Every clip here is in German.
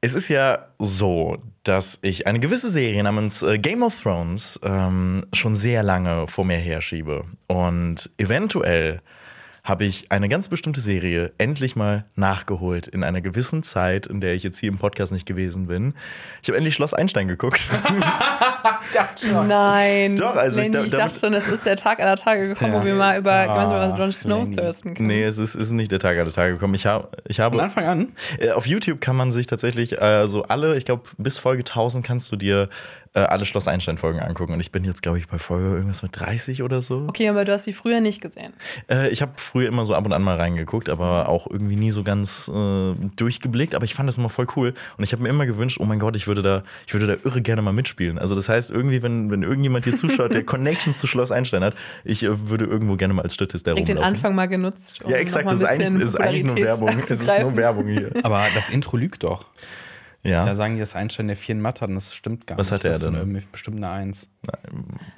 Es ist ja so, dass ich eine gewisse Serie namens äh, Game of Thrones ähm, schon sehr lange vor mir herschiebe. Und eventuell habe ich eine ganz bestimmte Serie endlich mal nachgeholt in einer gewissen Zeit, in der ich jetzt hier im Podcast nicht gewesen bin. Ich habe endlich Schloss Einstein geguckt. Nein. Doch, also ich Lenny, da- ich, dachte schon, es ist der Tag aller Tage gekommen, Ja. wo wir mal über, Ah, Jon Snow thirsten können. Nee, es ist, ist nicht der Tag aller Tage gekommen. Ich, hab, ich Von habe Anfang an? Äh, Auf YouTube kann man sich tatsächlich äh, so alle, ich glaube, bis Folge 1000 kannst du dir äh, alle Schloss Einstein-Folgen angucken. Und ich bin jetzt, glaube ich, bei Folge irgendwas mit 30 oder so. Okay, aber du hast sie früher nicht gesehen. Äh, ich habe früher immer so ab und an mal reingeguckt, aber auch irgendwie nie so ganz äh, durchgeblickt. Aber ich fand das immer voll cool. Und ich habe mir immer gewünscht, oh mein Gott, ich würde da, ich würde da irre gerne mal mitspielen. Also das heißt, irgendwie, wenn, wenn irgendjemand hier zuschaut, der Connections zu Schloss Einstein hat, ich äh, würde irgendwo gerne mal als Statist da Direkt den rumlaufen. Anfang mal genutzt. um ja, exakt, das ist eigentlich, ist eigentlich nur Werbung. Es ist nur. Werbung hier. Aber das Intro lügt doch. Ja. Da sagen die, dass Einstein der vier in Mathe hat und das stimmt gar Was nicht. hatte er Das ist denn? Irgendwie bestimmt eine Eins.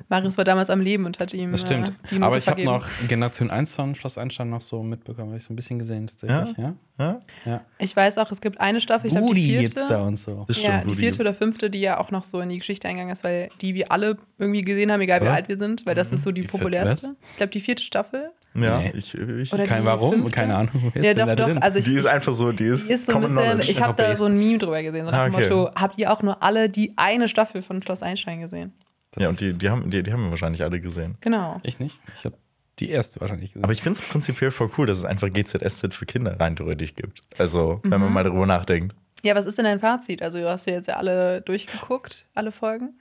Marius war damals am Leben und hat ihm Das stimmt. Äh, Aber ich habe vergeben. noch Generation 1 von Schloss Einstein noch so mitbekommen, habe ich so ein bisschen gesehen tatsächlich. Ja? Ja? ja. Ich weiß auch, es gibt eine Staffel, ich glaube die vierte. gibt's da und so. Das stimmt, ja, die vierte oder fünfte, die ja auch noch so in die Geschichte eingegangen ist, weil die wir alle irgendwie gesehen haben, egal wie Ja. alt wir sind, weil das ist so die, Die populärste. was? Ich glaube, die vierte Staffel. Ja, Nee. ich, ich, Kein die Warum, fünfte? keine Ahnung. Wer ist ja, denn doch, da doch. drin? Also ich, die ist einfach so, die ist, die ist so ein bisschen, ich habe da so ein Meme drüber gesehen, so nach Ah, dem okay. Motto, habt ihr auch nur alle die eine Staffel von Schloss Einstein gesehen? ja, und die, die, haben, die, die haben wir wahrscheinlich alle gesehen. Genau. Ich nicht. Ich habe die erste wahrscheinlich gesehen. Aber ich finde es prinzipiell voll cool, dass es einfach GZSZ für Kinder rein theoretisch gibt. Also, wenn man mal darüber nachdenkt. Ja, was ist denn dein Fazit? Also, du hast ja jetzt ja alle durchgeguckt, alle Folgen.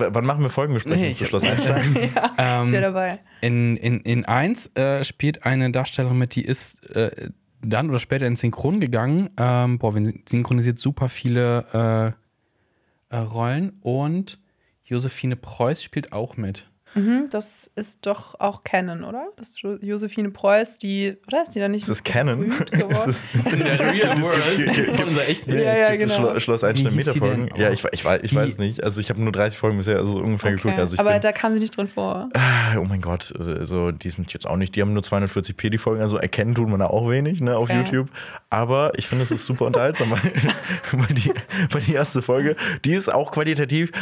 W wann machen wir Folgenbesprechungen Nee, zu ich- Schloss Einstein? Ich Ähm, wäre dabei. In, in, in 1 äh, spielt eine Darstellerin mit, die ist äh, dann oder später in Synchron gegangen. Ähm, boah, wir synchronisiert super viele äh, äh, Rollen und Josephine Preuß spielt auch mit. Mhm, das ist doch auch Canon, oder? Das ist Jo- Josephine Preuß, die, oder ist die da nicht? Ist das Canon? berühmt geworden? Ist es, ist In der Real World von unserer echten Ja, Ja, ja, gibt genau. Schlo Schloss Einstein Meterfolgen? denn? Ja, ich, ich, weiß, ich weiß nicht. Also ich habe nur 30 Folgen bisher also ungefähr Okay. geguckt. Also ich Aber bin, da kam sie nicht drin vor. Ah, oh mein Gott, also die sind jetzt auch nicht, die haben nur 240p die Folgen, also erkennen tun man da auch wenig ne, auf Okay. YouTube. Aber ich finde, es ist super unterhaltsam, weil, weil, die, weil die erste Folge, die ist auch qualitativ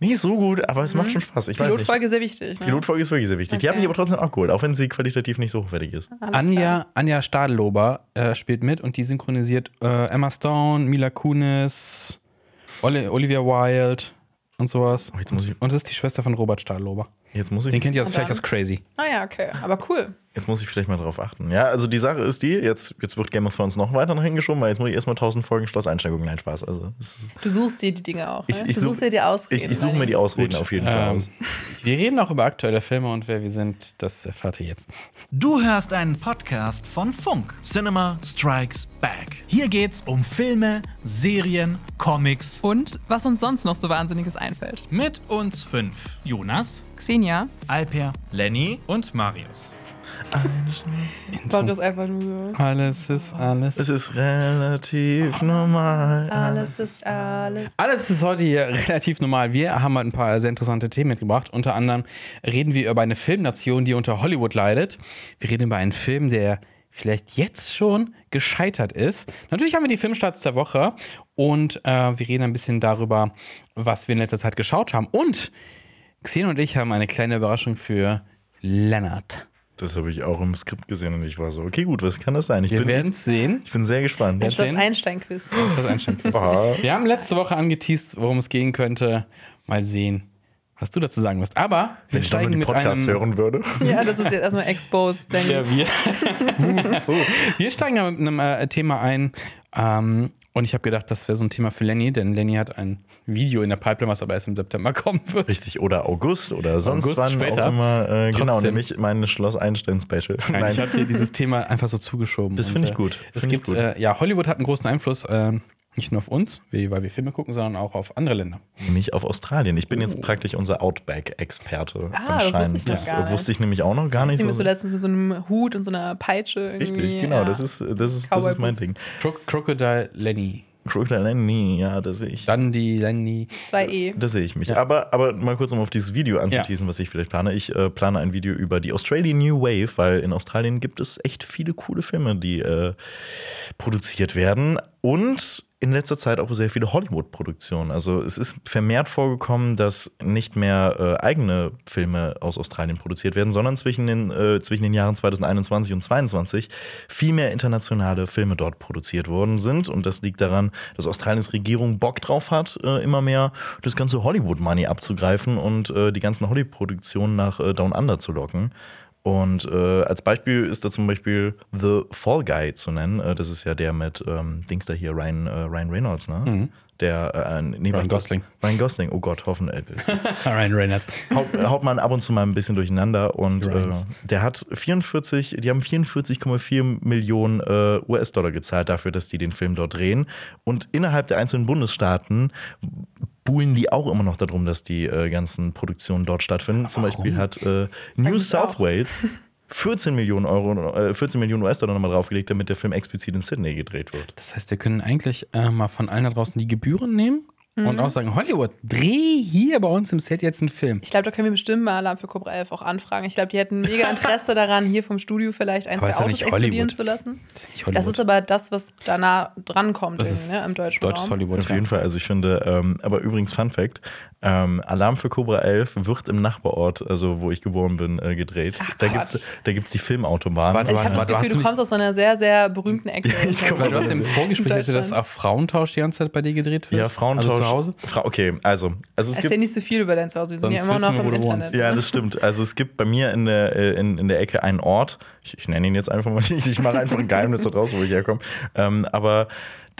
nicht so gut, aber es macht schon Spaß. Ich weiß nicht. Pilotfolge sehr wichtig. Ne? Pilotfolge ist wirklich sehr wichtig. Die Okay. habe ich aber trotzdem abgeholt, auch wenn sie qualitativ nicht so hochwertig ist. Alles klar. Anja, Anja Stadlober äh, spielt mit und die synchronisiert äh, Emma Stone, Mila Kunis, Oli Olivia Wilde und sowas. Oh, jetzt muss ich, Und das ist die Schwester von Robert Stadlober. jetzt muss ich, Den kennt ihr aus vielleicht aus Crazy. Ah ja, okay. Aber cool. Jetzt muss ich vielleicht mal drauf achten. Ja, also die Sache ist die, jetzt, jetzt wird Game of Thrones noch weiter nach hinten geschoben, weil jetzt muss ich erstmal 1000 Folgen Schloss Einstein gucken. Nein, Spaß. Also, Du suchst dir die Dinge auch. Ne? Ich- ich du such- suchst dir die Ausreden. ich, ich suche mir die Ausreden auf jeden Fall Ähm, aus. wir reden auch über aktuelle Filme und wer wir sind, das erfahrt ihr jetzt. Du hörst einen Podcast von Funk. Cinema Strikes Back. Hier geht's um Filme, Serien, Comics. Und was uns sonst noch so Wahnsinniges einfällt. Mit uns fünf. Jonas, Xenia, Alper Lenny? und Marius. Marius einfach nur. Alles ist alles. Es ist relativ normal. Alles ist alles. Alles ist heute hier relativ normal. Wir haben halt ein paar sehr interessante Themen mitgebracht. Unter anderem reden wir über eine Filmnation, die unter Hollywood leidet. Wir reden über einen Film, der vielleicht jetzt schon gescheitert ist. Natürlich haben wir die Filmstarts der Woche und äh, wir reden ein bisschen darüber, was wir in letzter Zeit geschaut haben. Und Xen und ich haben eine kleine Überraschung für Lennart. Das habe ich auch im Skript gesehen und ich war so, okay, gut, was kann das sein? Ich, Wir bin, werden es sehen. ich bin sehr gespannt. Das ist das? Einstein-Quiz. Das Einstand. Ah. Wir haben letzte Woche angeteased, worum es gehen könnte. Mal sehen, was du dazu sagen wirst. Aber wir Wenn ich steigen die mit Podcast einem hören würde. ja, das ist jetzt erstmal exposed. Ja, wir, wir steigen ja mit einem äh, Thema ein. Ähm, und ich habe gedacht, das wäre so ein Thema für Lenny, denn Lenny hat ein Video in der Pipeline, was aber erst im September kommen wird. Richtig, oder August oder sonst August wann später. auch immer. Äh, genau, nämlich mein Schloss Einstein Special. Nein, ich habe dir dieses Thema einfach so zugeschoben. Das finde ich äh, gut. Es Finde ich gibt, gut. äh, ja, Hollywood hat einen großen Einfluss, äh, nicht nur auf uns, weil wir Filme gucken, sondern auch auf andere Länder. Nämlich auf Australien. Ich bin jetzt praktisch unser Outback-Experte. Ah, das wusste ich das wusste ich nämlich auch noch gar nicht Deswegen so. bist du letztens mit so einem Hut und so einer Peitsche irgendwie. Richtig, genau. ja. Das ist, das ist, das ist mein. Ding. Cro Crocodile Lenny. Crocodile Lenny, ja, da sehe ich. Dundee Lenny. 2E. Da sehe ich mich. Ja. Aber, aber mal kurz, um auf dieses Video anzuteasen, was ich vielleicht plane. Ich äh, plane ein Video über die Australian New Wave, weil in Australien gibt es echt viele coole Filme, die äh, produziert werden. Und in letzter Zeit auch sehr viele Hollywood-Produktionen. Also es ist vermehrt vorgekommen, dass nicht mehr äh, eigene Filme aus Australien produziert werden, sondern zwischen den, äh, zwischen den Jahren 2021 und 2022 viel mehr internationale Filme dort produziert worden sind. Und das liegt daran, dass Australiens Regierung Bock drauf hat, äh, immer mehr das ganze Hollywood-Money abzugreifen und äh, die ganzen Hollywood-Produktionen nach äh, Down Under zu locken. Und äh, als Beispiel ist da zum Beispiel The Fall Guy zu nennen. Äh, das ist ja der mit ähm, Dings da hier, Ryan, äh, Ryan Reynolds, ne? Der, äh, nee, Ryan Gosling. Ryan Gosling, oh Gott, hoffen. Äh, Ryan Reynolds. haut, haut man ab und zu mal ein bisschen durcheinander. Und äh, der hat 44, die haben 44,4 Millionen äh, US-Dollar gezahlt dafür, dass die den Film dort drehen. Und innerhalb der einzelnen Bundesstaaten buhlen die auch immer noch darum, dass die äh, ganzen Produktionen dort stattfinden. Zum Beispiel hat äh, New South. Wales 14 Millionen Euro, äh, 14 Millionen US-Dollar nochmal draufgelegt, damit der Film explizit in Sydney gedreht wird. Das heißt, wir können eigentlich äh, mal von allen da draußen die Gebühren nehmen Mhm. und auch sagen, Hollywood, dreh hier bei uns im Set jetzt einen Film. Ich glaube, da können wir bestimmt mal Alarm für Cobra 11 auch anfragen. Ich glaube, die hätten mega Interesse daran, hier vom Studio vielleicht ein, Aber zwei ja Autos explodieren Hollywood. zu lassen. Das ist nicht Das ist aber das, was danach drankommt das irgendwie, ist ne, im deutschen deutsches Raum. Hollywood. Auf ja. jeden Fall, also ich finde, ähm, aber übrigens Fun Fact, ähm, Alarm für Cobra 11 wird im Nachbarort, also wo ich geboren bin, äh, gedreht. Ach, da da gibt's die Filmautobahn. Warte, Ich warte, habe das Gefühl, du kommst aus einer sehr, sehr berühmten Ecke. ich komm du hast im Vorgespräch dass auch Frauentausch die ganze Zeit bei dir gedreht wird. ja, Frauentausch. Also zu Hause? Fra okay, also, also es Erzähl gibt nicht so viel über dein Zuhause. Wir sind Sonst ja immer noch wir, im Internet. wohnst. Ja, ne? das stimmt. Also es gibt bei mir in der, äh, in, in der Ecke einen Ort, ich, ich nenne ihn jetzt einfach mal nicht, ich mache einfach ein Geheimnis da draus, wo ich herkomme. Ähm, aber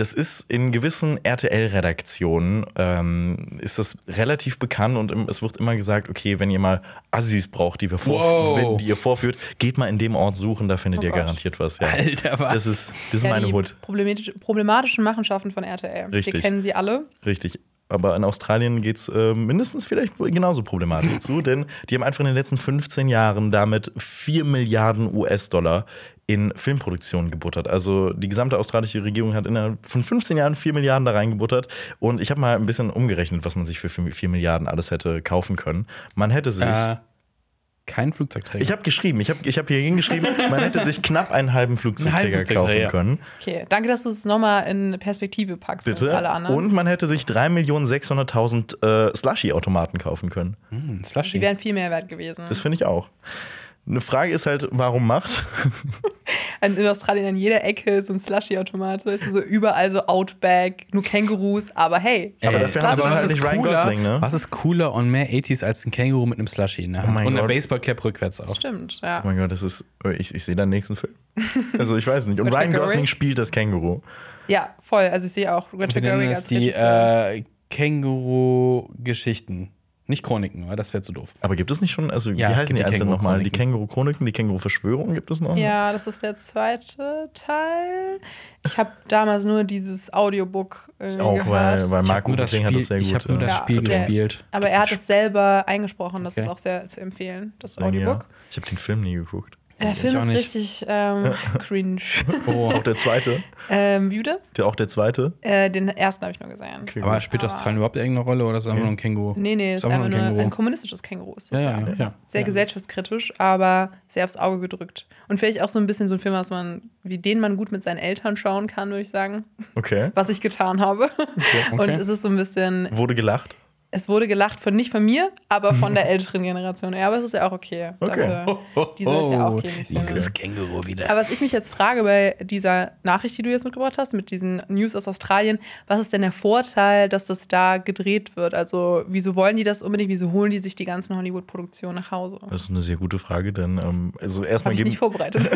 das ist in gewissen RTL-Redaktionen ähm, ist das relativ bekannt und es wird immer gesagt, okay, wenn ihr mal Assis braucht, die, wir Wow. wenn, die ihr vorführt, geht mal in dem Ort suchen, da findet Oh ihr Gott. garantiert was. Ja. Alter, was? Das ist, das ist Ja, meine die Hut. problematisch- problematischen Machenschaften von RTL. Richtig. Wir kennen sie alle. Richtig. Aber in Australien geht es äh, mindestens vielleicht genauso problematisch zu, denn die haben einfach in den letzten 15 Jahren damit 4 Milliarden US-Dollar in Filmproduktionen gebuttert. Also die gesamte australische Regierung hat innerhalb von 15 Jahren 4 Milliarden da reingebuttert. Und ich habe mal ein bisschen umgerechnet, was man sich für 4 Milliarden alles hätte kaufen können. Man hätte sich. Äh, kein Flugzeugträger. ich habe geschrieben, ich habe ich hab hier hingeschrieben, man hätte sich knapp einen halben Flugzeugträger kaufen Flugzeugträger. können. Okay, danke, dass du es nochmal in Perspektive packst Bitte. alle anderen. Und man hätte sich 3.600.000 äh, Slushy-Automaten kaufen können. Die Slushy. wären viel mehr wert gewesen. Das finde ich auch. Eine Frage ist halt, warum macht? In in Australien an jeder Ecke so ein Slushy-Automat. So ist so überall so Outback, nur Kängurus, aber hey. Ey, Aber dafür haben sie was ist nicht Ryan cooler- Gosling, ne? Was ist cooler und mehr 80s als ein Känguru mit einem Slushy? Ne? Oh und eine Gott. Baseballcap rückwärts auch. Stimmt, ja. Oh mein Gott, das ist. Ich, ich sehe da den nächsten Film. Also ich weiß nicht. Und Ryan? Gosling spielt das Känguru. Ja, voll. Also ich sehe auch Gerwig es als die äh, Känguru-Geschichten. Nicht Chroniken, weil das wäre zu doof. Aber gibt es nicht schon, also Ja, wie heißen die die einzelnen nochmal? Die Känguru-Chroniken. Die Känguru-Verschwörung gibt es noch? Ja, das ist der zweite Teil. Ich habe damals nur dieses Audiobook äh, Auch, gehört. weil, weil Marco hat das sehr ich gut. habe nur das Ja, Spiel sehr- gespielt. Aber er hat es selber eingesprochen, das Okay. ist auch sehr zu empfehlen, das ja. Audiobook. Ich habe den Film nie geguckt. Der Film ist richtig ähm, cringe. Oh. Auch der zweite. ähm, wie bitte? Der, auch der zweite. Äh, den ersten habe ich nur gesehen. Okay, Aber spielt Aber- Australien überhaupt irgendeine Rolle oder ist es einfach nur ein Känguru? Nee, nee, das ist Ist einfach nur ein ein kommunistisches Känguru. Ist das Ja, ja, ja. Sehr ja. gesellschaftskritisch, aber sehr aufs Auge gedrückt. Und vielleicht auch so ein bisschen so ein Film, was man, wie den man gut mit seinen Eltern schauen kann, würde ich sagen. Okay. Was ich getan habe. Und okay. es ist so ein bisschen, Wurde gelacht. Es wurde gelacht von nicht von mir, aber von der älteren Generation. Ja, aber es ist ja auch okay. Okay. Dafür, die soll es ja auch Filme. Dieses Känguru wieder. Aber was ich mich jetzt frage bei dieser Nachricht, die du jetzt mitgebracht hast, mit diesen News aus Australien, was ist denn der Vorteil, dass das da gedreht wird? Also, wieso wollen die das unbedingt? Wieso holen die sich die ganzen Hollywood-Produktionen nach Hause? Das ist eine sehr gute Frage, denn ähm, also erstmal geben, nicht vorbereitet.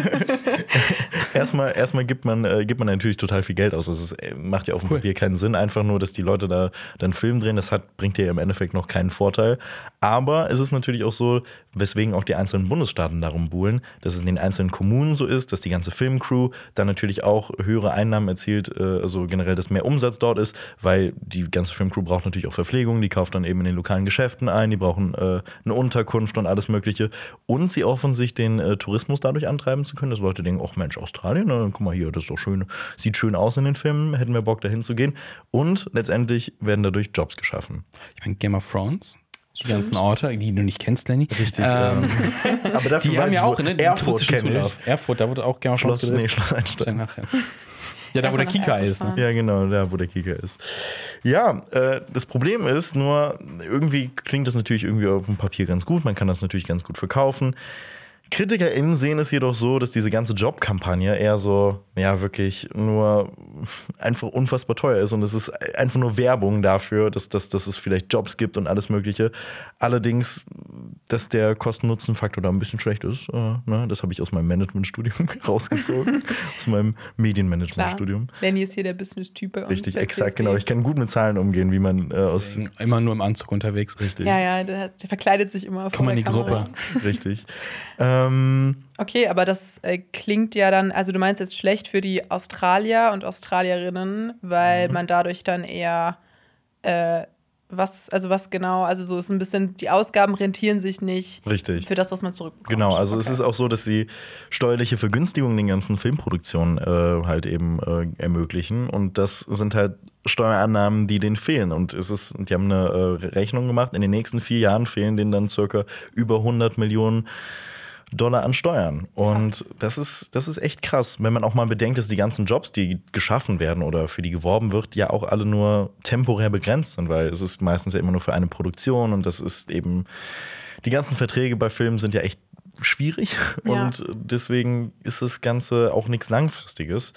erstmal, erstmal gibt man, äh, gibt man natürlich total viel Geld aus. Also es äh, macht ja auf dem Cool. Papier keinen Sinn, einfach nur, dass die Leute da dann Film drehen. Das hat, bringt dir ja im Endeffekt noch keinen Vorteil. Aber es ist natürlich auch so, weswegen auch die einzelnen Bundesstaaten darum buhlen, dass es in den einzelnen Kommunen so ist, dass die ganze Filmcrew dann natürlich auch höhere Einnahmen erzielt, äh, also generell, dass mehr Umsatz dort ist, weil die ganze Filmcrew braucht natürlich auch Verpflegung, die kauft dann eben in den lokalen Geschäften ein, die brauchen äh, eine Unterkunft und alles Mögliche. Und sie hoffen sich den äh, Tourismus dadurch antreiben zu können, dass Leute denken, ach Mensch, Australien, na, guck mal hier, das ist doch schön, sieht schön aus in den Filmen, hätten wir Bock dahin zu gehen. Und letztendlich werden dadurch Jobs geschaffen. Ich meine, Game of Thrones. Die ganzen Orte, die du nicht kennst, Lenny. Richtig. Ähm, aber dafür die haben ja auch ne, Erfurt ich. Erfurt, da wurde auch Game of Thrones Schloss, nee. Schloss Einstein. Nachher. Ja, da wo der Kika ist, ne? Ja, genau, da wo der Kicker ist. Ja, äh, das Problem ist nur, irgendwie klingt das natürlich irgendwie auf dem Papier ganz gut. Man kann das natürlich ganz gut verkaufen. KritikerInnen sehen es jedoch so, dass diese ganze Jobkampagne eher so, ja, wirklich nur einfach unfassbar teuer ist und es ist einfach nur Werbung dafür, dass, dass, dass es vielleicht Jobs gibt und alles Mögliche. Allerdings, dass der Kosten-Nutzen-Faktor da ein bisschen schlecht ist, äh, ne? das habe ich aus meinem Managementstudium rausgezogen, aus meinem. Medienmanagement-Studium. Lenny ist hier der Business-Typ. Richtig, exakt, CSB. genau. Ich kann gut mit Zahlen umgehen, wie man äh, aus. Immer nur im Anzug unterwegs. Richtig, Ja, ja, der, der verkleidet sich immer. Komm in der die Kamera. Gruppe. richtig. Ähm, Okay, aber das äh, klingt ja dann, also du meinst jetzt schlecht für die Australier und Australierinnen, weil Mhm. man dadurch dann eher äh, was, also was genau, also so ist ein bisschen, die Ausgaben rentieren sich nicht Richtig. für das, was man zurückbekommt. Genau, also es Okay. ist auch so, dass sie steuerliche Vergünstigungen den ganzen Filmproduktionen äh, halt eben äh, ermöglichen. Und das sind halt Steuerannahmen, die denen fehlen. Und es ist, die haben eine äh, Rechnung gemacht, in den nächsten vier Jahren fehlen denen dann circa über 100 Millionen Dollar an Steuern. Und das ist, das ist echt krass, wenn man auch mal bedenkt, dass die ganzen Jobs, die geschaffen werden oder für die geworben wird, ja auch alle nur temporär begrenzt sind, weil es ist meistens ja immer nur für eine Produktion und das ist eben, die ganzen Verträge bei Filmen sind ja echt schwierig Ja. und deswegen ist das Ganze auch nichts Langfristiges.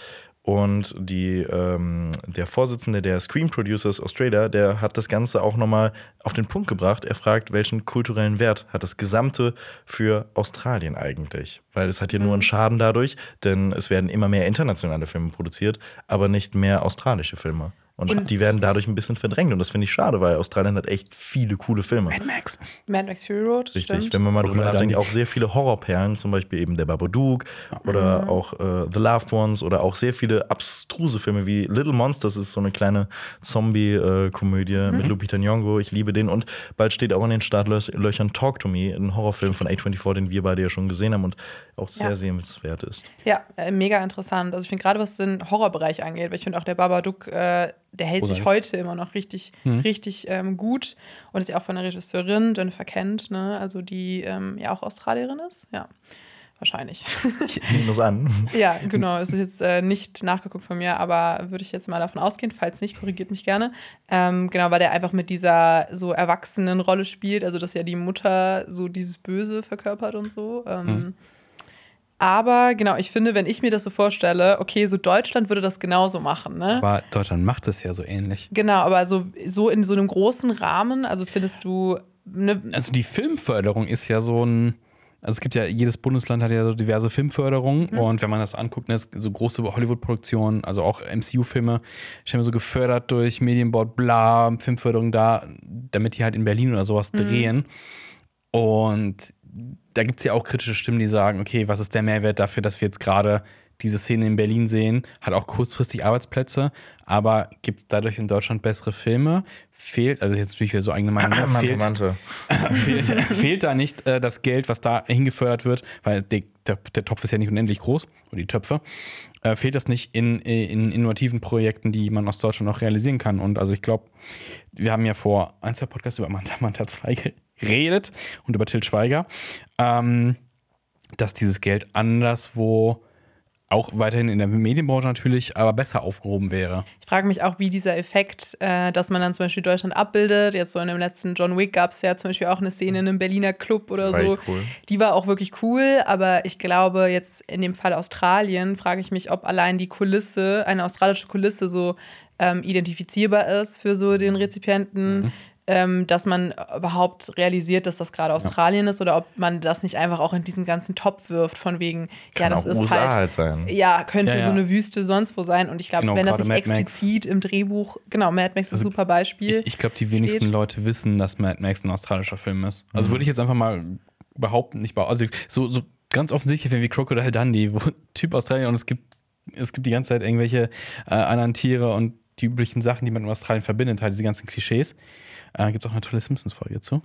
Und die, ähm, der Vorsitzende der Screen Producers Australia, der hat das Ganze auch nochmal auf den Punkt gebracht. Er fragt, welchen kulturellen Wert hat das Gesamte für Australien eigentlich? Weil es hat ja nur einen Schaden dadurch, denn es werden immer mehr internationale Filme produziert, aber nicht mehr australische Filme. Und, Und- die werden dadurch ein bisschen verdrängt. Und das finde ich schade, weil Australien hat echt viele coole Filme. Mad Max. Mad Max Fury Road, Richtig, stimmt. wenn man mal drüber nachdenkt, auch sehr viele Horrorperlen, zum Beispiel eben der Babadook oder Mhm. auch äh, The Loved Ones oder auch sehr viele abstruse Filme wie Little Monsters ist so eine kleine Zombie-Komödie Mhm. mit Lupita Nyong'o. Ich liebe den und bald steht auch in den Startlöchern Talk to Me, ein Horrorfilm von A24, den wir beide ja schon gesehen haben und auch sehr Ja. sehenswert ist. Ja, äh, mega interessant. Also ich finde gerade, was den Horrorbereich angeht, weil ich finde auch der Babadook, äh, der hält sich heute immer noch richtig, richtig ähm, gut und ist ja auch von der Regisseurin Jennifer Kent, ne? also die ähm, ja auch Australierin ist. Ja, wahrscheinlich. Ich nehme das an. ja, genau. Es ist jetzt äh, nicht nachgeguckt von mir, aber würde ich jetzt mal davon ausgehen. Falls nicht, korrigiert mich gerne. Ähm, genau, weil der einfach mit dieser so erwachsenen Rolle spielt, also dass ja die Mutter so dieses Böse verkörpert und so. Ähm, Aber genau, ich finde, wenn ich mir das so vorstelle, okay, so Deutschland würde das genauso machen, ne? Aber Deutschland macht es ja so ähnlich. Genau, aber so, so in so einem großen Rahmen, also findest du, ne, Also die Filmförderung ist ja so ein. Also es gibt ja, jedes Bundesland hat ja so diverse Filmförderungen und wenn man das anguckt, ne, so große Hollywood-Produktionen, also auch MCU-Filme, scheinbar so gefördert durch Medienboard, bla, Filmförderung da, damit die halt in Berlin oder sowas drehen. Und da gibt es ja auch kritische Stimmen, die sagen, okay, was ist der Mehrwert dafür, dass wir jetzt gerade diese Szene in Berlin sehen, hat auch kurzfristig Arbeitsplätze, aber gibt es dadurch in Deutschland bessere Filme? Fehlt, also jetzt natürlich wieder so eigene Meinung, fehlt, fehlt, fehlt da nicht äh, das Geld, was da hingefördert wird, weil der, der, Topf ist ja nicht unendlich groß, oder die Töpfe, äh, fehlt das nicht in, in innovativen Projekten, die man aus Deutschland auch realisieren kann. Und also ich glaube, wir haben ja vor ein, zwei Podcasts über Manta Manta 2 geredet und über Til Schweiger, ähm, dass dieses Geld anderswo auch weiterhin in der Medienbranche natürlich, aber besser aufgehoben wäre. ich frage mich auch, wie dieser Effekt, äh, dass man dann zum Beispiel Deutschland abbildet. Jetzt so in dem letzten John Wick gab es ja zum Beispiel auch eine Szene in einem Berliner Club oder War so. cool. Die war auch wirklich cool, aber ich glaube, jetzt in dem Fall Australien frage ich mich, ob allein die Kulisse, eine australische Kulisse so ähm, identifizierbar ist für so den Rezipienten. Ähm, dass man überhaupt realisiert, dass das gerade Australien ist oder ob man das nicht einfach auch in diesen ganzen Topf wirft, von wegen, Kann ja, das auch ist USA halt, halt sein. ja, könnte Ja, ja. so eine Wüste sonst wo sein. Und ich glaube, Genau, wenn das nicht Mad Max. explizit im Drehbuch, genau, Mad Max ist ein super Beispiel. Ich, ich glaube, die wenigsten steht. Leute wissen, dass Mad Max ein australischer Film ist. Also würde ich jetzt einfach mal behaupten, nicht behaupten. Also so, so ganz offensichtlich, wenn wie Crocodile Dundee, wo Typ Australier und es gibt, es gibt die ganze Zeit irgendwelche äh, anderen Tiere und die üblichen Sachen, die man in Australien verbindet, halt diese ganzen Klischees. Äh, gibt auch eine tolle Simpsons-Folge zu.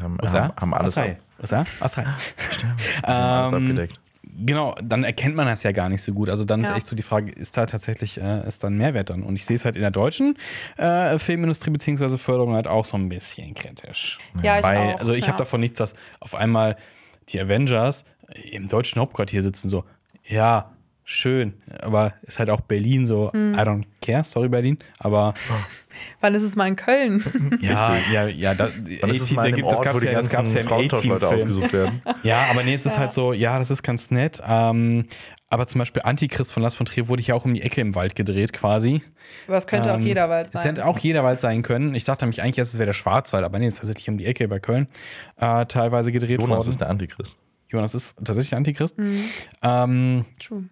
Haben, USA? haben, haben alles, ab, Australien. USA? Australien. haben alles Ähm, abgedeckt. Genau, dann erkennt man das ja gar nicht so gut. Also dann ist Ja. echt so die Frage, ist da tatsächlich äh, ist da ein Mehrwert dann? Und ich sehe es halt in der deutschen äh, Filmindustrie beziehungsweise Förderung halt auch so ein bisschen kritisch. Ja, ich Weil, auch, also ich ja. habe davon nichts, dass auf einmal die Avengers im deutschen Hauptquartier sitzen so, ja, schön, aber ist halt auch Berlin so, Hm. I don't care, sorry Berlin, aber Wann ist es mal in Köln? ja, ja, ja, da, Dann ist es A-Team, mal da gibt- das Ort, wo gab's die ja, das ganzen gab's ja im A-Team-Film. ausgesucht werden. Ja, aber nee, es ist halt so, ja, das ist ganz nett. Ähm, aber zum Beispiel Antichrist von Lars von Trier wurde ja auch um die Ecke im Wald gedreht, quasi. Aber es könnte auch Ähm, jeder Wald Es sein. hätte auch jeder Wald sein können. Ich dachte nämlich eigentlich erst, es wäre der Schwarzwald, aber nee, es ist tatsächlich um die Ecke bei Köln äh, teilweise gedreht Jonas worden. ist der Antichrist. Jonas ist tatsächlich Antichrist. Mhm. Ähm, True.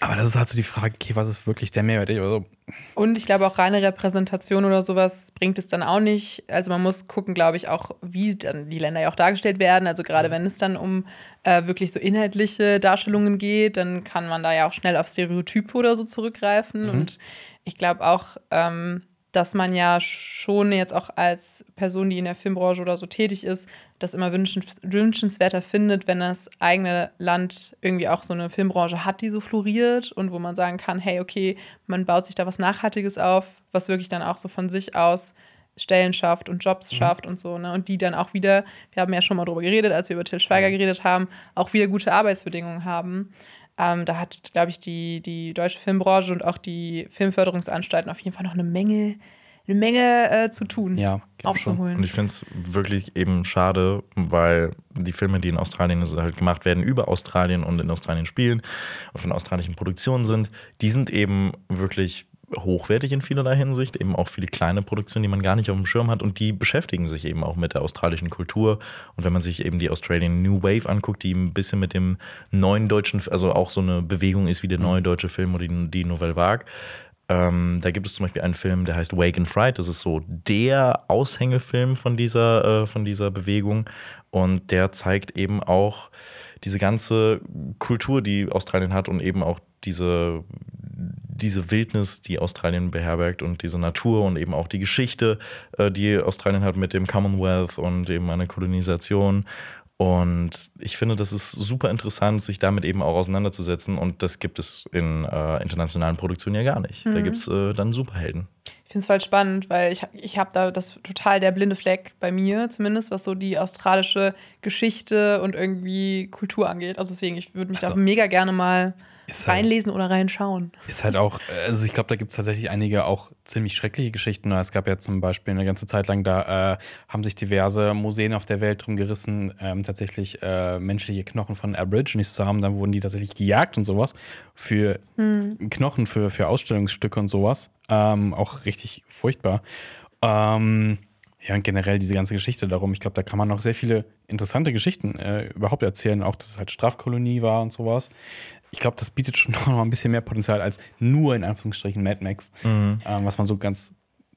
Aber das ist halt so die Frage, okay, was ist wirklich der Mehrwert? Also, Und ich glaube auch reine Repräsentation oder sowas bringt es dann auch nicht. Also man muss gucken, glaube ich, auch, wie dann die Länder ja auch dargestellt werden. Also gerade wenn es dann um äh, wirklich so inhaltliche Darstellungen geht, dann kann man da ja auch schnell auf Stereotype oder so zurückgreifen. Und ich glaube auch, ähm, dass man ja schon jetzt auch als Person, die in der Filmbranche oder so tätig ist, das immer wünschens wünschenswerter findet, wenn das eigene Land irgendwie auch so eine Filmbranche hat, die so floriert und wo man sagen kann, hey, okay, man baut sich da was Nachhaltiges auf, was wirklich dann auch so von sich aus Stellen schafft und Jobs schafft und so, ne? Und die dann auch wieder, wir haben ja schon mal drüber geredet, als wir über Till Schweiger geredet haben, auch wieder gute Arbeitsbedingungen haben. Ähm, da hat, glaube ich, die, die deutsche Filmbranche und auch die Filmförderungsanstalten auf jeden Fall noch eine Menge, eine Menge äh, zu tun, Ja, glaub schon. aufzuholen. Und ich finde es wirklich eben schade, weil die Filme, die in Australien halt gemacht werden, über Australien und in Australien spielen und von australischen Produktionen sind, die sind eben wirklich hochwertig in vielerlei Hinsicht, eben auch viele kleine Produktionen, die man gar nicht auf dem Schirm hat und die beschäftigen sich eben auch mit der australischen Kultur. Und wenn man sich eben die Australian New Wave anguckt, die ein bisschen mit dem neuen deutschen, also auch so eine Bewegung ist wie der neue deutsche Film oder die, die Nouvelle Vague, ähm, da gibt es zum Beispiel einen Film, der heißt Wake and Fright. Das ist so der Aushängefilm von dieser, äh, von dieser Bewegung. Und der zeigt eben auch diese ganze Kultur, die Australien hat und eben auch diese, diese Wildnis, die Australien beherbergt und diese Natur und eben auch die Geschichte, äh, die Australien hat mit dem Commonwealth und eben einer Kolonisation. Und ich finde, das ist super interessant, sich damit eben auch auseinanderzusetzen. Und das gibt es in äh, internationalen Produktionen ja gar nicht. Da gibt es äh, dann Superhelden. Ich finde es voll spannend, weil ich, ich habe da das total der blinde Fleck bei mir, zumindest was so die australische Geschichte und irgendwie Kultur angeht. Also deswegen, ich würde mich Also, da mega gerne mal ist halt- reinlesen oder reinschauen. Ist halt auch, also ich glaube, da gibt es tatsächlich einige auch ziemlich schreckliche Geschichten. Es gab ja zum Beispiel eine ganze Zeit lang, da äh, haben sich diverse Museen auf der Welt drum gerissen, ähm, tatsächlich äh, menschliche Knochen von Aborigines zu haben. Dann wurden die tatsächlich gejagt und sowas für Knochen, für, für Ausstellungsstücke und sowas. Ähm, auch richtig furchtbar. Ähm, ja, und generell diese ganze Geschichte darum. Ich glaube, da kann man noch sehr viele interessante Geschichten äh, überhaupt erzählen. Auch, dass es halt Strafkolonie war und sowas. Ich glaube, das bietet schon noch ein bisschen mehr Potenzial als nur in Anführungsstrichen Mad Max, ähm, was man so ganz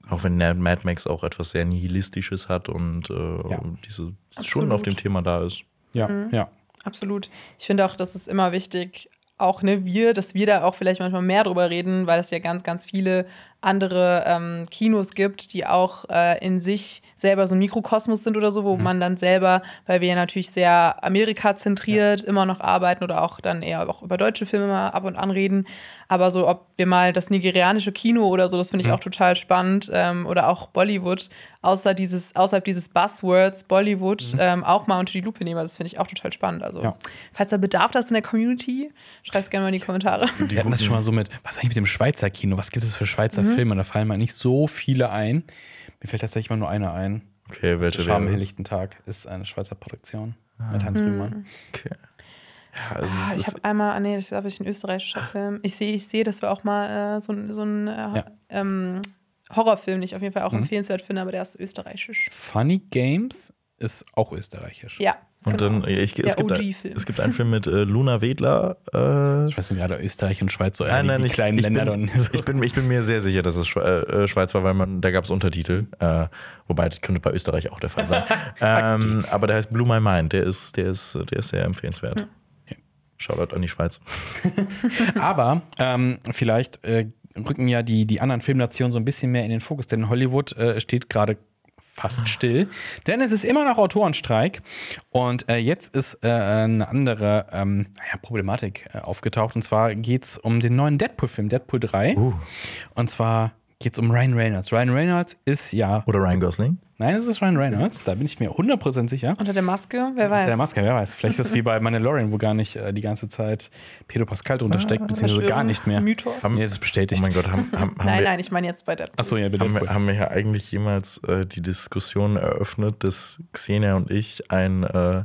Auch wenn Mad Max auch etwas sehr Nihilistisches hat und äh, Ja. diese schon auf dem Thema da ist. ja ja Absolut. Ich finde auch, das ist immer wichtig, auch ne, wir, dass wir da auch vielleicht manchmal mehr drüber reden, weil es ja ganz, ganz viele andere ähm, Kinos gibt, die auch äh, in sich selber so ein Mikrokosmos sind oder so, wo man dann selber, weil wir ja natürlich sehr Amerika-zentriert immer noch arbeiten oder auch dann eher auch über deutsche Filme mal ab und an reden, aber so, ob wir mal das nigerianische Kino oder so, das finde ich auch total spannend ähm, oder auch Bollywood, außer dieses, außerhalb dieses Buzzwords Bollywood ähm, auch mal unter die Lupe nehmen, das finde ich auch total spannend. Also, Ja. falls da Bedarf da ist in der Community, schreibt es gerne mal in die Kommentare. Wir hatten das schon mal so mit, was eigentlich mit dem Schweizer Kino? Was gibt es für Schweizer Filme? Da fallen mal nicht so viele ein. Mir fällt tatsächlich mal nur einer ein. Okay, welche Der wäre Scham am das? helllichten Tag ist eine Schweizer Produktion mit Hans Rühmann. Okay. Ja, also Ah, ich habe einmal, ah, nee, das ist aber ein österreichischer Film. Ich sehe, ich sehe, dass wir auch mal äh, so, ein- so ein äh, Ja. ähm, Horrorfilm, den ich auf jeden Fall auch Mhm. empfehlenswert finde, aber der ist österreichisch. Funny Games ist auch österreichisch. Ja. Und genau. dann, ich, es, gibt ein, es gibt einen Film mit äh, Luna Wedler. Äh, Ich weiß nicht, gerade Österreich und Schweiz so Nein, die, nein, die ich, kleinen ich, Länder bin. So. ich, bin, ich bin mir sehr sicher, dass es Schwe äh, Schweiz war, weil man, da gab es Untertitel. Äh, wobei, das könnte bei Österreich auch der Fall sein. ähm, aber der heißt Blue My Mind. Der ist, der ist, der ist sehr empfehlenswert. Okay. Shoutout an die Schweiz. Aber ähm, vielleicht äh, rücken ja die, die anderen Filmnationen so ein bisschen mehr in den Fokus, denn Hollywood äh, steht gerade fast still, denn es ist immer noch Autorenstreik. Und äh, jetzt ist äh, eine andere ähm, naja, Problematik äh, aufgetaucht. Und zwar geht es um den neuen Deadpool-Film, Deadpool 3 und zwar geht es um Ryan Reynolds. Ryan Reynolds ist ja Oder Ryan Gosling. Nein, es ist Ryan Reynolds, da bin ich mir 100% sicher. Unter der Maske? Wer weiß. Unter der Maske, wer weiß. Vielleicht ist es wie bei Mandalorian, wo gar nicht äh, die ganze Zeit Pedro Pascal drunter steckt, beziehungsweise gar nicht mehr. Mythos. Nee, es ist bestätigt. Oh mein Gott, haben, haben, haben Nein, wir, nein, ich meine jetzt bei Deadpool. Achso, ja, bitte. Haben wir, haben wir ja eigentlich jemals äh, die Diskussion eröffnet, dass Xenia und ich ein äh,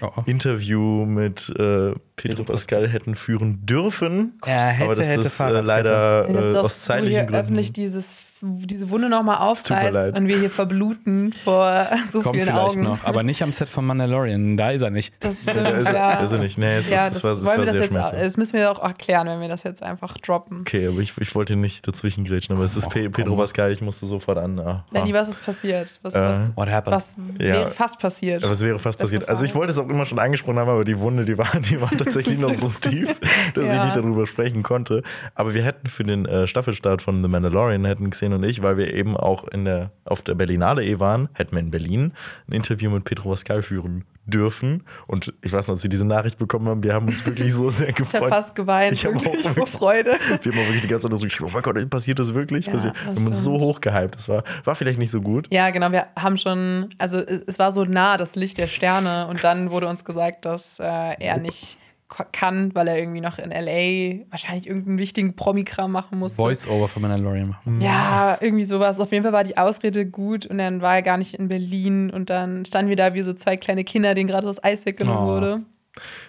Oh, oh. Interview mit äh, Pedro Pascal hätten führen dürfen. Er hätte, aber das hätte, ist äh, leider äh, aus zeitlichen Gründen. öffentlich dieses, diese Wunde nochmal aufreißt und wir hier verbluten vor so Kommt vielen vielleicht Augen. noch, aber nicht am Set von Mandalorian. Da ist er nicht. Das stimmt, Da ist er- ja. ist er nicht. Nee, es ja, ist- das, war- wollen war wir das sehr jetzt, schmerzhaft. das müssen wir auch erklären, wenn wir das jetzt einfach droppen. Okay, aber ich, ich wollte nicht dazwischen grätschen, aber es ist Komm, Pe komm. Pedro Pascal, ich musste sofort an. Ah, Lenny, ah. was ist passiert? Was, Äh, was, What happened? was wäre fast passiert? Es wäre fast passiert. Also ich wollte es auch immer schon angesprochen haben, aber die Wunde, die war, die war tatsächlich noch so tief, dass ich nicht darüber sprechen konnte. Aber wir hätten für den äh, Staffelstart von The Mandalorian, hätten Xen und ich, weil wir eben auch in der, auf der Berlinale eh waren, hätten wir in Berlin ein Interview mit Pedro Pascal führen dürfen. Und ich weiß noch, als wir diese Nachricht bekommen haben, wir haben uns wirklich so sehr ich habe gefreut. fast geweint, Ich hab auch wirklich vor wirklich- Freude. Wir haben auch wirklich die ganze Zeit so geschrieben, oh mein Gott, passiert das wirklich? Ja, Passiert- wir das haben uns so hochgehypt. Das war, war vielleicht nicht so gut. Ja, genau, wir haben schon, also es, es war so nah, das Licht der Sterne und dann wurde uns gesagt, dass äh, er nicht kann, weil er irgendwie noch in L.A. wahrscheinlich irgendeinen wichtigen Promikram machen musste. Voice-Over von Mandalorian machen. Ja, irgendwie sowas. Auf jeden Fall war die Ausrede gut und dann war er gar nicht in Berlin und dann standen wir da wie so zwei kleine Kinder, denen gerade das Eis weggenommen Oh. wurde.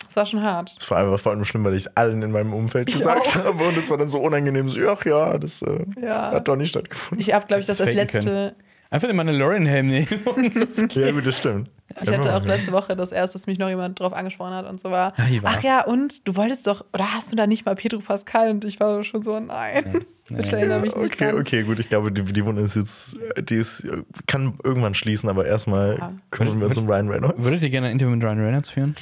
Das war schon hart. Das war einfach vor allem schlimm, weil ich es allen in meinem Umfeld gesagt auch. habe und es war dann so unangenehm, so, ach ja, das äh, Ja. hat doch nicht stattgefunden. Ich habe, glaube ich, das Das als faken letzte. Einfach den Mandalorian-Helm nehmen und los geht's. ja, gut, das stimmt. Ich hatte auch letzte Woche das erste, dass mich noch jemand drauf angesprochen hat und so war. Ah, war's? Ach ja, und du wolltest doch, oder hast du da nicht mal Pedro Pascal? Und ich war schon so, nein. Bitte erinnere mich nicht Okay, dran. okay, gut. Ich glaube, die, die Wunde ist jetzt, die ist, kann irgendwann schließen, aber erstmal Ja. kümmern wir uns um Ryan Reynolds. Würdet ihr gerne ein Interview mit Ryan Reynolds führen?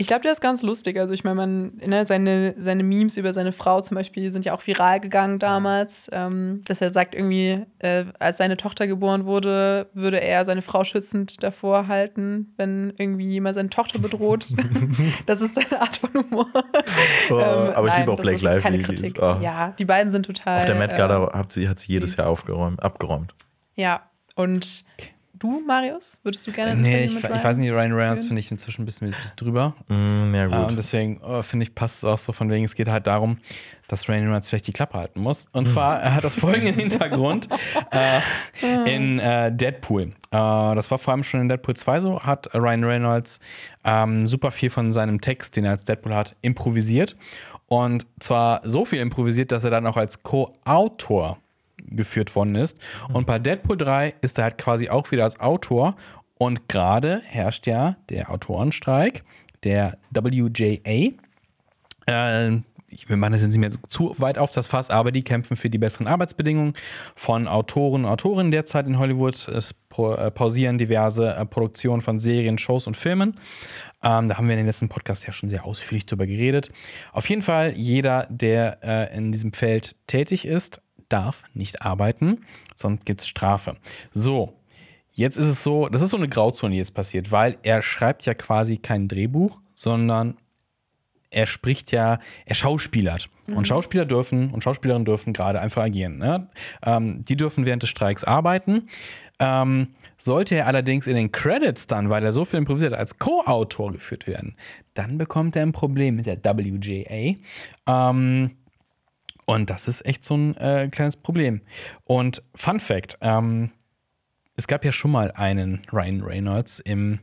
Ich glaube, der ist ganz lustig. Also ich meine, man, ne, seine, seine Memes über seine Frau zum Beispiel sind ja auch viral gegangen damals, ähm, dass er sagt irgendwie, äh, als seine Tochter geboren wurde, würde er seine Frau schützend davor halten, wenn irgendwie jemand seine Tochter bedroht. das ist seine Art von Humor. Oh, Ähm, aber ich nein, liebe auch die Kritik. ist- oh. Ja, die beiden sind total. Auf der Met äh, Gala hat sie, hat sie jedes süß. Jahr aufgeräumt, abgeräumt. Ja, und du, Marius, würdest du gerne ein Nee, ich, mit ich weiß nicht, Ryan Reynolds finde ich inzwischen ein bisschen, ein bisschen drüber. Mm, ja, Äh, gut. und deswegen oh, finde ich, passt es auch so von wegen, es geht halt darum, dass Ryan Reynolds vielleicht die Klappe halten muss. Und zwar er hat das folgenden Hintergrund äh, in äh, Deadpool. Äh, das war vor allem schon in Deadpool 2 so, hat Ryan Reynolds ähm, super viel von seinem Text, den er als Deadpool hat, improvisiert. Und zwar so viel improvisiert, dass er dann auch als Co-Autor geführt worden ist. Und bei Deadpool 3 ist er halt quasi auch wieder als Autor. Und gerade herrscht ja der Autorenstreik, der WJA. Äh, ich will meine, das sind sie mir zu weit auf das Fass, aber die kämpfen für die besseren Arbeitsbedingungen von Autoren und Autorinnen derzeit in Hollywood. Es äh, pausieren diverse äh, Produktionen von Serien, Shows und Filmen. Ähm, da haben wir in den letzten Podcast ja schon sehr ausführlich drüber geredet. Auf jeden Fall, jeder, der äh, in diesem Feld tätig ist, darf nicht arbeiten, sonst gibt es Strafe. So, Jetzt ist es so, das ist so eine Grauzone, die jetzt passiert, weil er schreibt ja quasi kein Drehbuch, sondern er spricht ja, er schauspielert. Und Schauspieler dürfen und Schauspielerinnen dürfen gerade einfach agieren. Ne? Ähm, die dürfen während des Streiks arbeiten. Ähm, sollte er allerdings in den Credits dann, weil er so viel improvisiert als Co-Autor geführt werden, dann bekommt er ein Problem mit der WJA. Ähm, und das ist echt so ein äh, kleines Problem. Und Fun Fact: ähm, Es gab ja schon mal einen Ryan Reynolds im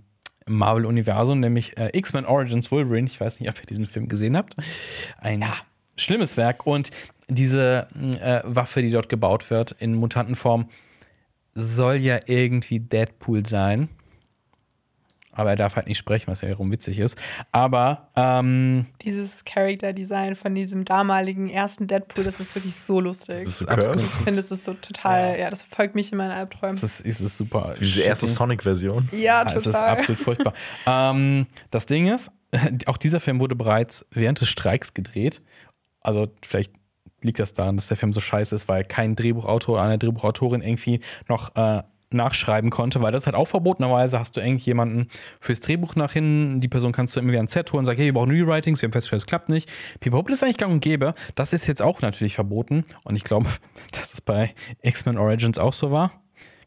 Marvel-Universum, nämlich äh, X-Men Origins Wolverine. Ich weiß nicht, ob ihr diesen Film gesehen habt. Ein schlimmes Werk. Und diese äh, Waffe, die dort gebaut wird in Mutantenform, soll ja irgendwie Deadpool sein. Aber er darf halt nicht sprechen, was ja wiederum witzig ist. Aber ähm, Dieses Character-Design von diesem damaligen ersten Deadpool, das ist wirklich so lustig. Das ist so absolut. ich finde, es ist so total, ja. das verfolgt mich in meinen Albträumen. es ist, ist super. Wie diese erste. Sonic-Version. ja, Ja, es ist total. absolut furchtbar. ähm, das Ding ist, auch dieser Film wurde bereits während des Streiks gedreht. Also vielleicht liegt das daran, dass der Film so scheiße ist, weil kein Drehbuchautor oder eine Drehbuchautorin irgendwie noch äh, nachschreiben konnte, weil das halt auch verbotenerweise hast du irgendjemanden fürs Drehbuch nach hinten, die Person kannst du irgendwie ans Set holen und sagen, hey, wir brauchen Rewritings, wir haben festgestellt, es klappt nicht. Das ist eigentlich gang und gäbe. Das ist jetzt auch natürlich verboten und ich glaube, dass es bei X-Men Origins auch so war.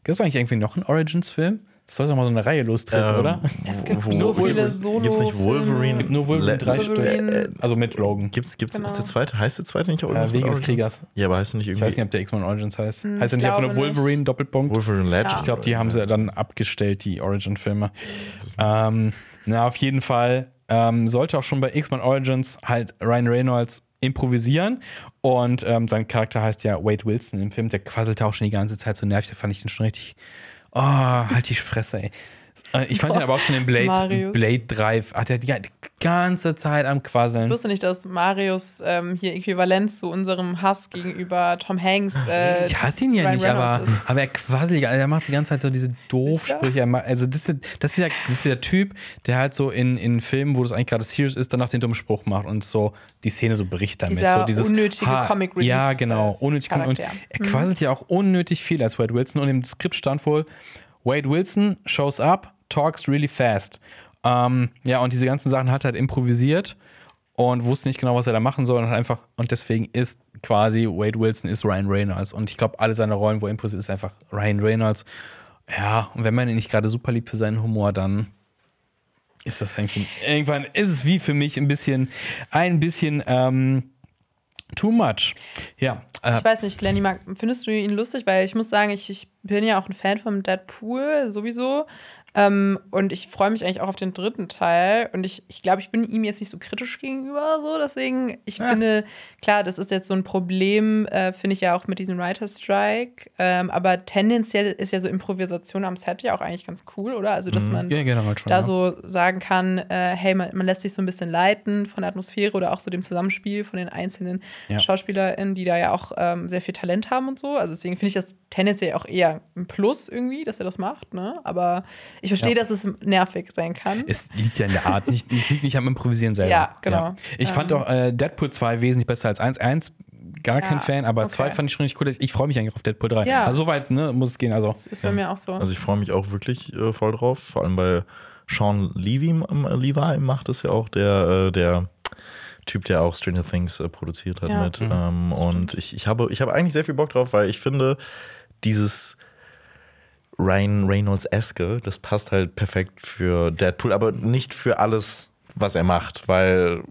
Gibt es eigentlich irgendwie noch einen Origins-Film? Das soll doch mal so eine Reihe lostreten, Ähm, oder? Es gibt wo- so viele gibt's- Gibt's nicht. Wolverine? Nur Wolverine Le- drei Wolverine. Stück. Also mit Logan. Gibt's, gibt's, Genau. ist der zweite, heißt der zweite nicht auch irgendwas Äh, Wege mit des? Kriegers. Ja, aber heißt er nicht Ich irgendwie weiß nicht, ob der X-Men Origins heißt. heißt er ich nicht einfach nur glaube nicht. Wolverine, Doppelpunkt? Wolverine Legend? Ja. Ich glaube, die haben sie dann abgestellt, die Origin-Filme. Ähm, na, auf jeden Fall ähm, sollte auch schon bei X-Men Origins halt Ryan Reynolds improvisieren. Und ähm, sein Charakter heißt ja Wade Wilson im Film. Der quasselte auch schon die ganze Zeit so nervig. Da fand ich den schon richtig. Oh, halt die Fresse, ey. Äh, Ich fand ihn aber auch schon in Blade, Marius. Blade Drive. Hat er die ganze Zeit am Ich Quasseln. wusste nicht, dass Marius ähm, hier äquivalent zu unserem Hass gegenüber Tom Hanks. Äh, Ich hasse ihn ja Ryan nicht, aber, ist. aber er quasselig, also er macht die ganze Zeit so diese Doofsprüche. Also das ist, das, ist ja, das ist der Typ, der halt so in, in Filmen, wo das eigentlich gerade serious ist, danach den dummen Spruch macht und so die Szene so bricht damit. Dieser so dieses, unnötige Comic Relief, Ja, genau. Unnötig und Charakter. er quasselt ja auch unnötig viel als Wade Wilson und im Skript stand wohl, Wade Wilson shows up, talks really fast. Ähm, ja, und diese ganzen Sachen hat er halt improvisiert und wusste nicht genau, was er da machen soll und hat einfach, und deswegen ist quasi Wade Wilson ist Ryan Reynolds. Und ich glaube, alle seine Rollen, wo er improvisiert, ist einfach Ryan Reynolds. Ja, und wenn man ihn nicht gerade super liebt für seinen Humor, dann ist das irgendwie, irgendwann ist es wie für mich ein bisschen, ein bisschen ähm, too much. Ja, äh, Ich weiß nicht, Lenny, findest du ihn lustig? Weil ich muss sagen, ich, ich bin ja auch ein Fan von Deadpool sowieso. Ähm, und ich freue mich eigentlich auch auf den dritten Teil. Und ich, ich glaube, ich bin ihm jetzt nicht so kritisch gegenüber. So. Deswegen, ich finde, klar, das ist jetzt so ein Problem, äh, finde ich ja auch mit diesem Writer's Strike. Ähm, aber tendenziell ist ja so Improvisation am Set ja auch eigentlich ganz cool, oder? Also, dass man ja, schon. da ja. so sagen kann, äh, hey, man, man lässt sich so ein bisschen leiten von der Atmosphäre oder auch so dem Zusammenspiel von den einzelnen Ja. SchauspielerInnen, die da ja auch ähm, sehr viel Talent haben und so. Also deswegen finde ich das tendenziell auch eher ein Plus irgendwie, dass er das macht, ne? Aber ich verstehe, Ja. dass es nervig sein kann. Es liegt ja in der Art, nicht, es liegt nicht am Improvisieren selber. Ja, genau. Ich fand Ähm. auch äh, Deadpool 2 wesentlich besser als 1. 1 gar kein Ja, Fan, aber okay. 2 fand ich schon richtig cool. Ich freue mich eigentlich auf Deadpool 3. Ja. Also so weit ne, muss es gehen. Also, Das ist bei mir auch so. Also ich freue mich auch wirklich äh, voll drauf, vor allem weil Sean Levy, ähm, Levi macht es ja auch, der, äh, der Typ, der auch Stranger Things äh, produziert hat Ja. mit. Ähm, und ich, ich, habe, ich habe eigentlich sehr viel Bock drauf, weil ich finde, dieses Ryan Reynolds-eske, das passt halt perfekt für Deadpool, aber nicht für alles, was er macht, weil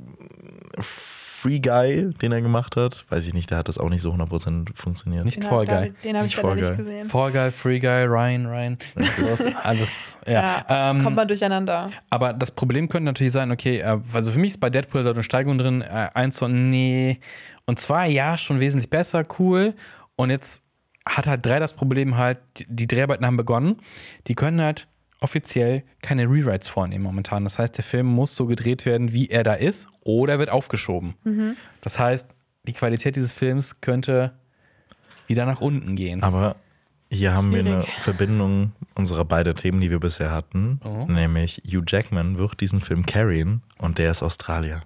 Free Guy, den er gemacht hat, weiß ich nicht, der hat das auch nicht so 100% funktioniert. nicht Fall Guy. Den habe ich Fall nicht gesehen. Fall Guy, Free Guy, Ryan, Ryan. Das ist alles. Ja. Ja, Ähm, kommt man durcheinander. Aber das Problem könnte natürlich sein, okay, äh, also für mich ist bei Deadpool so eine Steigerung drin, äh, eins so, nee. Und zwei, ja, schon wesentlich besser, cool. Und jetzt hat halt drei das Problem halt, die, Dreharbeiten haben begonnen. Die können halt offiziell keine Rewrites vornehmen momentan. Das heißt, der Film muss so gedreht werden, wie er da ist, oder er wird aufgeschoben. Das heißt, die Qualität dieses Films könnte wieder nach unten gehen. Aber hier haben wir eine Schwierig. Verbindung unserer beiden Themen, die wir bisher hatten. Oh. Nämlich Hugh Jackman wird diesen Film carryen und der ist Australier.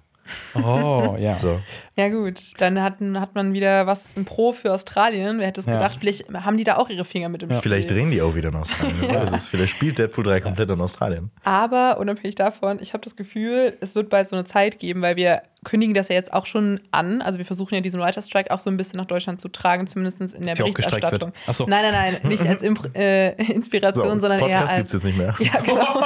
Oh, ja. So. Ja, gut. Dann hat, hat man wieder was ein Pro für Australien. Wer hätte es Ja. gedacht? Vielleicht haben die da auch ihre Finger mit im Spiel. Vielleicht drehen die auch wieder in Australien. wer weiß es. Vielleicht spielt Deadpool 3 komplett in Australien. Aber unabhängig davon, ich habe das Gefühl, es wird bald so eine Zeit geben, weil wir kündigen das ja jetzt auch schon an. Also wir versuchen ja diesen Writer's Strike auch so ein bisschen nach Deutschland zu tragen, zumindest in der Berichterstattung. wird. Ach so. Nein, nein, nein, nicht als Impr äh, Inspiration, sondern eher Podcast gibt als es jetzt nicht mehr. ja, genau.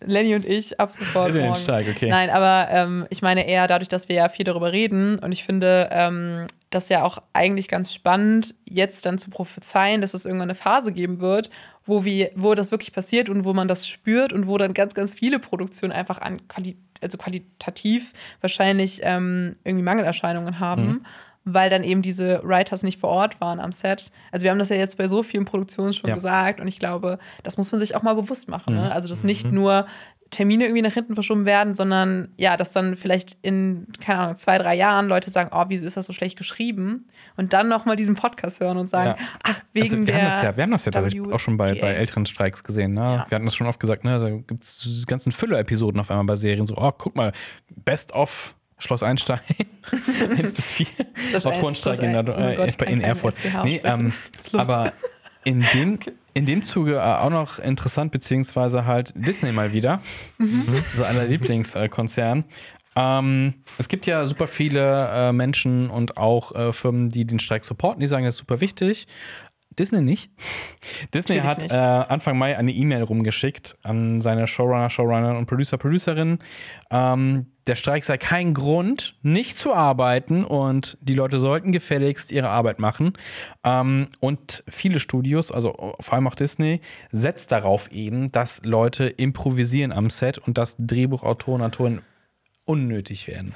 Lenny und ich ab sofort. Den. Streik, okay. Nein, aber ähm, ich meine eher dadurch, dass wir ja viel darüber reden und ich finde ähm, das ja auch eigentlich ganz spannend, jetzt dann zu prophezeien, dass es irgendwann eine Phase geben wird, wo, wir, wo das wirklich passiert und wo man das spürt und wo dann ganz, ganz viele Produktionen einfach an Quali also qualitativ wahrscheinlich ähm, irgendwie Mangelerscheinungen haben. Mhm. Weil dann eben diese Writers nicht vor Ort waren am Set. Also, wir haben das ja jetzt bei so vielen Produktionen schon Ja. gesagt und ich glaube, das muss man sich auch mal bewusst machen. Mhm. Ne? Also, dass nicht nur Termine irgendwie nach hinten verschoben werden, sondern ja, dass dann vielleicht in, keine Ahnung, zwei, drei Jahren Leute sagen, oh, wieso ist das so schlecht geschrieben? Und dann nochmal diesen Podcast hören und sagen, Ja. ach, wegen Also, wir, der haben das ja, wir haben das ja tatsächlich auch schon bei, bei älteren Streiks gesehen. Ne? Ja. Wir hatten das schon oft gesagt, ne? da gibt es diese ganzen Füller-Episoden auf einmal bei Serien. So, oh, guck mal, Best of Schloss Einstein, 1 bis 4, Schloss Autorenstreik in, oh äh, Gott, in kein Erfurt. Nee, ähm, aber in dem, in dem Zuge äh, auch noch interessant, beziehungsweise halt Disney mal wieder, Mhm. so einer Lieblingskonzern. Ähm, es gibt ja super viele äh, Menschen und auch äh, Firmen, die den Streik supporten, die sagen, das ist super wichtig. Disney nicht. Disney Natürlich hat nicht. Äh, Anfang Mai eine E-Mail rumgeschickt an seine Showrunner, Showrunner und Producer, Producerinnen. Ähm, der Streik sei kein Grund, nicht zu arbeiten und die Leute sollten gefälligst ihre Arbeit machen. Ähm, und viele Studios, also vor allem auch Disney, setzt darauf eben, dass Leute improvisieren am Set und dass Drehbuchautoren, Autoren unnötig werden.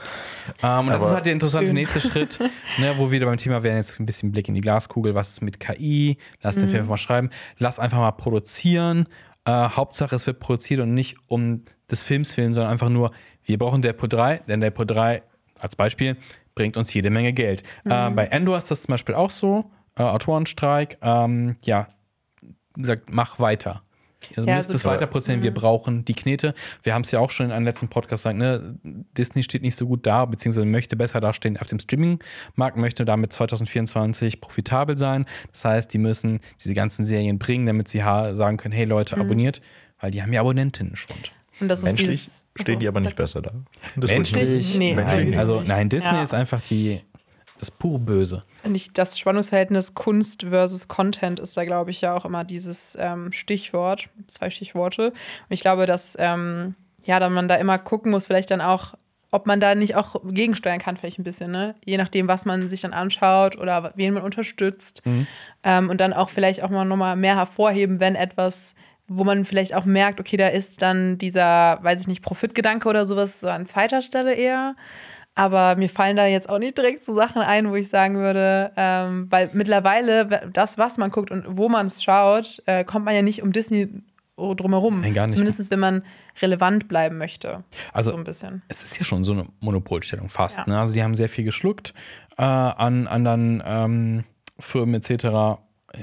Ähm, und das ist halt der interessante nächste Schritt, ne, wo wir wieder beim Thema wären, jetzt ein bisschen Blick in die Glaskugel, was ist mit KI, lass den Film mal schreiben, lass einfach mal produzieren. Äh, Hauptsache, es wird produziert und nicht um des Films willen, sondern einfach nur, wir brauchen Deadpool 3, denn Deadpool 3 als Beispiel bringt uns jede Menge Geld. Äh, bei Endor ist das zum Beispiel auch so, äh, Autorenstreik, ähm, ja, gesagt, mach weiter. Also Ja, müsst das es weiter produzieren, wir brauchen die Knete. Wir haben es ja auch schon in einem letzten Podcast gesagt, ne? Disney steht nicht so gut da, beziehungsweise möchte besser dastehen auf dem Streaming-Markt, möchte damit 2024 profitabel sein. Das heißt, die müssen diese ganzen Serien bringen, damit sie sagen können, hey Leute, Mhm. abonniert, weil die haben ja das ist Menschlich dieses, stehen die aber nicht besser da. Das Menschlich? Nee. nein, Menschlich also nicht. nein, Disney Ja. ist einfach die, das pure Böse. nicht das Spannungsverhältnis Kunst versus Content ist da, glaube ich, ja auch immer dieses ähm, Stichwort, zwei Stichworte. Und ich glaube, dass ähm, ja, dann man da immer gucken muss, vielleicht dann auch, ob man da nicht auch gegensteuern kann, vielleicht ein bisschen, ne? Je nachdem, was man sich dann anschaut oder wen man unterstützt. Ähm, und dann auch vielleicht auch mal nochmal mehr hervorheben, wenn etwas wo man vielleicht auch merkt, okay, da ist dann dieser, weiß ich nicht, Profitgedanke oder sowas so an zweiter Stelle eher. Aber mir fallen da jetzt auch nicht direkt so Sachen ein, wo ich sagen würde, ähm, weil mittlerweile das, was man guckt und wo man es schaut, äh, kommt man ja nicht um Disney drumherum. Nein, gar nicht. Zumindest wenn man relevant bleiben möchte. Also- so ein bisschen. es ist ja schon so eine Monopolstellung fast. Ja. Ne? Also die haben sehr viel geschluckt äh, an anderen ähm, Firmen etc.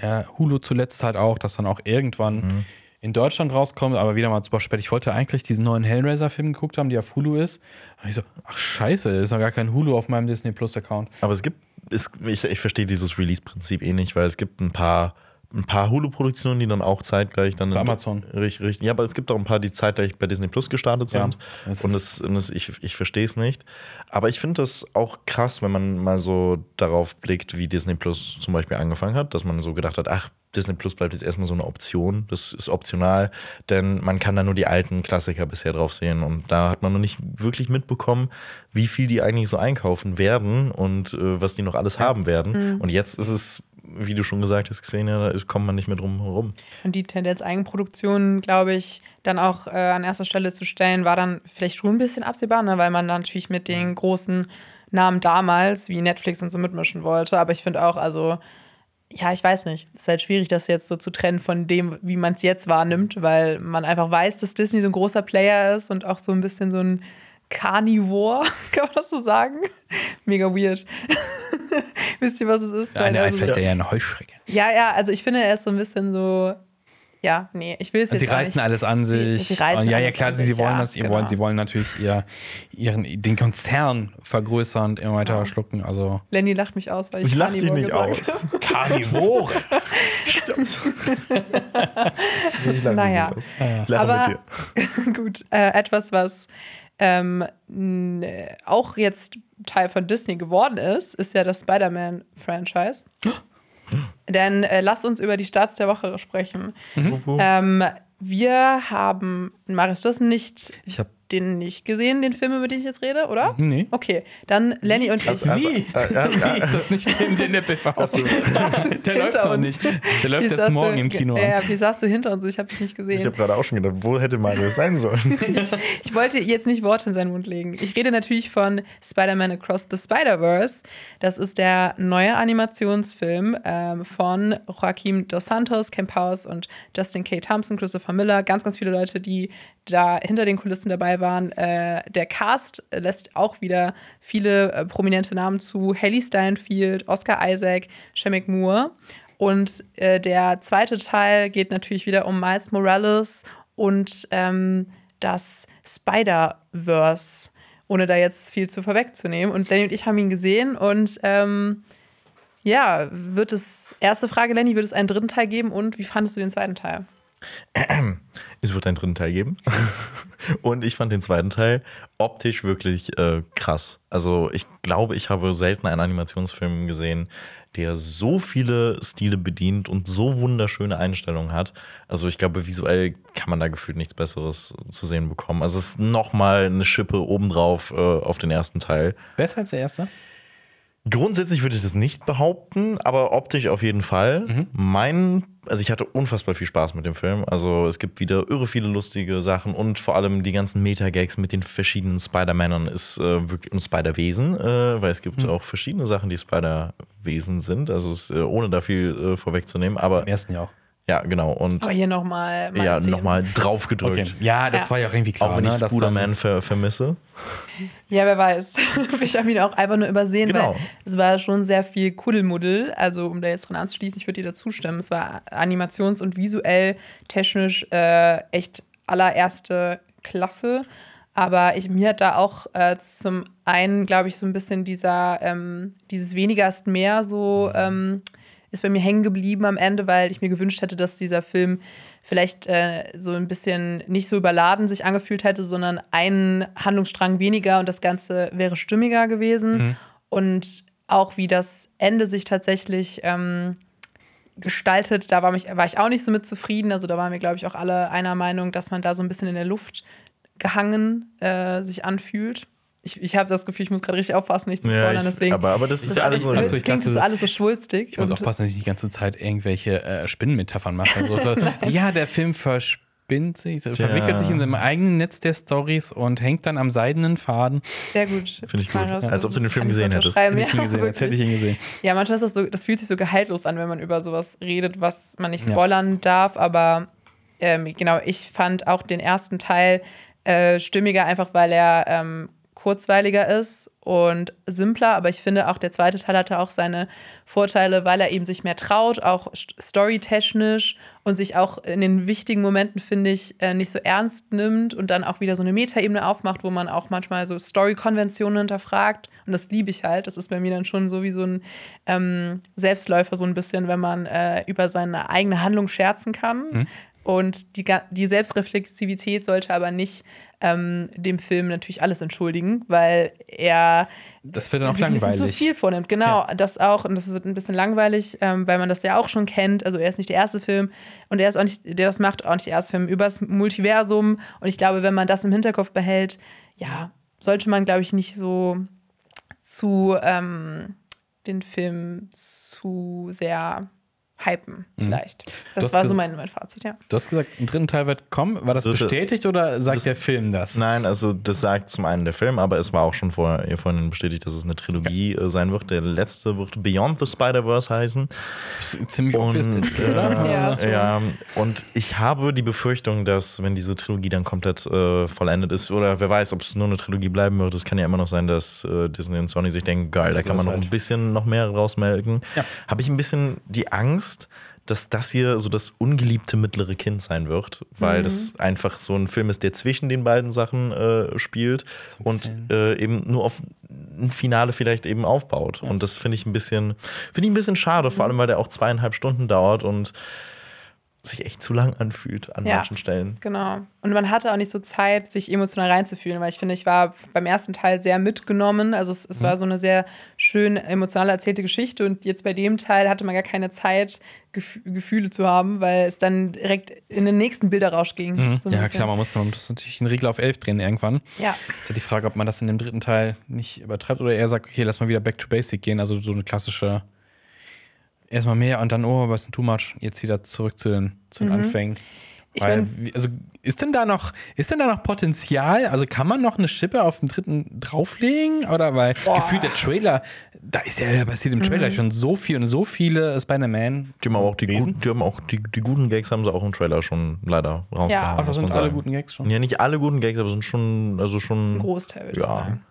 Ja, Hulu zuletzt halt auch, dass dann auch irgendwann Mhm. In Deutschland rauskommt, aber wieder mal super spät. Ich wollte eigentlich diesen neuen Hellraiser-Film geguckt haben, der auf Hulu ist. Und ich so, ach scheiße, ist noch gar kein Hulu auf meinem Disney Plus-Account. Aber es gibt, es, ich, ich verstehe dieses Release-Prinzip eh nicht, weil es gibt ein paar, ein paar Hulu-Produktionen, die dann auch zeitgleich dann Bei Amazon. Richtig, richtig. Ja, aber es gibt auch ein paar, die zeitgleich bei Disney Plus gestartet Ja, sind. das und das, das, ich, ich verstehe es nicht. Aber ich finde das auch krass, wenn man mal so darauf blickt, wie Disney Plus zum Beispiel angefangen hat, dass man so gedacht hat, ach, Disney Plus bleibt jetzt erstmal so eine Option. Das ist optional, denn man kann da nur die alten Klassiker bisher drauf sehen. Und da hat man noch nicht wirklich mitbekommen, wie viel die eigentlich so einkaufen werden und äh, was die noch alles haben werden. Und jetzt ist es, wie du schon gesagt hast, Xenia, da kommt man nicht mehr drum herum. Und die Tendenz, Eigenproduktionen, glaube ich, dann auch äh, an erster Stelle zu stellen, war dann vielleicht schon ein bisschen absehbar, ne? weil man dann natürlich mit den großen Namen damals, wie Netflix und so, mitmischen wollte. Aber ich finde auch, also, ja, ich weiß nicht. Es ist halt schwierig, das jetzt so zu trennen von dem, wie man es jetzt wahrnimmt, weil man einfach weiß, dass Disney so ein großer Player ist und auch so ein bisschen so ein Carnivore, kann man das so sagen? Mega weird. Wisst ihr, was es ist? Eine, Also, vielleicht eher eine Heuschrecke. ja, ja, also ich finde, er ist so ein bisschen so. Ja, nee, ich will es Also jetzt sie reißen nicht. alles an Sie- sich. sie reißen und ja, ja, klar, sie, sich, wollen ja, das, genau. wollen, sie wollen natürlich ihr, ihren, den Konzern vergrößern und immer weiter Ja. schlucken. Also Lenny lacht mich aus, weil ich Ich lach dich Carnivore nicht aus. Karnivore. Ich lache Naja. nicht aus. Ich lache Aber- mit dir. Gut, äh, etwas, was ähm, äh, auch jetzt Teil von Disney geworden ist, ist ja das Spider-Man-Franchise. Denn äh, lass uns über die Starts der Woche sprechen. Ähm, wir haben, Marius, du hast nicht Ich hab- den nicht gesehen, den Film, über den ich jetzt rede, oder? Nee. Okay, dann Lenny und ich. Also, Wie? äh, äh, Wie ist das nicht in, in der PV? Der läuft noch uns? nicht. Der läuft erst morgen du- im Kino Ja, wie saßt du hinter uns? Ich habe dich nicht ich gesehen. habe gerade auch schon gedacht, wo hätte Marius sein sollen? Ich wollte jetzt nicht Worte in seinen Mund legen. Ich rede natürlich von Spider-Man Across the Spider-Verse. Das ist der neue Animationsfilm ähm, von Joaquim Dos Santos, Ken Powers und Justin K. Thompson, Christopher Miller. Ganz, ganz viele Leute, die da hinter den Kulissen dabei waren. Äh, der Cast lässt auch wieder viele äh, prominente Namen zu. Haley Steinfeld, Oscar Isaac, Shemek Moore. Und äh, der zweite Teil geht natürlich wieder um Miles Morales und ähm, das Spider-Verse, ohne da jetzt viel zu vorwegzunehmen. Und Lenny und ich haben ihn gesehen und ähm, ja, wird es, erste Frage, Lenny, wird es einen dritten Teil geben und wie fandest du den zweiten Teil? Es wird einen dritten Teil geben. Und ich fand den zweiten Teil optisch wirklich äh, krass. Also ich glaube, ich habe selten einen Animationsfilm gesehen, der so viele Stile bedient und so wunderschöne Einstellungen hat. Also ich glaube, visuell kann man da gefühlt nichts Besseres zu sehen bekommen. Also es ist nochmal eine Schippe obendrauf äh, auf den ersten Teil. Besser als der erste? Grundsätzlich würde ich das nicht behaupten, aber optisch auf jeden Fall. Mein, also ich hatte unfassbar viel Spaß mit dem Film. Also es gibt wieder irre viele lustige Sachen und vor allem die ganzen Meta-Gags mit den verschiedenen Spider-Männern ist äh, wirklich und Spider-Wesen, äh, weil es gibt auch verschiedene Sachen, die Spider-Wesen sind. Also es, äh, ohne da viel äh, vorwegzunehmen, aber Im ersten ja auch. Ja, genau. Und Aber hier nochmal. ja, nochmal draufgedrückt. Okay. Ja, das Ja. war ja auch irgendwie klar. Auch wenn ne, ich dass Spider-Man ver vermisse. Ja, wer weiß. ich habe ihn auch einfach nur übersehen, Genau. weil es war schon sehr viel Kuddelmuddel. Also, um da jetzt dran anzuschließen, ich würde dir da zustimmen. Es war animations- und visuell, technisch äh, echt allererste Klasse. Aber ich, mir hat da auch äh, zum einen, glaube ich, so ein bisschen dieser, ähm, dieses weniger ist mehr so ähm, ist bei mir hängen geblieben am Ende, weil ich mir gewünscht hätte, dass dieser Film vielleicht äh, so ein bisschen nicht so überladen sich angefühlt hätte, sondern einen Handlungsstrang weniger und das Ganze wäre stimmiger gewesen. Und auch wie das Ende sich tatsächlich ähm, gestaltet, da war, mich, war ich auch nicht so mit zufrieden. Also da waren wir, glaube ich, auch alle einer Meinung, dass man da so ein bisschen in der Luft gehangen äh, sich anfühlt. Ich, ich habe das Gefühl, ich muss gerade richtig aufpassen, nicht zu Ja, spoilern. ich- deswegen aber- aber das ist alles so- Achso, ich klingt dachte- das alles so schwulstig. Ich muss aufpassen, dass ich die ganze Zeit irgendwelche äh, Spinnenmetaphern mache. Also, so, ja, der Film verspinnt sich, verwickelt sich in seinem eigenen Netz der Stories und hängt dann am seidenen Faden. Sehr gut. Finde ich gut. Marius, Als ob du den Film gesehen hättest. Hätte ich ihn Ja, gesehen, als hätte ich ihn gesehen. Ja, manchmal ist das so, das fühlt sich so gehaltlos an, wenn man über sowas redet, was man nicht Ja. spoilern darf. Aber ähm, genau, ich fand auch den ersten Teil äh, stimmiger, einfach weil er ähm, kurzweiliger ist und simpler. Aber ich finde auch, der zweite Teil hatte auch seine Vorteile, weil er eben sich mehr traut, auch st- storytechnisch und sich auch in den wichtigen Momenten, finde ich, äh, nicht so ernst nimmt und dann auch wieder so eine Metaebene aufmacht, wo man auch manchmal so Story-Konventionen hinterfragt. Und das liebe ich halt. Das ist bei mir dann schon so wie so ein ähm, Selbstläufer, so ein bisschen, wenn man äh, über seine eigene Handlung scherzen kann. Und die, die Selbstreflexivität sollte aber nicht ähm, dem Film natürlich alles entschuldigen, weil er Das wird dann auch langweilig. zu viel vornimmt. Genau, das auch. Und das wird ein bisschen langweilig, ähm, weil man das ja auch schon kennt. Also er ist nicht der erste Film und er ist auch nicht, der das macht, auch nicht der erste Film übers Multiversum. Und ich glaube, wenn man das im Hinterkopf behält, ja, sollte man, glaube ich, nicht so zu ähm, den Film zu sehr hypen, vielleicht. Mhm. Das war so mein, mein Fazit, ja. Du hast gesagt, ein dritten Teil wird kommen. War das Dritte- bestätigt oder sagt das- der Film das? Nein, also das sagt zum einen der Film, aber es war auch schon vor, vorhin bestätigt, dass es eine Trilogie äh, sein wird. Der letzte wird Beyond the Spider-Verse heißen. Ziemlich Und, obvious, äh, oder? Ja, ja, und ich habe die Befürchtung, dass wenn diese Trilogie dann komplett äh, vollendet ist, oder wer weiß, ob es nur eine Trilogie bleiben wird, es kann ja immer noch sein, dass äh, Disney und Sony sich denken, geil, da kann man noch halt. ein bisschen noch mehr rausmelken. Ja. Habe ich ein bisschen die Angst, dass das hier so das ungeliebte mittlere Kind sein wird, weil das einfach so ein Film ist, der zwischen den beiden Sachen äh, spielt und äh, eben nur auf ein Finale vielleicht eben aufbaut. Und das finde ich ein bisschen, finde ich ein bisschen schade, vor allem weil der auch zweieinhalb Stunden dauert und sich echt zu lang anfühlt an Ja. manchen Stellen. Genau. Und man hatte auch nicht so Zeit, sich emotional reinzufühlen, weil ich finde, ich war beim ersten Teil sehr mitgenommen. Also es, es war so eine sehr schön emotional erzählte Geschichte und jetzt bei dem Teil hatte man gar keine Zeit, Gef Gefühle zu haben, weil es dann direkt in den nächsten Bilderrausch ging. So Mhm. Ja, bisschen. klar, man muss, man muss natürlich einen Regler auf 11 drehen irgendwann. Ja. Ist ja die Frage, ob man das in dem dritten Teil nicht übertreibt oder eher sagt, okay, lass mal wieder back to basic gehen. Also so eine klassische, erstmal mehr und dann, oh, was ist too much, jetzt wieder zurück zu den, zu den Anfängen. Mhm. Ich Weil, mein- also ist denn da noch, ist denn da noch Potenzial? Also kann man noch eine Schippe auf den dritten drauflegen? Oder weil gefühlt der Trailer, da ist ja passiert im Mhm. Trailer schon so viel und so viele Spider-Man. Die haben aber auch die, guten, die, haben auch die, die guten Gags haben sie auch im Trailer schon leider rausgehauen. Ja. Ach, das muss sind alle sagen. guten Gags schon. Ja, nicht alle guten Gags, aber sind schon, also schon. Ein Großteil, würde ich Ja. sagen.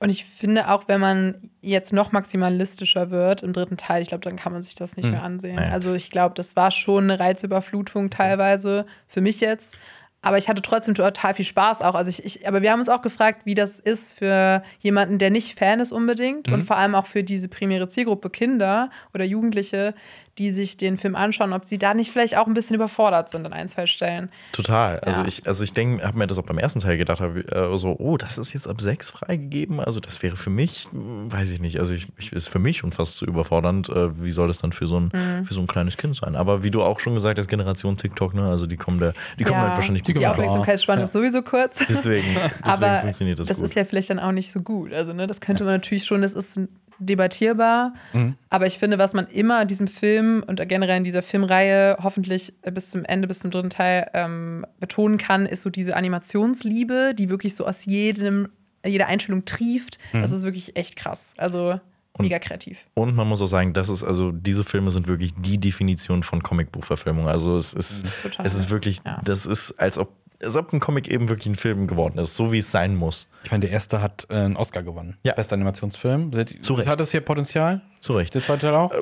Und ich finde auch, wenn man jetzt noch maximalistischer wird im dritten Teil, ich glaube, dann kann man sich das nicht mehr ansehen. Naja. Also ich glaube, das war schon eine Reizüberflutung teilweise für mich jetzt. Aber ich hatte trotzdem total viel Spaß auch. Also ich, ich, aber wir haben uns auch gefragt, wie das ist für jemanden, der nicht Fan ist unbedingt und vor allem auch für diese primäre Zielgruppe Kinder oder Jugendliche, die sich den Film anschauen, ob sie da nicht vielleicht auch ein bisschen überfordert sind an ein, zwei Stellen. Total. Also Ja. ich, also ich denke, habe mir das auch beim ersten Teil gedacht, hab, äh, so, oh, das ist jetzt ab sechs freigegeben. Also das wäre für mich, weiß ich nicht. Also ich, ich ist für mich schon fast zu überfordernd. Äh, wie soll das dann für so ein Mhm. für so ein kleines Kind sein? Aber wie du auch schon gesagt hast, Generation TikTok, ne? Also die kommen da, die kommen Ja, halt wahrscheinlich die gut Die. Aufmerksamkeitsspanne Ja. ist sowieso kurz. Deswegen, deswegen aber funktioniert das, das gut. ist ja vielleicht dann auch nicht so gut. Also, ne, das könnte man natürlich schon, das ist debattierbar. Mhm. Aber ich finde, was man immer in diesem Film und generell in dieser Filmreihe hoffentlich bis zum Ende, bis zum dritten Teil ähm, betonen kann, ist so diese Animationsliebe, die wirklich so aus jedem, jeder Einstellung trieft. Mhm. Das ist wirklich echt krass. Also mega kreativ. Und man muss auch sagen, das ist also diese Filme sind wirklich die Definition von Comicbuchverfilmung. Also es ist, Total. es ist wirklich, Ja. das ist als ob, als ob ein Comic eben wirklich ein Film geworden ist, so wie es sein muss. Ich meine, der erste hat äh, einen Oscar gewonnen. Ja. Bester Animationsfilm. Zu Recht. Hat das hier Potenzial? Zu Recht. Der zweite Teil auch?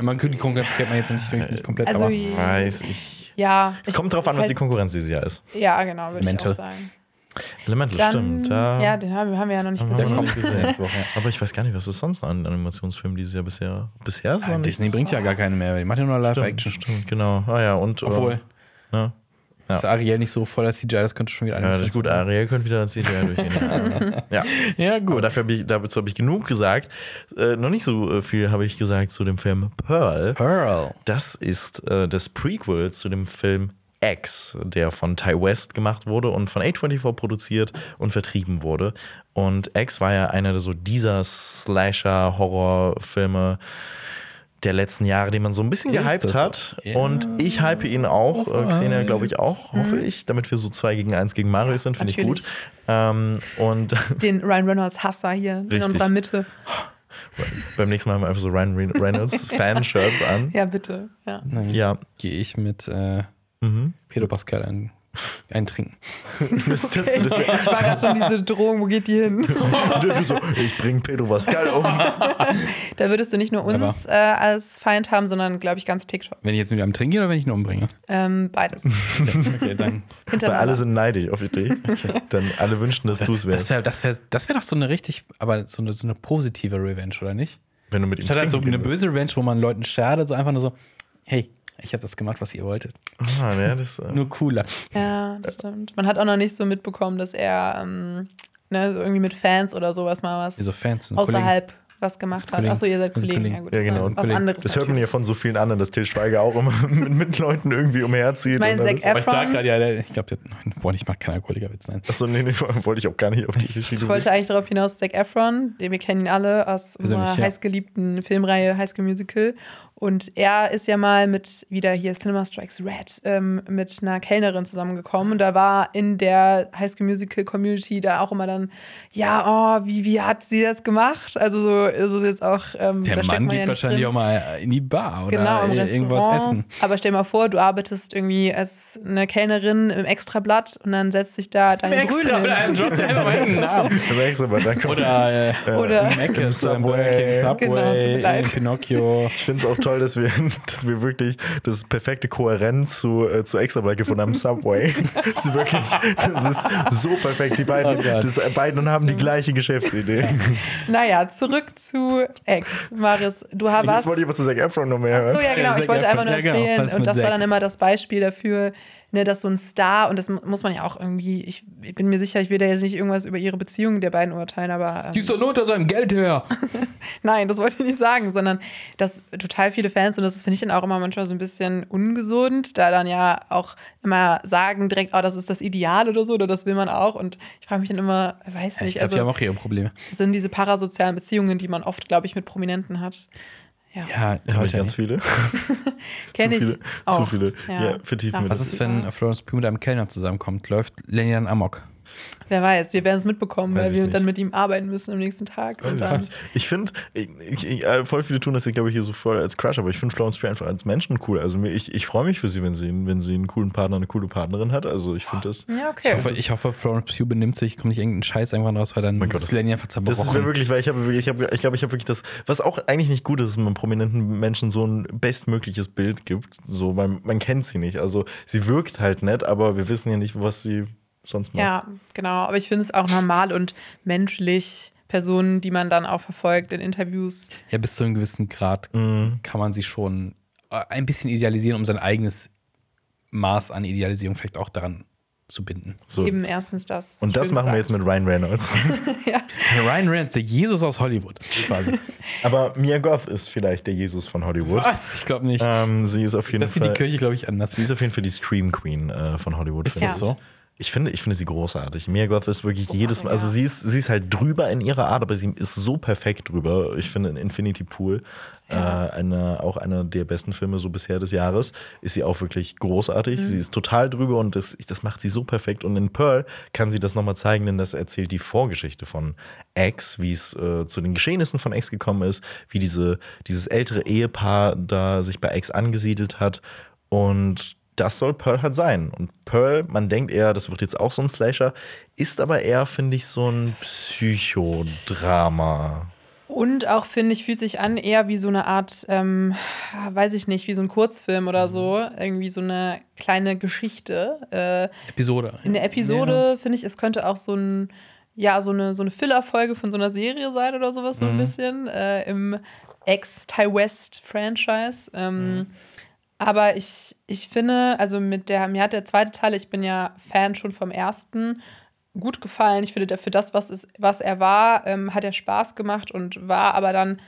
man könnte die Konkurrenz kennt man jetzt nicht, nicht komplett, Also, aber Weiß ich. ja. Es kommt drauf an, was die Konkurrenz dieses Jahr ist. Ja, genau, würde ich auch sagen. Elemental, Dann, stimmt. Da ja, den haben, haben wir ja noch nicht der gesehen. noch kommt gesehen. nächste Woche. Aber ich weiß gar nicht, was es sonst an Animationsfilmen dieses Jahr bisher. Bisher ist Ah, noch Disney bringt ja gar keine mehr. Die machen ja nur Live-Action. stimmt, genau. Ah ja, und. Obwohl, Äh, ja. Ja. ist Ariel nicht so voller CGI, das könnte schon wieder Ja, das ist gut. Ariel könnte wieder als CGI durchgehen. ja. ja. Ja, Aber gut. dafür habe ich, dazu habe ich genug gesagt. Äh, noch nicht so äh, viel habe ich gesagt zu dem Film Pearl. Pearl. Das ist äh, das Prequel zu dem Film X, der von Ty West gemacht wurde und von A24 produziert und vertrieben wurde. Und X war ja einer so dieser Slasher-Horrorfilme der letzten Jahre, den man so ein bisschen Ist gehypt so? hat. Ja. Und ich hype ihn auch. Äh, Xenia, glaube ich, auch, hoffe ich, damit wir so zwei gegen eins gegen Mario sind, finde ich gut. Ähm, und Den Ryan Reynolds Hasser hier in Richtig. unserer Mitte. beim nächsten Mal haben wir einfach so Ryan Reynolds Fan-Shirts an. Ja, bitte. Ja, gehe ich mit äh, Mhm. Pedro Pascal ein, eintrinken. das, das, das, Ich war gerade schon diese Drohung, wo geht die hin? du so, ich bring Pedro Pascal um. Da würdest du nicht nur uns äh, als Feind haben, sondern, glaube ich, ganz TikTok. Wenn ich jetzt mit einem trinke oder wenn ich ihn umbringe? Ähm, beides. Okay, dann. Weil alle sind neidisch auf dich. Dann alle wünschen, dass du es Das wärst. wäre das wär, das wär doch so eine richtig, aber so eine, so eine positive Revenge, oder nicht? Wenn du mit ihm Statt halt so eine böse Revenge, wo man Leuten schadet, so einfach nur so, hey, ich habe das gemacht, was ihr wolltet. Ah, ja, das, äh, Nur cooler. Ja, das stimmt. Man hat auch noch nicht so mitbekommen, dass er ähm, ne, so irgendwie mit Fans oder sowas mal was Wieso Fans? Außerhalb was gemacht hat. Kollegen. Achso, ihr seid Kollegen. Kollegen. Ja, gut, ja, das genau. was Kollegen. anderes. das hört man ja von so vielen anderen, dass Til Schweiger auch immer mit, mit Leuten irgendwie umherzieht. Und Zac alles. Aber ich dachte Efron gerade, ja, der, ich glaube, boah, ich mag keinen Alkoholikerwitz, nein. Achso, nee, nee, wollte ich auch gar nicht auf die Ich wollte eigentlich darauf hinaus, Zac Efron, den wir kennen ihn alle aus unserer ja. heißgeliebten Filmreihe High School Musical. Und er ist ja mal mit, wieder hier Cinema Strikes Red, ähm, mit einer Kellnerin zusammengekommen. Und da war in der High School Musical Community da auch immer dann, ja, oh, wie, wie hat sie das gemacht? Also so ist es jetzt auch. Ähm, Der Mann man geht ja wahrscheinlich drin. auch mal in die Bar oder Genau, im irgendwas Restaurant. essen. Aber stell mal vor, du arbeitest irgendwie als eine Kellnerin im Extrablatt und dann setzt sich da deine Brüder hin. Job, der einfach mal irgendeinen Namen. Aber extra, aber dann kommt, Oder, äh, Oder- Im im Burger King, Subway. Subway, Genau, Pinocchio. ich finde es auch toll, dass wir, dass wir wirklich das perfekte Kohärenz zu, äh, zu Extrablatt gefunden haben, Subway. Das ist wirklich, das ist so perfekt. Die beiden, Oh das, äh, beiden haben die gleiche Geschäftsidee. Naja, zurück zu Ex. Maris, du Jetzt warst. wollte ich aber zu Zac Efron noch mehr hören. So, ja, genau. Ich wollte einfach nur Ja, genau, erzählen. und das war dann immer das Beispiel dafür, ne, dass so ein Star, und das mu- muss man ja auch irgendwie, ich, ich bin mir sicher, ich will da jetzt nicht irgendwas über ihre Beziehung der beiden urteilen, aber. Ähm, Die ist doch nur unter seinem Geld her. Nein, das wollte ich nicht sagen, sondern dass total viele Fans, und das finde ich dann auch immer manchmal so ein bisschen ungesund, da dann ja auch immer sagen direkt, oh, das ist das Ideal oder so, oder das will man auch. Und ich frage mich dann immer, weiß Ich nicht, glaube, die haben also auch ihre Probleme. das sind diese parasozialen Beziehungen, die man oft, glaube ich, mit Prominenten hat. Ja, Ja, Habe ich heute ganz viele. kenne zu ich. viele. auch. Zu viele. Ja, Ja. vertiefen das. Was ist, wenn Florence Pugh mit einem Kellner zusammenkommt? Läuft Lenny dann amok? Wer weiß, wir werden es mitbekommen, Weiß weil ich wir nicht. dann mit ihm arbeiten müssen am nächsten Tag. Und dann, Ich finde, ich, ich, äh, voll viele tun das ja, glaube ich, hier so voll als Crush, aber ich finde Florence Pugh einfach als Menschen cool. Also mir, ich, ich freue mich für sie, wenn sie, wenn sie einen coolen Partner, eine coole Partnerin hat. Also ich finde das. ja, Ich okay. hoffe, ich hoffe, Florence Pugh benimmt sich, kommt nicht irgendein Scheiß irgendwann raus, weil dann Mein Gott, ist Lenny einfach Das ist mir zerbrochen. wirklich, weil ich habe wirklich, ich habe, ich glaube, ich habe wirklich das, was auch eigentlich nicht gut ist, dass man prominenten Menschen so ein bestmögliches Bild gibt. So, man, man kennt sie nicht. Also sie wirkt halt nett, aber wir wissen ja nicht, was sie sonst macht. Ja, genau. Aber ich finde es auch normal und menschlich, Personen, die man dann auch verfolgt in Interviews. Ja, bis zu einem gewissen Grad Mhm. kann man sie schon äh, ein bisschen idealisieren, um sein eigenes Maß an Idealisierung vielleicht auch daran zu binden. So. Eben erstens das. Und das machen wir gesagt. jetzt mit Ryan Reynolds. Ryan Reynolds, der Jesus aus Hollywood, quasi. Aber Mia Goth ist vielleicht der Jesus von Hollywood. Was? Ich glaube nicht. Ähm, sie ist auf jeden das sieht Fall. die Kirche, glaube ich, anders. Sie ist auf jeden Fall die Scream Queen äh, von Hollywood. Ist finde das ich. so? Ich finde, ich finde sie großartig. Mia Goth ist wirklich Großartig, jedes Mal, also ja. sie ist, sie ist halt drüber in ihrer Art, aber sie ist so perfekt drüber. Ich finde in Infinity Pool, äh, eine, auch einer der besten Filme so bisher des Jahres, ist sie auch wirklich großartig. Mhm. Sie ist total drüber und das, das macht sie so perfekt. Und in Pearl kann sie das nochmal zeigen, denn das erzählt die Vorgeschichte von X, wie es äh, zu den Geschehnissen von X gekommen ist, wie diese, dieses ältere Ehepaar da sich bei X angesiedelt hat. Und das soll Pearl halt sein. Und Pearl, man denkt eher, das wird jetzt auch so ein Slasher, ist aber eher, finde ich, so ein Psychodrama. Und auch, finde ich, fühlt sich an eher wie so eine Art, ähm, weiß ich nicht, wie so ein Kurzfilm oder so. Irgendwie so eine kleine Geschichte. Äh, Episode. in der Episode finde ich, es könnte auch so ein, ja, so eine, so eine Filler-Folge von so einer Serie sein oder sowas, so ein bisschen. Äh, Im Ex-Ty-West-Franchise. Ähm, Aber ich, ich finde, also mit der, mir hat der zweite Teil, ich bin ja Fan schon vom ersten, gut gefallen. Ich finde, der- für das, was, es, was er war, ähm, hat er Spaß gemacht und war aber dann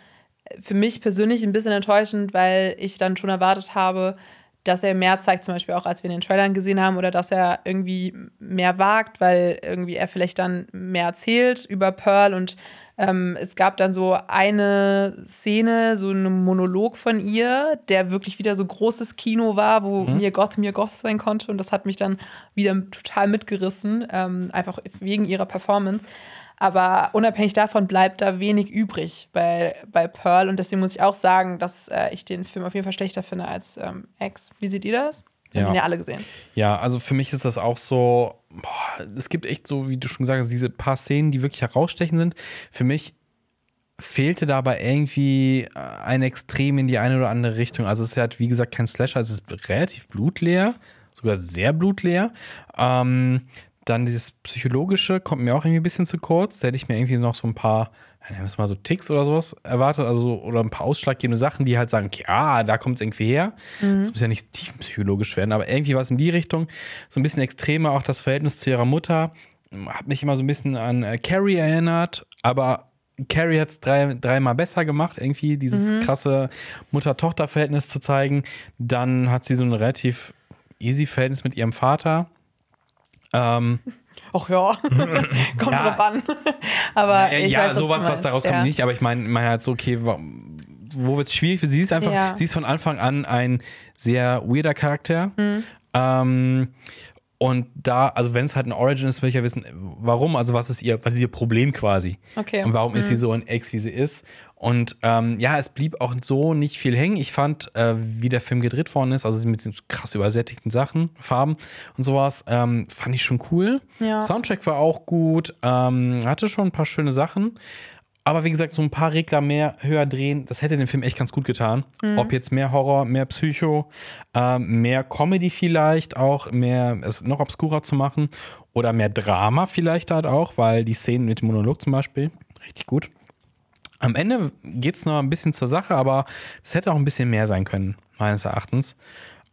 für mich persönlich ein bisschen enttäuschend, weil ich dann schon erwartet habe, dass er mehr zeigt, zum Beispiel auch als wir in den Trailern gesehen haben, oder dass er irgendwie mehr wagt, weil irgendwie er vielleicht dann mehr erzählt über Pearl und ähm, es gab dann so eine Szene, so einen Monolog von ihr, der wirklich wieder so großes Kino war, wo mir Goth mir Goth sein konnte und das hat mich dann wieder total mitgerissen, ähm, einfach wegen ihrer Performance. Aber unabhängig davon bleibt da wenig übrig bei, bei Pearl. Und deswegen muss ich auch sagen, dass äh, ich den Film auf jeden Fall schlechter finde als ähm, X. Wie seht ihr das? Wir Ja. haben ja alle gesehen. Ja, also für mich ist das auch so, boah, es gibt echt so, wie du schon gesagt hast, diese paar Szenen, die wirklich herausstechen sind. Für mich fehlte dabei irgendwie äh, ein Extrem in die eine oder andere Richtung. Also es ist halt, wie gesagt, kein Slasher, es ist relativ blutleer, sogar sehr blutleer. Ähm, dann dieses Psychologische kommt mir auch irgendwie ein bisschen zu kurz. Da hätte ich mir irgendwie noch so ein paar, es mal so Ticks oder sowas erwartet, also oder ein paar ausschlaggebende Sachen, die halt sagen, okay, ah, da kommt es irgendwie her. Es muss ja nicht tiefenpsychologisch werden, aber irgendwie was in die Richtung. So ein bisschen extremer, auch das Verhältnis zu ihrer Mutter. Hat mich immer so ein bisschen an äh, Carrie erinnert, aber Carrie hat es drei, dreimal besser gemacht, irgendwie dieses krasse Mutter-Tochter-Verhältnis zu zeigen. Dann hat sie so ein relativ easy Verhältnis mit ihrem Vater. Ähm, Ach ja, kommt Ja. drauf an. Aber ich ja, weiß, sowas, was meinst. daraus ja. kommt, nicht. Aber ich meine, meine halt so, okay, wa- wo wird es schwierig? Sie ist einfach, Ja. sie ist von Anfang an ein sehr weirder Charakter. Mhm. Ähm, und da, also wenn es halt ein Origin ist, will ich ja wissen, warum, also was ist ihr, was ist ihr Problem quasi? Okay. Und warum ist Mhm. sie so ein Ex, wie sie ist? Und ähm, ja, es blieb auch so nicht viel hängen. Ich fand, äh, wie der Film gedreht worden ist, also mit den krass übersättigten Sachen, Farben und sowas, ähm, fand ich schon cool. Ja. Soundtrack war auch gut, ähm, hatte schon ein paar schöne Sachen. Aber wie gesagt, so ein paar Regler mehr höher drehen, das hätte dem Film echt ganz gut getan. Ob jetzt mehr Horror, mehr Psycho, ähm, mehr Comedy vielleicht auch, mehr es noch obskurer zu machen oder mehr Drama vielleicht halt auch, weil die Szenen mit dem Monolog zum Beispiel, richtig gut. Am Ende geht es noch ein bisschen zur Sache, aber es hätte auch ein bisschen mehr sein können, meines Erachtens.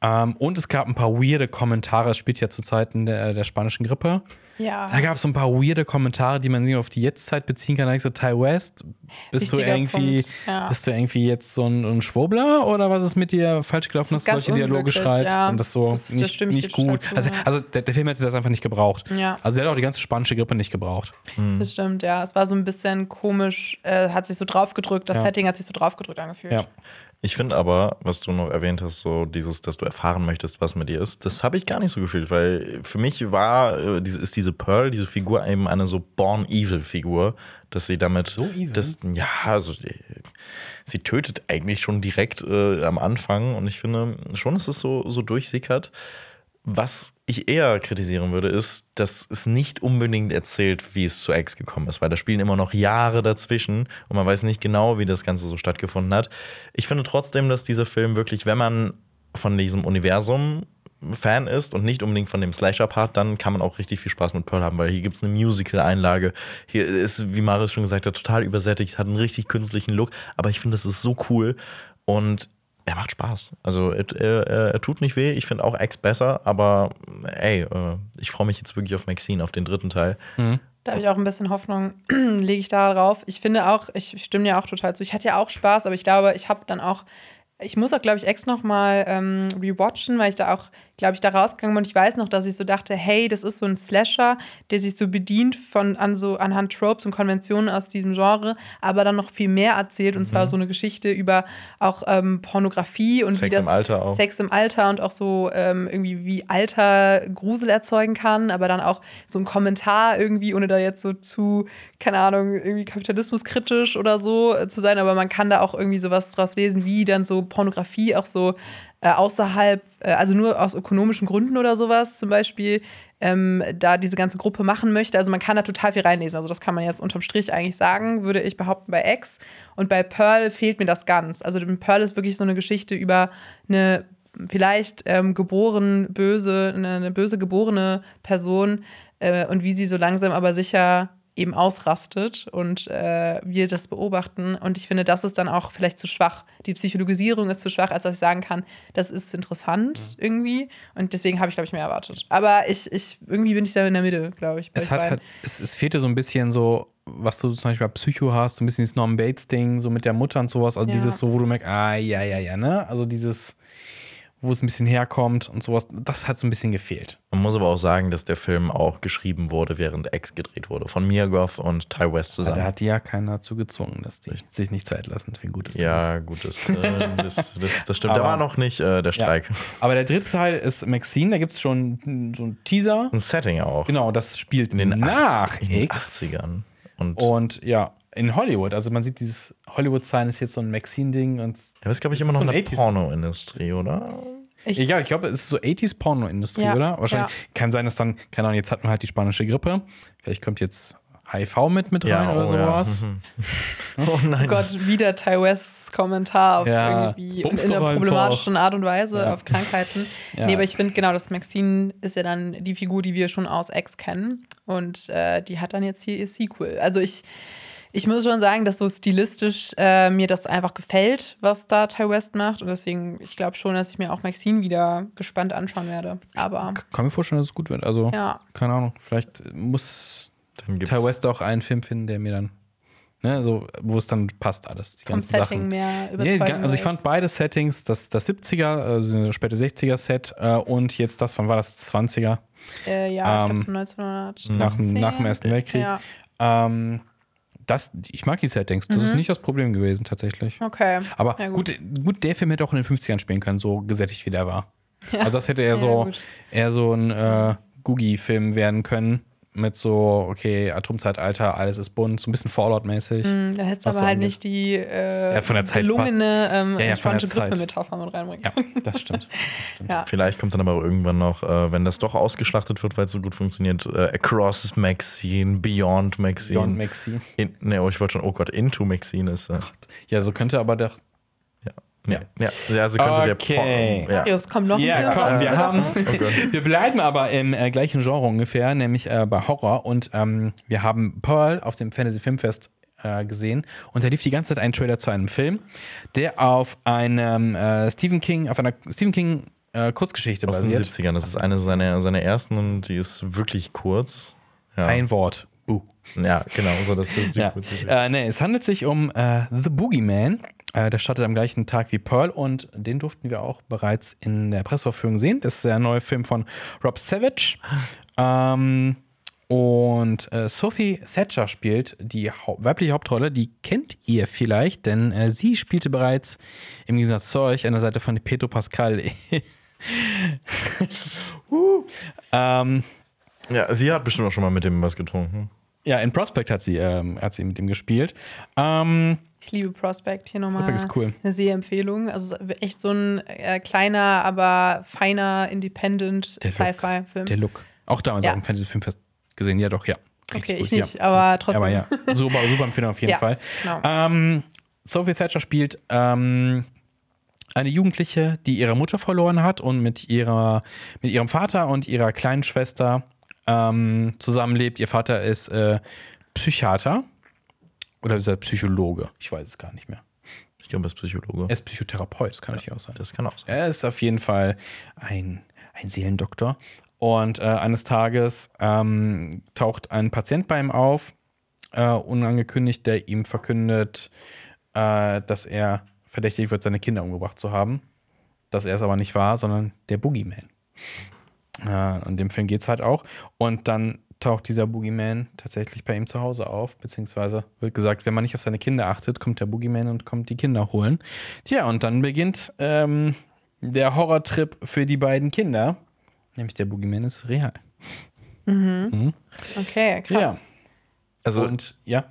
Ähm, und es gab ein paar weirde Kommentare. Es spielt ja zu Zeiten der, der spanischen Grippe. Ja. Da gab es so ein paar weirde Kommentare, die man sich auf die Jetztzeit beziehen kann. Da ich so, Ty West, bist du irgendwie, ja. bist du irgendwie jetzt so ein, ein Schwurbler oder was ist mit dir falsch gelaufen, Das dass ist du solche Dialoge schreibst ja. und das so Das- das nicht, ich nicht gut. Also, ja. also der, der Film hätte das einfach nicht gebraucht. Ja. Also er hat auch die ganze spanische Grippe nicht gebraucht. Das stimmt, ja. Es war so ein bisschen komisch, äh, hat sich so draufgedrückt, das Ja. Setting hat sich so draufgedrückt angefühlt. Ja. Ich finde aber, was du noch erwähnt hast, so dieses, dass du erfahren möchtest, was mit dir ist, das habe ich gar nicht so gefühlt, weil für mich war, äh, diese, ist diese Pearl, diese Figur eben eine so born evil Figur, dass sie damit, So evil? Das, ja, also äh, sie tötet eigentlich schon direkt äh, am Anfang und ich finde schon, dass es so, so durchsickert. Was ich eher kritisieren würde, ist, dass es nicht unbedingt erzählt, wie es zu X gekommen ist, weil da spielen immer noch Jahre dazwischen und man weiß nicht genau, wie das Ganze so stattgefunden hat. Ich finde trotzdem, dass dieser Film wirklich, wenn man von diesem Universum Fan ist und nicht unbedingt von dem Slasher-Part, dann kann man auch richtig viel Spaß mit Pearl haben, weil hier gibt es eine Musical-Einlage. Hier ist, wie Marius schon gesagt hat, total übersättigt, hat einen richtig künstlichen Look, aber ich finde, das ist so cool. Und er macht Spaß. Also er, er, er tut nicht weh. Ich finde auch X besser, aber ey, äh, ich freue mich jetzt wirklich auf Maxine, auf den dritten Teil. Da habe ich auch ein bisschen Hoffnung, lege ich da drauf. Ich finde auch, ich stimme dir auch total zu. Ich hatte ja auch Spaß, aber ich glaube, ich habe dann auch, ich muss auch, glaube ich, Ex noch mal ähm, rewatchen, weil ich da auch, glaube ich, da rausgegangen und ich weiß noch, dass ich so dachte, hey, das ist so ein Slasher, der sich so bedient von an so anhand Tropes und Konventionen aus diesem Genre, aber dann noch viel mehr erzählt und zwar so eine Geschichte über auch ähm, Pornografie und Mhm. Sex wie das im Alter auch. Sex im Alter und auch so ähm, irgendwie wie Alter Grusel erzeugen kann, aber dann auch so ein Kommentar irgendwie, ohne da jetzt so zu, keine Ahnung, irgendwie kapitalismuskritisch oder so äh, zu sein, aber man kann da auch irgendwie sowas draus lesen, wie dann so Pornografie auch so äh, außerhalb, äh, also nur aus ökonomischen Gründen oder sowas zum Beispiel, ähm, da diese ganze Gruppe machen möchte. Also man kann da total viel reinlesen. Also das kann man jetzt unterm Strich eigentlich sagen, würde ich behaupten bei X. Und bei Pearl fehlt mir das ganz. Also Pearl ist wirklich so eine Geschichte über eine vielleicht ähm, geboren böse, eine, eine böse geborene Person äh, und wie sie so langsam aber sicher eben ausrastet und äh, wir das beobachten. Und ich finde, das ist dann auch vielleicht zu schwach. Die Psychologisierung ist zu schwach, als dass ich sagen kann, das ist interessant irgendwie. Und deswegen habe ich, glaube ich, mehr erwartet. Aber ich, ich, irgendwie bin ich da in der Mitte, glaube ich. Es, hat halt, es, es fehlte so ein bisschen so, was du zum Beispiel bei Psycho hast, so ein bisschen dieses Norman Bates-Ding, so mit der Mutter und sowas. Also Ja. dieses so, wo du merkst, ah, ja, ja, ja, ne? Also dieses, wo es ein bisschen herkommt und sowas, das hat so ein bisschen gefehlt. Man muss aber auch sagen, dass der Film auch geschrieben wurde, während X gedreht wurde. Von Mia Goth und Ty West Da zusammen. hat die ja keiner dazu gezwungen, dass die sich nicht Zeit lassen für ein gutes. Ja, gut, das, äh, das, das, das stimmt. da Aber- war noch nicht äh, der Ja. Streik. Aber der dritte Teil ist Maxine, da gibt es schon so einen Teaser. Ein Setting auch. Genau, das spielt In den, nach 80, in den X. 80ern. Und Und ja, in Hollywood. Also man sieht dieses Hollywood-Sign ist jetzt so ein Maxine-Ding und ja, das ist, glaube ich, immer noch so ein eine 80s. Pornoindustrie, oder? Ich- ja, ich glaube, es ist so 80s Porno-Industrie, Ja, oder? Wahrscheinlich ja. kann sein, dass dann, keine Ahnung, jetzt hatten wir halt die spanische Grippe. Vielleicht kommt jetzt HIV mit mit rein oder oh sowas. Mhm. Oh nein. Oh Gott, wieder Ty Wests Kommentar auf Ja, irgendwie bumst in einer problematischen Art und Weise Ja. auf Krankheiten. Ja. Nee, aber ich finde genau, das Maxine ist ja dann die Figur, die wir schon aus X kennen. Und äh, die hat dann jetzt hier ihr Sequel. Also ich, ich muss schon sagen, dass so stilistisch äh, mir das einfach gefällt, was da Ty West macht. Und deswegen, ich glaube schon, dass ich mir auch Maxine wieder gespannt anschauen werde. Aber Kann mir vorstellen, dass es gut wird. Also, ja, keine Ahnung, vielleicht muss Dann gibt's, Ty West auch einen Film finden, der mir dann, ne, so, wo es dann passt alles, die vom ganzen Setting Sachen. mehr gan- also ich fand beide Settings, das, das 70er, also das späte 60er Set äh, und jetzt das, wann war das, 20er, Äh, ja, ich ähm, glaube so 1900. nach, dem- nach dem Ersten Weltkrieg. Ja, Ähm, das, ich mag die Settings, das ist nicht das Problem gewesen tatsächlich. okay. Aber Ja, gut. Gut, der Film hätte auch in den 50ern spielen können, so gesättigt wie der war. Also das hätte eher Ja, so, gut. eher so ein äh, Googie-Film werden können. Mit so, okay, Atomzeitalter, alles ist bunt, so ein bisschen Fallout-mäßig. Hm, Da hättest du aber so halt nicht die äh, Ja, von der Zeit gelungene ähm, Ja, ja, spanische Zeit. Grippe-Metapher mit reinbringen. Ja, das stimmt. Ja. Vielleicht kommt dann aber irgendwann noch, äh, wenn das doch ausgeschlachtet wird, weil es so gut funktioniert, äh, Across Maxine, Beyond Maxine. Beyond Maxi. In, ne, oh, ich wollte schon, oh Gott, Into Maxine ist. Äh, Ja, so könnte aber der. Ja, ja, ja, also könnte Okay. der. Po- ja. Marius, kommt noch Ja, komm, wir haben. Oh wir bleiben aber im äh, gleichen Genre ungefähr, nämlich äh, bei Horror. Und ähm, wir haben Pearl auf dem Fantasy Filmfest äh, gesehen. Und da lief die ganze Zeit ein Trailer zu einem Film, der auf einem äh, Stephen King, auf einer Stephen King äh, Kurzgeschichte Aus den basiert. 70ern. Das ist eine seiner, seiner ersten und die ist wirklich kurz. Ja, Ein Wort. Buh. ja genau. So, das, ist die Ja. kurze Geschichte. Äh, nee, es handelt sich um äh, The Boogeyman. Äh, der startet am gleichen Tag wie Pearl und den durften wir auch bereits in der Presseverführung sehen. Das ist der neue Film von Rob Savage. Ähm, und äh, Sophie Thatcher spielt die Hau weibliche Hauptrolle. Die kennt ihr vielleicht, denn äh, sie spielte bereits im Gegensatz zu euch an der Seite von Pedro Pascal. uh, ähm, Ja, sie hat bestimmt auch schon mal mit dem was getrunken. ja, in Prospect hat sie, ähm, hat sie mit ihm gespielt. Ähm, Ich liebe Prospect. Hier nochmal Prospect ist cool. eine Sehempfehlung. Also echt so ein äh, kleiner, aber feiner Independent. Sci-Fi-Film. Der Look. Auch damals Ja. auch im Fantasy Filmfest gesehen. Ja, doch, ja. Richtig Okay, ich gut, nicht, ja. aber trotzdem. Aber ja, super, super Empfehlung auf jeden Ja, Fall. genau. Ähm, Sophie Thatcher spielt ähm, eine Jugendliche, die ihre Mutter verloren hat und mit, ihrer, mit ihrem Vater und ihrer kleinen Schwester ähm, zusammenlebt. Ihr Vater ist äh, Psychiater oder ist er Psychologe? Ich weiß es gar nicht mehr. Ich glaube, er ist Psychologe. Er ist Psychotherapeut, das kann natürlich auch sein. das kann auch sein. Er ist auf jeden Fall ein, ein Seelendoktor. Und äh, eines Tages ähm, taucht ein Patient bei ihm auf, äh, unangekündigt, der ihm verkündet, äh, dass er verdächtig wird, seine Kinder umgebracht zu haben. Dass er es aber nicht war, sondern der Boogeyman. Äh, in dem Film geht es halt auch. Und dann taucht dieser Boogeyman tatsächlich bei ihm zu Hause auf, beziehungsweise wird gesagt, wenn man nicht auf seine Kinder achtet, kommt der Boogeyman und kommt die Kinder holen. Tja, und dann beginnt ähm, der Horrortrip für die beiden Kinder, nämlich der Boogeyman ist real. Okay, krass. Also, Und ja,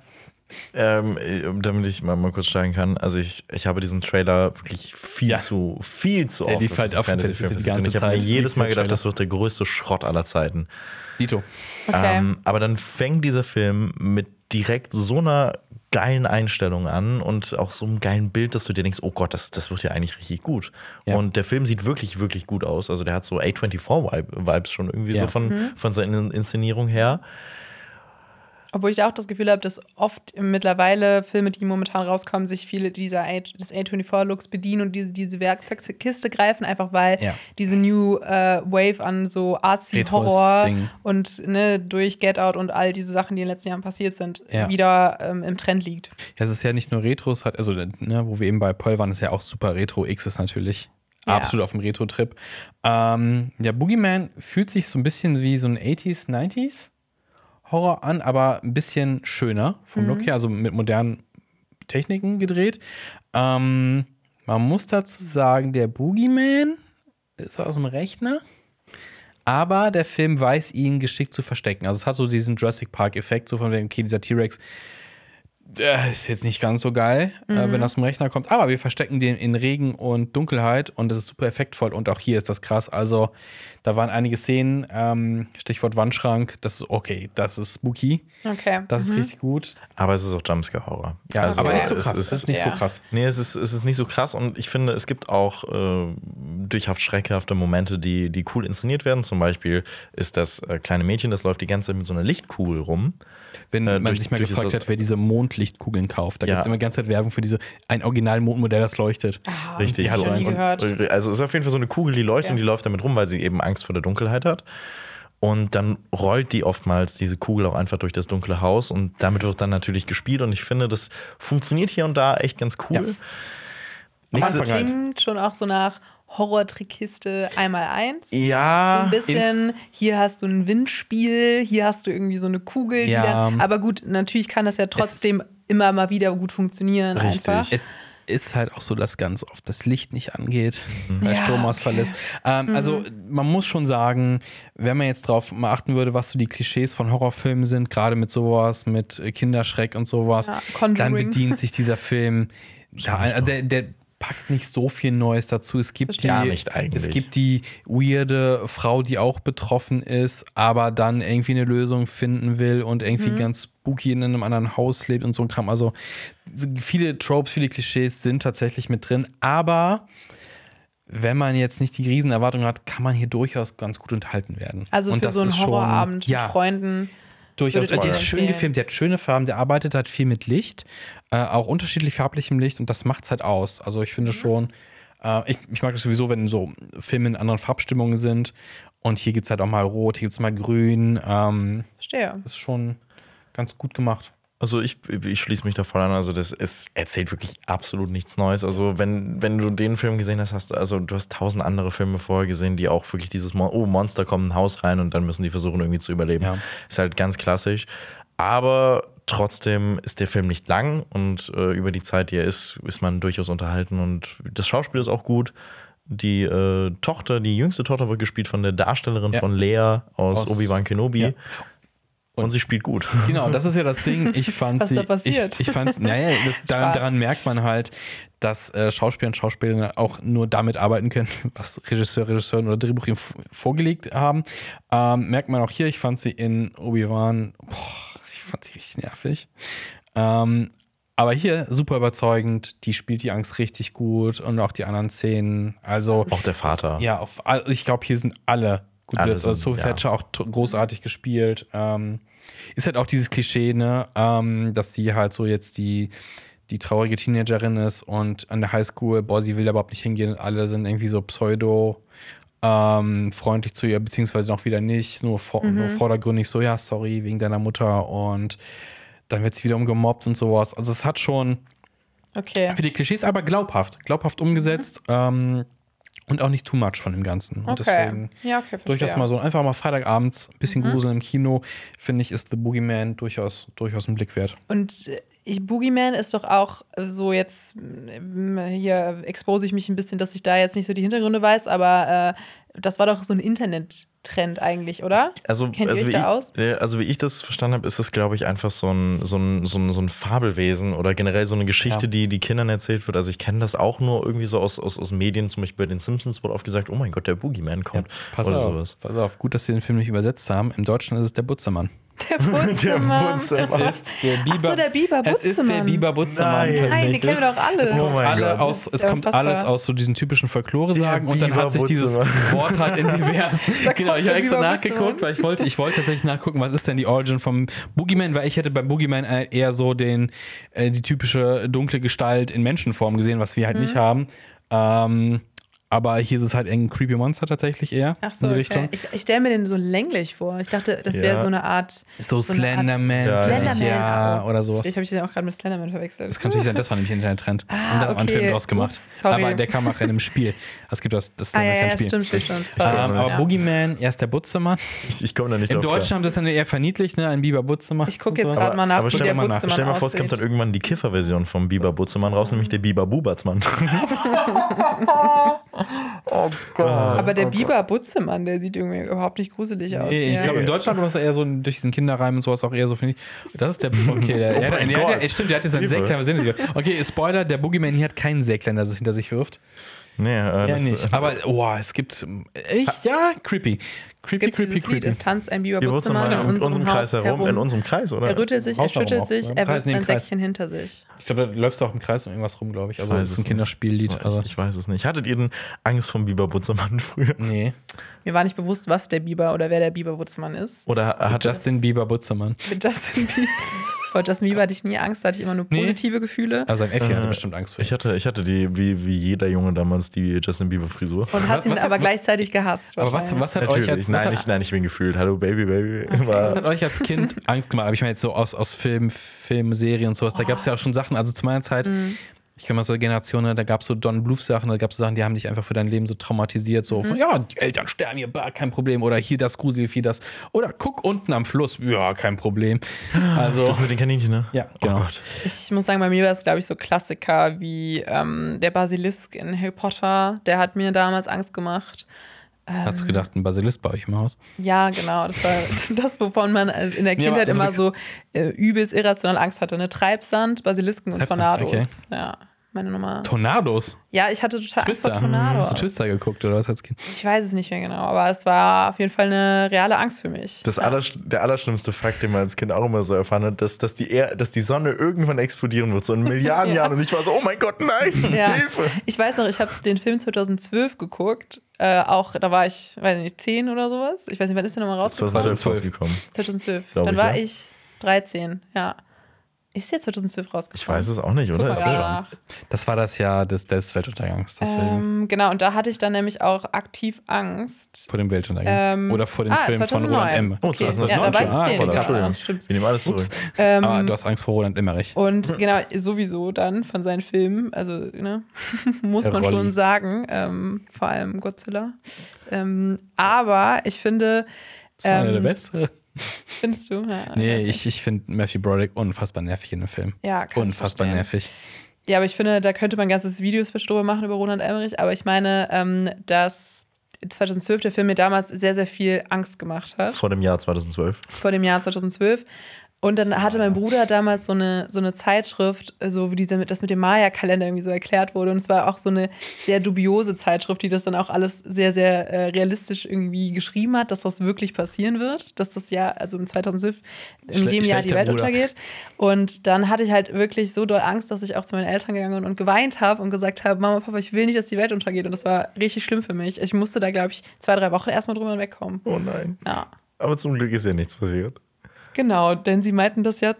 ähm, äh, damit ich mal, mal kurz steigen kann, also ich, ich habe diesen Trailer wirklich viel Ja. zu, viel zu Der oft lief auf halt auf Fantasy-Film Festival die gesehen. ganze Ich habe mir jedes Mal gedacht, Trailer. das wird der größte Schrott aller Zeiten. Dito. Okay. Ähm, aber dann fängt dieser Film mit direkt so einer geilen Einstellung an und auch so einem geilen Bild, dass du dir denkst, oh Gott, das, das wird ja eigentlich richtig gut. Ja. Und der Film sieht wirklich, wirklich gut aus. Also der hat so A24-Vibes schon irgendwie Ja. so von, von seiner Inszenierung her. Obwohl ich auch das Gefühl habe, dass oft mittlerweile Filme, die momentan rauskommen, sich viele dieser A des A24-Looks bedienen und diese, diese Werkzeugkiste greifen, einfach weil Ja. diese New äh, Wave an so artsy Horror und ne, durch Get Out und all diese Sachen, die in den letzten Jahren passiert sind, Ja. wieder ähm, im Trend liegt. Ja, es ist ja nicht nur Retros, hat, also ne, wo wir eben bei Paul waren, ist ja auch super Retro. X ist natürlich Ja. absolut auf dem Retro-Trip. Ähm, der Boogeyman fühlt sich so ein bisschen wie so ein 80s, 90s Horror an, aber ein bisschen schöner vom Look her, also mit modernen Techniken gedreht. Ähm, man muss dazu sagen, der Boogeyman ist aus dem Rechner. Aber der Film weiß, ihn geschickt zu verstecken. Also es hat so diesen Jurassic Park-Effekt, so von wegen, okay, dieser T-Rex der ist jetzt nicht ganz so geil, äh, wenn das zum Rechner kommt. Aber wir verstecken den in Regen und Dunkelheit und das ist super effektvoll. Und auch hier ist das krass. Also, da waren einige Szenen, ähm, Stichwort Wandschrank, das ist okay, das ist spooky. Okay. Das ist richtig gut. Aber es ist auch Jumpscare-Horror. Ja, Also, aber nicht so es krass. ist- das ist nicht ja. so krass. Nee, es ist, es ist nicht so krass und ich finde, es gibt auch äh, durchhaft schreckhafte Momente, die, die cool inszeniert werden. Zum Beispiel ist das äh, kleine Mädchen, das läuft die ganze Zeit mit so einer Lichtkugel rum. Wenn Äh, man durch- sich mal gefragt hat, wer diese Mondlichtkugeln kauft, da Ja. gibt es immer die ganze Zeit Werbung für diese, ein Original-Mondmodell, das leuchtet. Richtig. die hat ich so nie gehört. Und, also es ist auf jeden Fall so eine Kugel, die leuchtet Ja. und die läuft damit rum, weil sie eben Angst vor der Dunkelheit hat. Und dann rollt die oftmals diese Kugel auch einfach durch das dunkle Haus und damit wird dann natürlich gespielt und ich finde, das funktioniert hier und da echt ganz cool. Ja. Am Nächste- halt. Klingt schon auch so nach Horror-Trickkiste einmal eins. Ja, so ein bisschen, hier hast du ein Windspiel, hier hast du irgendwie so eine Kugel, Ja. dann, aber gut, natürlich kann das ja trotzdem immer mal wieder gut funktionieren Richtig. einfach. Es ist halt auch so, dass ganz oft das Licht nicht angeht, weil Ja, Stromausfall okay. ist. Ähm, Also man muss schon sagen, wenn man jetzt drauf mal achten würde, was so die Klischees von Horrorfilmen sind, gerade mit sowas, mit Kinderschreck und sowas, Ja, dann bedient sich dieser Film, ja, äh, der, der packt nicht so viel Neues dazu. Es gibt die, Gar nicht eigentlich. Es gibt die weirde Frau, die auch betroffen ist, aber dann irgendwie eine Lösung finden will und irgendwie ganz spooky in einem anderen Haus lebt und so ein Kram. Also so viele Tropes, viele Klischees sind tatsächlich mit drin, aber wenn man jetzt nicht die Riesenerwartungen hat, kann man hier durchaus ganz gut unterhalten werden. Also Und für das so einen ist schon- Horrorabend ja, mit Freunden. Durchaus. Der ist schön gefilmt, der hat schöne Farben, der arbeitet halt viel mit Licht, äh, auch unterschiedlich farblichem Licht und das macht's halt aus. Also ich Mhm. finde schon, äh, ich, ich mag das sowieso, wenn so Filme in anderen Farbstimmungen sind und hier gibt's halt auch mal rot, hier gibt's mal grün. Ähm, Verstehe. ist schon ganz gut gemacht. Also ich, ich schließe mich da voll an. Also das es erzählt wirklich absolut nichts Neues. Also wenn, wenn du den Film gesehen hast, hast du, also du hast tausend andere Filme vorher gesehen, die auch wirklich dieses Mon oh, Monster kommt in ein Haus rein und dann müssen die versuchen irgendwie zu überleben. Ja. Ist halt ganz klassisch. Aber trotzdem ist der Film nicht lang und äh, über die Zeit, die er ist, ist man durchaus unterhalten und das Schauspiel ist auch gut. Die äh, Tochter, die jüngste Tochter wird gespielt von der Darstellerin Ja. von Lea aus, Aus- Obi-Wan Kenobi. Ja. Und, sie spielt gut. Genau, das ist ja das Ding. Ich fand Was sie. da passiert? Ich, ich fand's, naja, das, daran, daran merkt man halt, dass äh, Schauspieler und Schauspielerinnen auch nur damit arbeiten können, was Regisseur, Regisseurin oder Drehbuch ihm vorgelegt haben. Ähm, merkt man auch hier, ich fand sie in Obi-Wan, ich fand sie richtig nervig. Ähm, aber hier super überzeugend, die spielt die Angst richtig gut und auch die anderen Szenen. Also, Auch der Vater. ja, auf, all- ich glaube, hier sind alle gut. Also sind, Sophie ja. Thatcher auch großartig gespielt. Ähm, ist halt auch dieses Klischee, ne, ähm, dass sie halt so jetzt die die traurige Teenagerin ist und an der Highschool, boah, sie will da überhaupt nicht hingehen. Alle sind irgendwie so pseudo ähm, freundlich zu ihr, beziehungsweise noch wieder nicht, nur, vor, nur vordergründig so, ja, sorry, wegen deiner Mutter und dann wird sie wiederum gemobbt und sowas. Also es hat schon Okay. für die Klischees, aber glaubhaft, glaubhaft umgesetzt ähm, und auch nicht too much von dem Ganzen. Und Okay. deswegen Ja, okay, durchaus mal so einfach mal Freitagabends ein bisschen Gruseln im Kino, finde ich, ist The Boogeyman durchaus, durchaus ein Blick wert. Und äh, ich, Boogeyman ist doch auch so jetzt, ähm, hier expose ich mich ein bisschen, dass ich da jetzt nicht so die Hintergründe weiß, aber äh, das war doch so ein Internet-Trend eigentlich, oder? Also, Kennt also, ihr wie euch da ich, aus? also wie ich das verstanden habe, ist das, glaube ich, einfach so ein, so, ein, so, ein, so ein Fabelwesen oder generell so eine Geschichte, Ja. die, die Kindern erzählt wird. Also ich kenne das auch nur irgendwie so aus, aus, aus Medien, zum Beispiel bei den Simpsons wurde oft gesagt, oh mein Gott, der Boogeyman kommt Pass oder auf, sowas. pass auf, gut, dass sie den Film nicht übersetzt haben. Im Deutschen ist es der Butzemann. Der Butzemann. Butzemann. Es ist der Biber. so, der Biber Es ist der Butzemann. Biber Butzemann Nein. tatsächlich. Nein, die kennen wir doch alle. Es kommt, Oh alle aus, es ja kommt alles aus so diesen typischen Folklore-Sagen Der und dann hat sich dieses Butzemann. Wort halt in diversen. Genau, ich habe extra nachgeguckt, weil ich wollte, ich wollte tatsächlich nachgucken, was ist denn die Origin vom Boogeyman, weil ich hätte beim Boogeyman eher so den, äh, die typische dunkle Gestalt in Menschenform gesehen, was wir halt Mhm. nicht haben. Ähm, aber hier ist es halt ein Creepy Monster tatsächlich eher Ach so, in die okay. Richtung. Ich, ich stelle mir den so länglich vor. Ich dachte, das wäre Ja. so eine Art. So eine Slenderman, Art- Ja, Slenderman, ja, oh. oder sowas. Vielleicht habe ich den auch gerade mit Slenderman verwechselt. Das kann natürlich sein, das war nämlich ein Trend. Ah, und dann haben wir einen okay. Film draus gemacht. Ups, sorry. aber der kam auch in einem Spiel. Es gibt das, das ah, ja, ja, Spiel. stimmt, stimmt, stimmt. Sorry. Ähm, aber ja. Boogeyman, er ist der Butzemann. Ich, ich komme da nicht In. Deutschland haben das dann eher verniedlicht, ne? Ein Biber Butzemann. Ich gucke jetzt sowas. gerade mal nach, Aber wie stell der mal nach. Butzemann Stell mal vor, es kommt dann irgendwann die Kifferversion vom Biber Butzemann raus, nämlich der Biber Bubertsmann. Aber der Biber Butzemann, der sieht irgendwie überhaupt nicht gruselig aus. Nee, ich Ja. glaube, in Deutschland war es eher so durch diesen Kinderreim und sowas auch eher so, finde ich. Das ist der. Okay, der, Oh der, der, der, Gott. der, stimmt, der hat jetzt seinen. Säcklein. Okay, Spoiler: der Boogeyman hier hat keinen Säcklein, das es hinter sich wirft. nee, äh, Ja, das, nicht. Aber, oh, es gibt. Echt? Ja, creepy. Creepy, Es gibt creepy, dieses Lied, creepy. es tanzt ein Biber Butzemann in in unserem Haus Kreis herum, in unserem Kreis, oder? Er rüttelt sich, er herum schüttelt sich, er wirft sein. Säckchen hinter sich. Ich glaube, da läufst du auch im Kreis und irgendwas rum, glaube ich. Also, das ist es ein nicht. Kinderspiellied. Ich, Also, ich weiß es nicht. Hattet ihr denn Angst vom Biber Butzemann früher? nee. Mir war nicht bewusst, was der Biber oder wer der Biber Butzemann ist. Oder hat Justin Bieber Butzemann. Mit Justin Bieber. Vor Justin Bieber hatte ich nie Angst, da hatte ich immer nur Nee. positive Gefühle. Also, sein Effi hatte Äh, bestimmt Angst vor Ich hatte, ich hatte die, wie, wie jeder Junge damals, die Justin Bieber-Frisur. Und hast ihn was- aber was- gleichzeitig gehasst. Aber was, was hat euch Natürlich, als, was nein, hat, ich, nein, ich bin gefühlt. Hallo Baby, Baby. Was War, hat euch als Kind Angst gemacht? Aber ich meine jetzt so aus, aus Film, Film, Serien und sowas. Da gab es ja auch schon Sachen, also zu meiner Zeit, ich kann mal so Generationen, da gab es so Don Bluth Sachen, da gab es Sachen, die haben dich einfach für dein Leben so traumatisiert. So von, ja, die Eltern sterben hier, bah, kein Problem. Oder hier das Gruselvieh, das. Oder guck unten am Fluss, ja, kein Problem. Also, das mit den Kaninchen, ne? ja, Oh genau. Gott. Ich muss sagen, bei mir war es, glaube ich, so Klassiker wie ähm, der Basilisk in Harry Potter. Der hat mir damals Angst gemacht. Hast du gedacht, ein Basilisk bei euch im Haus? Ja, genau. Das war das, wovon man äh, in der Ja, Kindheit also immer so äh, übelst irrational Angst hatte. Ne? Treibsand, Basilisken und Treibsand, Tornados. Ja, meine Nummer. Tornados? Ja, ich hatte total Angst Twister? vor Tornados. Hast du Twister geguckt oder was als Kind? Ich weiß es nicht mehr genau, aber es war auf jeden Fall eine reale Angst für mich. Das aller, der allerschlimmste Fakt, den man als Kind auch immer so erfahren hat, dass, dass, die, er dass die Sonne irgendwann explodieren wird, so in Milliarden Ja. Jahren. Und ich war so, oh mein Gott, nein, Ja. Hilfe. Ich weiß noch, ich habe den Film 2012 geguckt. Äh, auch, da war ich, weiß nicht, 10 oder sowas. Ich weiß nicht, wann ist der nochmal Das war rausgekommen? 2012 gekommen. 2012. Glaub Dann ich, war ja. ich 13, ja. Ist der 2012 rausgekommen? Ich weiß es auch nicht, oder? gerade das war das Jahr des, des Weltuntergangs. Ähm, genau, und da hatte ich dann nämlich auch aktiv Angst. vor dem Weltuntergang. ähm, oder vor dem ah, Film 2009. von Roland M. Oh, Okay, 2009 ja, da war ich schon. 10. Ah, genau. Entschuldigung. Das stimmt. Wir nehmen alles zurück. Ähm, Aber du hast Angst vor Roland Emmerich. Und genau, sowieso dann von seinen Filmen, also ne, muss man Rolli. schon sagen, ähm, vor allem Godzilla. Ähm, aber ich finde, Das ist einer ähm, der beste. Findest du? Ja, Nee, ich, ich finde Matthew Broderick unfassbar nervig in dem Film. Ja, unfassbar nervig. Ja, aber ich finde, da könnte man ein ganzes Video-Special drüber machen über Roland Emmerich. Aber ich meine, ähm, dass 2012 der Film mir damals sehr, sehr viel Angst gemacht hat. Vor dem Jahr 2012. vor dem Jahr 2012. Und dann hatte mein Bruder damals so eine, so eine Zeitschrift, so wie diese, das mit dem Maya-Kalender irgendwie so erklärt wurde. Und es war auch so eine sehr dubiose Zeitschrift, die das dann auch alles sehr, sehr äh, realistisch irgendwie geschrieben hat, dass das wirklich passieren wird, dass das Jahr, also im 2012, in dem Jahr die Welt Bruder. untergeht. Und dann hatte ich halt wirklich so doll Angst, dass ich auch zu meinen Eltern gegangen bin und geweint habe und gesagt habe, Mama, Papa, ich will nicht, dass die Welt untergeht. Und das war richtig schlimm für mich. Ich musste da, glaube ich, zwei, drei Wochen erstmal drüber wegkommen. Oh nein. Ja. Aber zum Glück ist ja nichts passiert. Genau, denn sie meinten das Jahr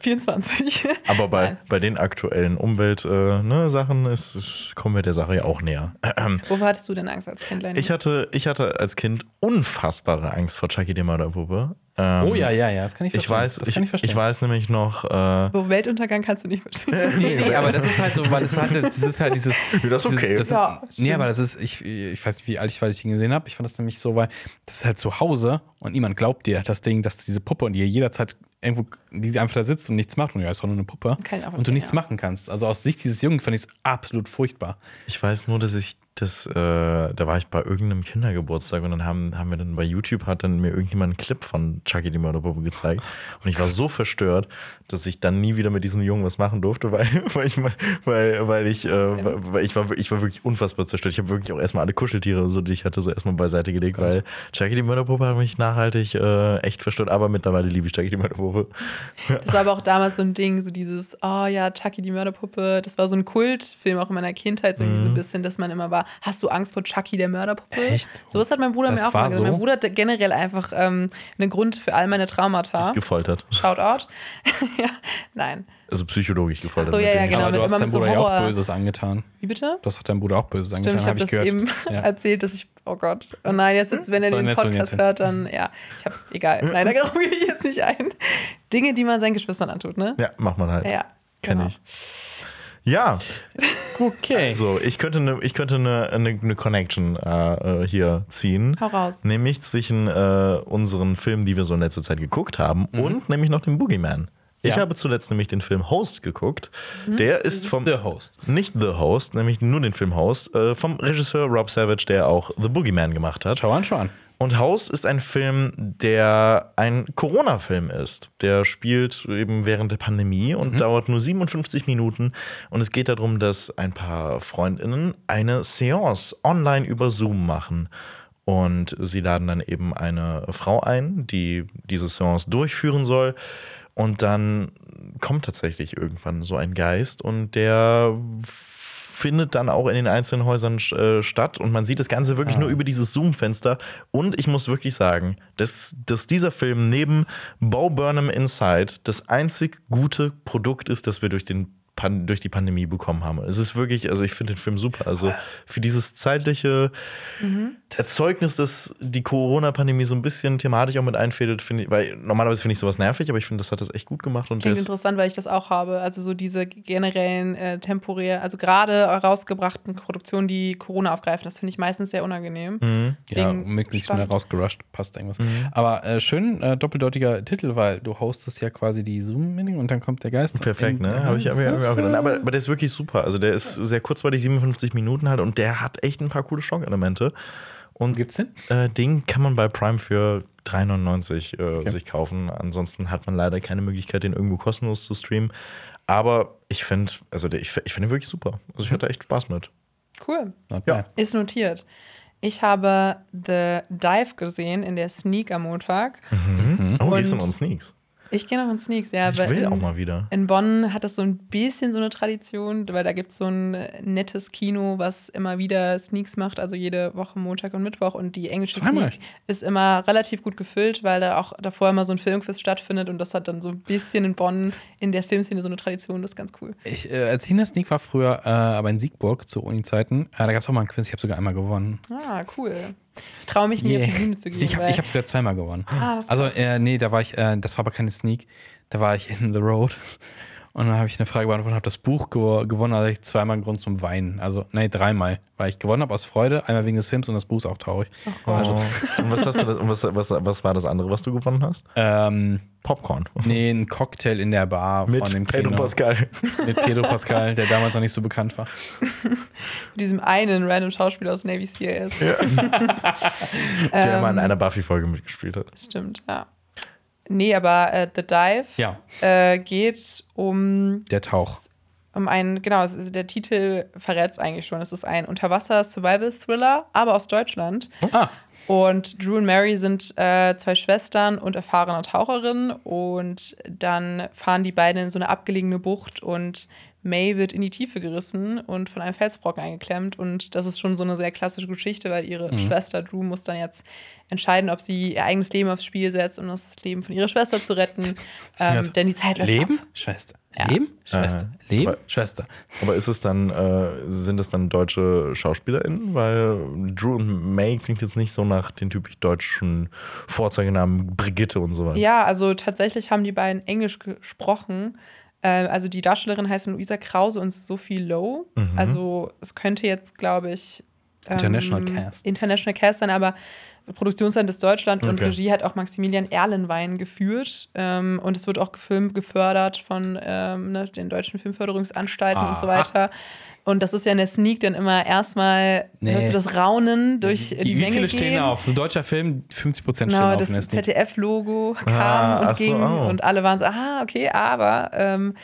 24. Aber bei, Nein. bei den aktuellen Umweltsachen äh, ne, ist, ist, kommen wir der Sache ja auch näher. Wovor hattest du denn Angst als Kind, Lenny? Ich hatte, ich hatte als Kind unfassbare Angst vor Chucky die Mörderpuppe. Ähm, Oh ja, ja, ja, das kann ich Ich verstehen. weiß, das ich, kann ich verstehen. ich weiß nämlich noch, äh, Wo Weltuntergang kannst du nicht verstehen. Nee, nee, aber das ist halt so, weil es halt, das ist halt dieses. Das ist okay. Das Ja, ist, nee, aber das ist, ich, ich weiß nicht, wie alt ich war, als ich ihn gesehen habe. Ich fand das nämlich so, weil das ist halt zu Hause und niemand glaubt dir das Ding, dass diese Puppe und die jederzeit irgendwo, die einfach da sitzt und nichts macht und ja, ist doch nur eine Puppe. Und du nichts ja. machen kannst. Also aus Sicht dieses Jungen fand ich es absolut furchtbar. ich weiß nur, dass ich das, äh, da war ich bei irgendeinem Kindergeburtstag und dann haben, haben wir dann bei YouTube hat dann mir irgendjemand einen Clip von Chucky die Mörderpuppe gezeigt und ich war so verstört, dass ich dann nie wieder mit diesem Jungen was machen durfte, weil, weil ich, weil, weil ich, äh, weil ich war, ich war wirklich unfassbar zerstört. Ich habe wirklich auch erstmal alle Kuscheltiere, so, die ich hatte, so erstmal beiseite gelegt, weil Chucky die Mörderpuppe hat mich nachhaltig äh, echt verstört, aber mittlerweile liebe ich Chucky die Mörderpuppe. Das war aber auch damals so ein Ding, so dieses, oh ja, Chucky die Mörderpuppe. Das war so ein Kultfilm auch in meiner Kindheit, so, Mhm. so ein bisschen, dass man immer war, hast du Angst vor Chucky der Mörderpuppe? Echt? Sowas hat mein Bruder Das mir auch mal gesagt. so? Mein Bruder hatte generell einfach ähm, einen Grund für all meine Traumata. Gefoltert. Shoutout. ja, nein. Also psychologisch gefoltert. Ach so, ja, ja, genau. aber du hast deinem mit so Bruder ja auch Böses angetan. Wie bitte? Du hast deinem Bruder auch Böses Stimmt, angetan, ich habe ich das gehört. eben Ja. erzählt, dass ich, oh Gott, oh nein, jetzt ist, wenn er So, den jetzt Podcast jetzt hört, dann, ja, ich habe, egal, nein, darauf gehe ich jetzt nicht ein. Dinge, die man seinen Geschwistern antut, ne? Ja, macht man halt. Ja, Kenn genau. ich. Ja, Okay. so, ich könnte eine ich könnte eine, eine, eine Connection äh, äh, hier ziehen. Hau raus. Nämlich zwischen äh, unseren Filmen, die wir so in letzter Zeit geguckt haben, und nämlich noch dem Boogeyman. Ich Ja. habe zuletzt nämlich den Film Host geguckt. Der ist vom. The Host. Nicht The Host, nämlich nur den Film Host, äh, vom Regisseur Rob Savage, der auch The Boogeyman gemacht hat. Schau an, schau an. Und House ist ein Film, der ein Corona-Film ist. Der spielt eben während der Pandemie und dauert nur 57 Minuten. Und es geht darum, dass ein paar FreundInnen eine Seance online über Zoom machen. Und sie laden dann eben eine Frau ein, die diese Seance durchführen soll. Und dann kommt tatsächlich irgendwann so ein Geist und der findet dann auch in den einzelnen Häusern äh, statt und man sieht das Ganze wirklich nur über dieses Zoom-Fenster. Und ich muss wirklich sagen, dass, dass dieser Film neben Bo Burnham Inside das einzig gute Produkt ist, das wir durch den Pan durch die Pandemie bekommen haben. Es ist wirklich, also ich finde den Film super. Also für dieses zeitliche Erzeugnis, dass die Corona-Pandemie so ein bisschen thematisch auch mit einfädelt, finde ich, weil normalerweise finde ich sowas nervig, aber ich finde, das hat das echt gut gemacht. Und Klingt ist, interessant, weil ich das auch habe. Also so diese generellen äh, temporär, also gerade herausgebrachten Produktionen, die Corona aufgreifen, das finde ich meistens sehr unangenehm. Mhm. Ja, möglichst schnell rausgerusht, passt irgendwas. Aber äh, schön äh, doppeldeutiger Titel, weil du hostest ja quasi die Zoom-Meeting und dann kommt der Geist. Perfekt, in- ne? Habe ich, hab ich, hab ich auch gedacht. Aber, aber der ist wirklich super. Also der ist sehr kurzweilig, 57 Minuten halt und der hat echt ein paar coole Schockelemente. Und Gibt's den? äh, den kann man bei Prime für 3,99 äh, sich kaufen. Ansonsten hat man leider keine Möglichkeit, den irgendwo kostenlos zu streamen. Aber ich finde, also der, ich, ich finde ihn wirklich super. Also ich hatte echt Spaß mit. Cool. Ja. Ist notiert. Ich habe The Dive gesehen in der Sneak am Montag. Oh, gehst du noch in Sneaks? Ich gehe noch in Sneaks, ja. Ich will in, auch mal wieder. In Bonn hat das so ein bisschen so eine Tradition, weil da gibt es so ein nettes Kino, was immer wieder Sneaks macht, also jede Woche Montag und Mittwoch. Und die englische Zweimal. Sneak ist immer relativ gut gefüllt, weil da auch davor immer so ein Filmquiz stattfindet. Und das hat dann so ein bisschen in Bonn in der Filmszene so eine Tradition, das ist ganz cool. Ich, äh, als ich in der Sneak war früher, äh, aber in Siegburg zu Uni-Zeiten, äh, da gab es auch mal einen Quiz, ich habe sogar einmal gewonnen. Ah, cool. Ich traue mich nie Yeah. auf die Bühne zu gehen. Ich habe weil- ich hab sogar zweimal gewonnen. Ah, also, äh, nee, da war ich, äh, das war aber keine Sneak, da war ich in The Road. Und dann habe ich eine Frage beantwortet und habe das Buch gewo gewonnen, also ich zweimal einen Grund zum Weinen. Also, nee, dreimal. Weil ich gewonnen habe aus Freude, einmal wegen des Films und das Buch ist auch traurig. Also, und was, hast du, da- und was, was, was war das andere, was du gewonnen hast? Ähm, Popcorn. nee, ein Cocktail in der Bar Mit von dem Pedro Kino. Pascal. Mit Pedro Pascal, der damals noch nicht so bekannt war. Mit diesem einen random Schauspieler aus Navy CIS. Der immer in einer Buffy-Folge mitgespielt hat. Stimmt, ja. Nee, aber äh, The Dive Ja. äh, geht um, Der Tauch. um einen, genau, der Titel verrät es eigentlich schon. Es ist ein Unterwasser-Survival-Thriller, aber aus Deutschland. Ah, Und Drew und Mary sind äh, zwei Schwestern und erfahrene Taucherinnen. Und dann fahren die beiden in so eine abgelegene Bucht und May wird in die Tiefe gerissen und von einem Felsbrocken eingeklemmt. Und das ist schon so eine sehr klassische Geschichte, weil ihre Schwester Drew muss dann jetzt entscheiden, ob sie ihr eigenes Leben aufs Spiel setzt, um das Leben von ihrer Schwester zu retten. ähm, also denn die Zeit läuft Leben? ab. Schwester. Ja. Leben? Schwester. Äh, Leben? aber- Schwester. Aber ist es dann, äh, sind es dann deutsche SchauspielerInnen? Weil Drew und May klingt jetzt nicht so nach den typisch deutschen Vorzeigenamen Brigitte und so weiter. Ja, also tatsächlich haben die beiden Englisch gesprochen. Ähm, also die Darstellerin heißen Luisa Krause und Sophie Lowe. Mhm. Also es könnte jetzt, glaube ich, ähm, International Cast. International Cast sein, aber Produktionsland ist Deutschland und Okay. Regie hat auch Maximilian Erlenwein geführt. Ähm, und es wird auch gefilmt, gefördert von ähm, ne, den deutschen Filmförderungsanstalten und so weiter. Und das ist ja in der Sneak dann immer erstmal, Nee. hörst du das Raunen durch die, Wie, wie Menge viele gehen. stehen auf? So ein deutscher Film, 50 Prozent stehen Genau, auf das. ZDF-Logo kam Ah, und so, ging oh. und alle waren so, ah, okay, aber ähm,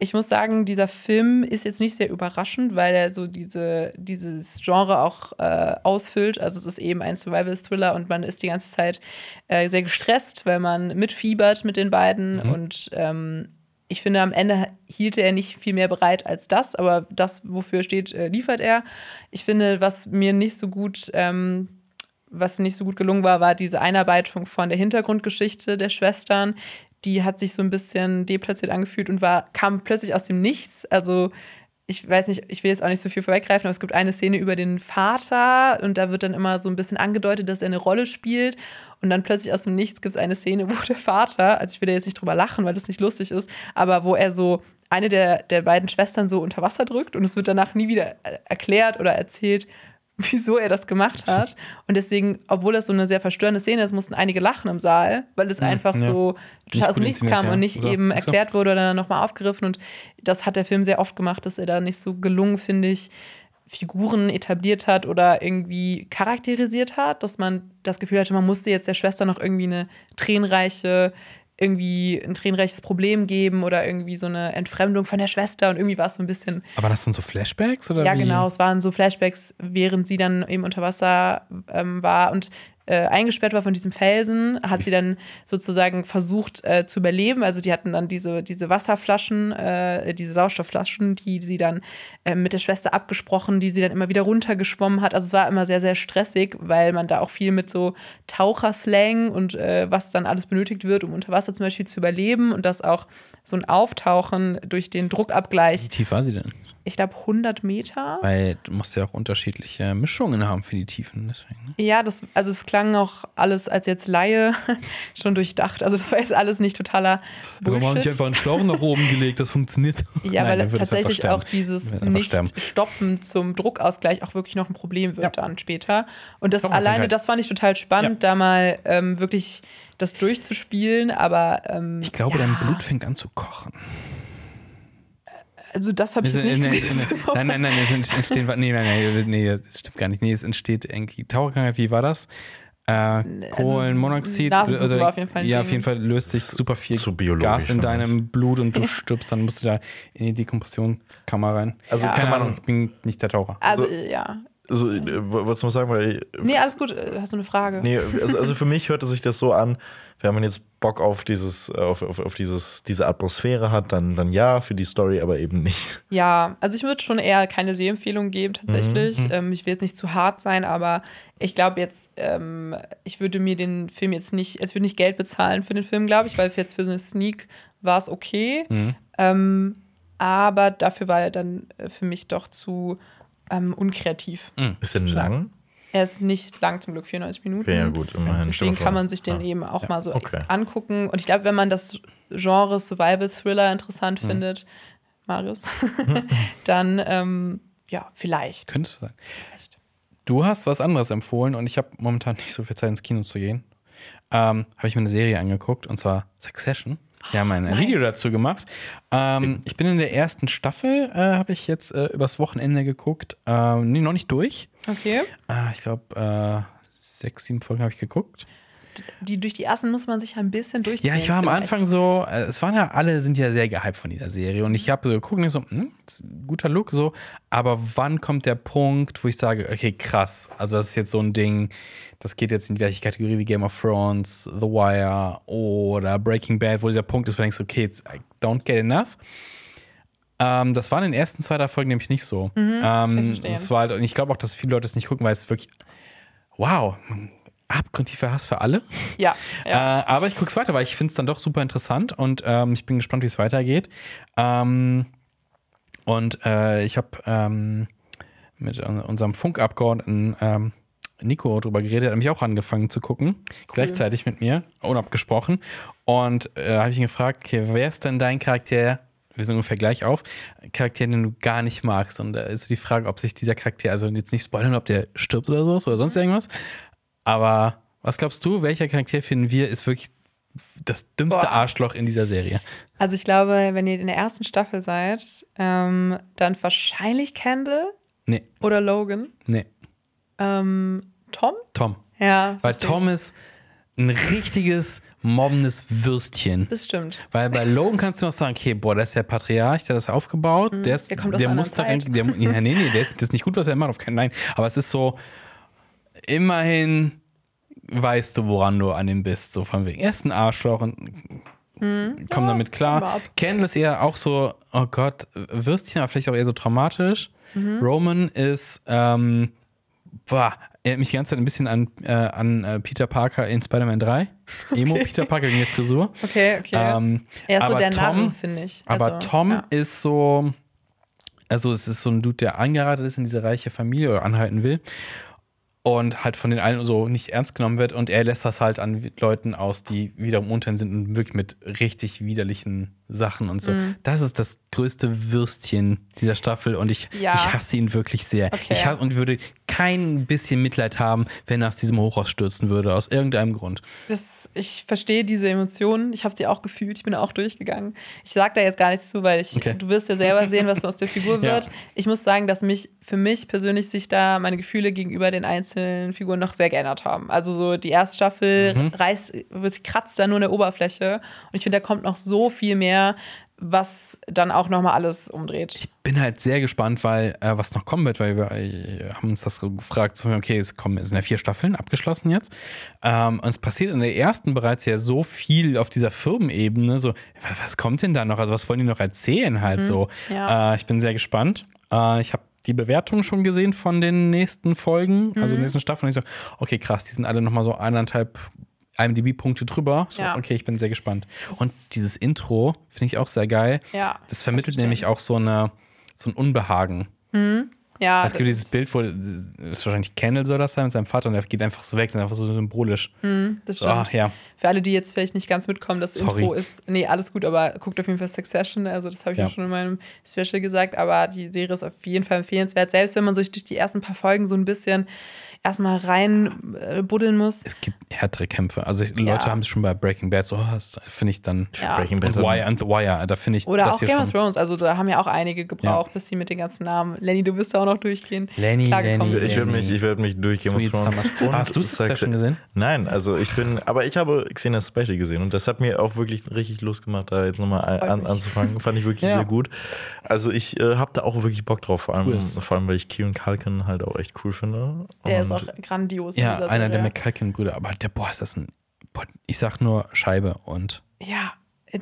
ich muss sagen, dieser Film ist jetzt nicht sehr überraschend, weil er so diese, dieses Genre auch äh, ausfüllt. Also es ist eben ein Survival-Thriller und man ist die ganze Zeit äh, sehr gestresst, weil man mitfiebert mit den beiden Mhm. und ähm, ich finde, am Ende hielt er nicht viel mehr bereit als das, aber das, wofür er steht, äh, liefert er. Ich finde, was mir nicht so gut ähm, was nicht so gut gelungen war, war diese Einarbeitung von der Hintergrundgeschichte der Schwestern. Die hat sich so ein bisschen deplatziert angefühlt und war, kam plötzlich aus dem Nichts. Also ich weiß nicht, ich will jetzt auch nicht so viel vorweggreifen, aber es gibt eine Szene über den Vater und da wird dann immer so ein bisschen angedeutet, dass er eine Rolle spielt. Und dann plötzlich aus dem Nichts gibt es eine Szene, wo der Vater, also ich will da jetzt nicht drüber lachen, weil das nicht lustig ist, aber wo er so eine der, der beiden Schwestern so unter Wasser drückt und es wird danach nie wieder äh, erklärt oder erzählt, wieso er das gemacht hat. Und deswegen, obwohl das so eine sehr verstörende Szene ist, mussten einige lachen im Saal, weil es einfach ja. so total aus Nichts kam ja. und nicht So, eben ach so. erklärt wurde oder nochmal aufgegriffen. Und das hat der Film sehr oft gemacht, dass er da nicht so gelungen, finde ich, Figuren etabliert hat oder irgendwie charakterisiert hat, dass man das Gefühl hatte, man musste jetzt der Schwester noch irgendwie eine tränenreiche, irgendwie ein tränenreiches Problem geben oder irgendwie so eine Entfremdung von der Schwester und irgendwie war es so ein bisschen Aber das sind so Flashbacks? Oder ja, wie? genau. Es waren so Flashbacks, während sie dann eben unter Wasser ähm, war und äh, eingesperrt war von diesem Felsen, hat sie dann sozusagen versucht äh, zu überleben. Also die hatten dann diese, diese Wasserflaschen, äh, diese Sauerstoffflaschen, die sie dann äh, mit der Schwester abgesprochen, die sie dann immer wieder runtergeschwommen hat. Also es war immer sehr, sehr stressig, weil man da auch viel mit so Taucherslang und äh, was dann alles benötigt wird, um unter Wasser zum Beispiel zu überleben und das auch so ein Auftauchen durch den Druckabgleich, Wie tief war sie denn? Ich glaube 100 Meter. Weil du musst ja auch unterschiedliche Mischungen haben für die Tiefen. Deswegen, ne? Ja, das, also es klang auch alles als jetzt Laie schon durchdacht. Also das war jetzt alles nicht totaler Bullshit. einen Schlauch nach oben gelegt, das funktioniert. Ja, Nein, weil du tatsächlich einfach auch dieses einfach. Nicht-Stoppen zum Druckausgleich auch wirklich noch ein Problem wird Ja. dann später. Und das alleine, das fand ich total spannend, da mal ähm, wirklich das durchzuspielen. Aber ähm, Ich glaube, ja, dein Blut fängt an zu kochen. Also das habe ich jetzt nicht gesehen. Nein, nein, nein, es entsteht, nee, nein, nein, nee, das stimmt gar nicht. Nee, es entsteht irgendwie Taucherkrankheit, wie war das? Äh, Kohlenmonoxid. Nasenbluten war auf jeden Fall ja, auf jeden Fall löst sich super viel Gas in deinem Blut und du stirbst, dann musst du da in die Dekompressionskammer rein. Also Ja. Keine. Ahnung, ich bin nicht der Taucher. Also So- ja. Also, äh, wolltest du noch sagen, weil Nee, alles gut. Äh, Hast du eine Frage? Nee, also, also für mich hörte sich das so an, wenn man jetzt Bock auf dieses, äh, auf, auf, auf dieses, diese Atmosphäre hat, dann, dann ja, für die Story aber eben nicht. Ja, also ich würde schon eher keine Sehempfehlung geben tatsächlich. Ähm, ich will jetzt nicht zu hart sein, aber ich glaube jetzt, ähm, ich würde mir den Film jetzt nicht, es würde nicht Geld bezahlen für den Film, glaube ich, weil jetzt für so eine Sneak war es okay. Ähm, aber dafür war er dann für mich doch zu ähm, unkreativ. Ist denn lang? Er ist nicht lang, zum Glück 94 Minuten. Okay, ja gut, immerhin. Deswegen kann man sich den Ja. eben auch mal so okay. angucken. Und ich glaube, wenn man das Genre Survival Thriller interessant findet, Marius, dann ähm, ja, vielleicht. Könnte sein. vielleicht. Du hast was anderes empfohlen und ich habe momentan nicht so viel Zeit ins Kino zu gehen. Ähm, habe ich mir eine Serie angeguckt und zwar Succession. Wir haben ein nice. Video dazu gemacht. Ähm, ich bin in der ersten Staffel, äh, habe ich jetzt äh, übers Wochenende geguckt. Ähm, nee, noch nicht durch. Okay. Äh, ich glaube, äh, sechs, sieben Folgen habe ich geguckt. Die, durch die ersten muss man sich ein bisschen durch. Ja, ich war am Anfang so, äh, es waren ja alle, sind ja sehr gehypt von dieser Serie und ich habe so geguckt und ich so, hm, guter Look, so, aber wann kommt der Punkt, wo ich sage, okay, krass, also das ist jetzt so ein Ding, das geht jetzt in die gleiche Kategorie wie Game of Thrones, The Wire oder Breaking Bad, wo dieser Punkt ist, wo du denkst, okay, I don't get enough. Ähm, das war in den ersten zwei, drei Folgen nämlich nicht so. Mhm, ähm, das war halt, und ich glaube auch, dass viele Leute es nicht gucken, weil es wirklich, wow, abgrundtiefer Hass für alle. Ja, ja. Äh, aber ich gucke es weiter, weil ich finde es dann doch super interessant und ähm, ich bin gespannt, wie es weitergeht. Ähm, und äh, ich habe ähm, mit un- unserem Funkabgeordneten ähm, Nico drüber geredet, er hat mich auch angefangen zu gucken, gleichzeitig mit mir, unabgesprochen. Und äh, da habe ich ihn gefragt, okay, wer ist denn dein Charakter? Wir sind ungefähr gleich auf. Charakter, den du gar nicht magst. Und da ist die Frage, ob sich dieser Charakter, also jetzt nicht spoilern, ob der stirbt oder so oder sonst irgendwas. Aber was glaubst du, welcher Charakter finden wir ist wirklich das dümmste Boah. Arschloch in dieser Serie? Also ich glaube, wenn ihr in der ersten Staffel seid, ähm, dann wahrscheinlich Kendall Nee, oder Logan. nee, Ähm, Tom? Tom. Ja. Weil Tom ist ein richtiges mobbendes Würstchen. Das stimmt. Weil bei Logan kannst du noch sagen, okay, boah, der ist der Patriarch, der hat das aufgebaut, der ist, Mhm. Der kommt aus der muss da rein, der, ja, nee, nee, der, das ist nicht gut, was er macht, auf keinen Nein. Aber es ist so, immerhin weißt du, woran du an ihm bist, so von wegen. Er ist ein Arschloch und komm damit mal klar. Kendall ist eher auch so, oh Gott, Würstchen, aber vielleicht auch eher so traumatisch. Mhm. Roman ist, ähm, boah, erinnert mich die ganze Zeit ein bisschen an, äh, an äh, Peter Parker in Spider-Man 3. Emo Peter Parker in der Frisur. Okay, okay. Ähm, er ist so aber der Tom- Narren, finde ich. aber Also, Tom ja. ist so, also es ist so ein Dude, der angeheiratet ist in diese reiche Familie oder anhalten will und halt von den allen so nicht ernst genommen wird und er lässt das halt an Leuten aus, die wiederum unter ihm sind und wirklich mit richtig widerlichen Sachen und so. Mhm. Das ist das größte Würstchen dieser Staffel und ich, Ja. ich hasse ihn wirklich sehr. Okay. Ich hasse und würde kein bisschen Mitleid haben, wenn er aus diesem Hochhaus stürzen würde, aus irgendeinem Grund. Das, ich verstehe diese Emotionen. Ich habe sie auch gefühlt. Ich bin auch durchgegangen. Ich sage da jetzt gar nichts zu, weil ich, Okay. du wirst ja selber sehen, was aus der Figur Ja. wird. Ich muss sagen, dass mich für mich persönlich sich da meine Gefühle gegenüber den einzelnen Figuren noch sehr geändert haben. Also so die erste Staffel Mhm. reißt, wird- kratzt da nur an der Oberfläche. Und ich finde, da kommt noch so viel mehr, was dann auch nochmal alles umdreht. bin halt sehr gespannt, weil äh, was noch kommen wird, weil wir äh, haben uns das gefragt, so, okay, es kommen, es sind ja vier Staffeln abgeschlossen jetzt. Ähm, und es passiert in der ersten bereits ja so viel auf dieser Firmenebene, so, wa- was kommt denn da noch? Also was wollen die noch erzählen halt so? ja. Äh, ich bin sehr gespannt. Äh, ich habe die Bewertungen schon gesehen von den nächsten Folgen, also den nächsten Staffeln. Und ich so, okay, krass, die sind alle nochmal so eineinhalb IMDb-Punkte drüber. So, Ja. okay, ich bin sehr gespannt. Und dieses Intro finde ich auch sehr geil. Ja, Das vermittelt verstehe. nämlich auch so, eine, so ein Unbehagen. Ja, es gibt das dieses Bild, wo das ist wahrscheinlich Kendall soll das sein mit seinem Vater und der geht einfach so weg und einfach so symbolisch. Das So, stimmt. ach ja. Für alle, die jetzt vielleicht nicht ganz mitkommen, das Sorry. Intro ist, nee, alles gut, aber guckt auf jeden Fall Succession. Also, das habe ich Ja. ja schon in meinem Special gesagt, aber die Serie ist auf jeden Fall empfehlenswert. Selbst wenn man sich durch die ersten paar Folgen so ein bisschen erstmal rein äh, buddeln muss. Es gibt härtere Kämpfe. Also Leute haben es schon bei Breaking Bad so, oh, das finde ich dann. Ja. Breaking Und Bad. Wire and the Wire, da finde ich Oder das auch hier Game of Thrones. Also, da haben ja auch einige gebraucht, bis die mit den ganzen Namen. Lenny, du wirst da auch noch durchgehen. Lenny, Lenny, sind. Ich werde mich, ich werd mich durch Game of Thrones und Hast du es schon gesehen? Nein, also ich bin, aber ich habe Xena Special gesehen und das hat mir auch wirklich richtig Lust gemacht, da jetzt nochmal an, anzufangen. Fand ich wirklich Ja. sehr gut. Also ich äh, habe da auch wirklich Bock drauf, vor allem, Cool. vor allem weil ich Kieran Culkin halt auch echt cool finde. Der und ist auch grandios. Ja, einer der Serie. McCulkin-Brüder. Aber der, boah, ist das ein. Boah, ich sag nur Scheibe und. Ja,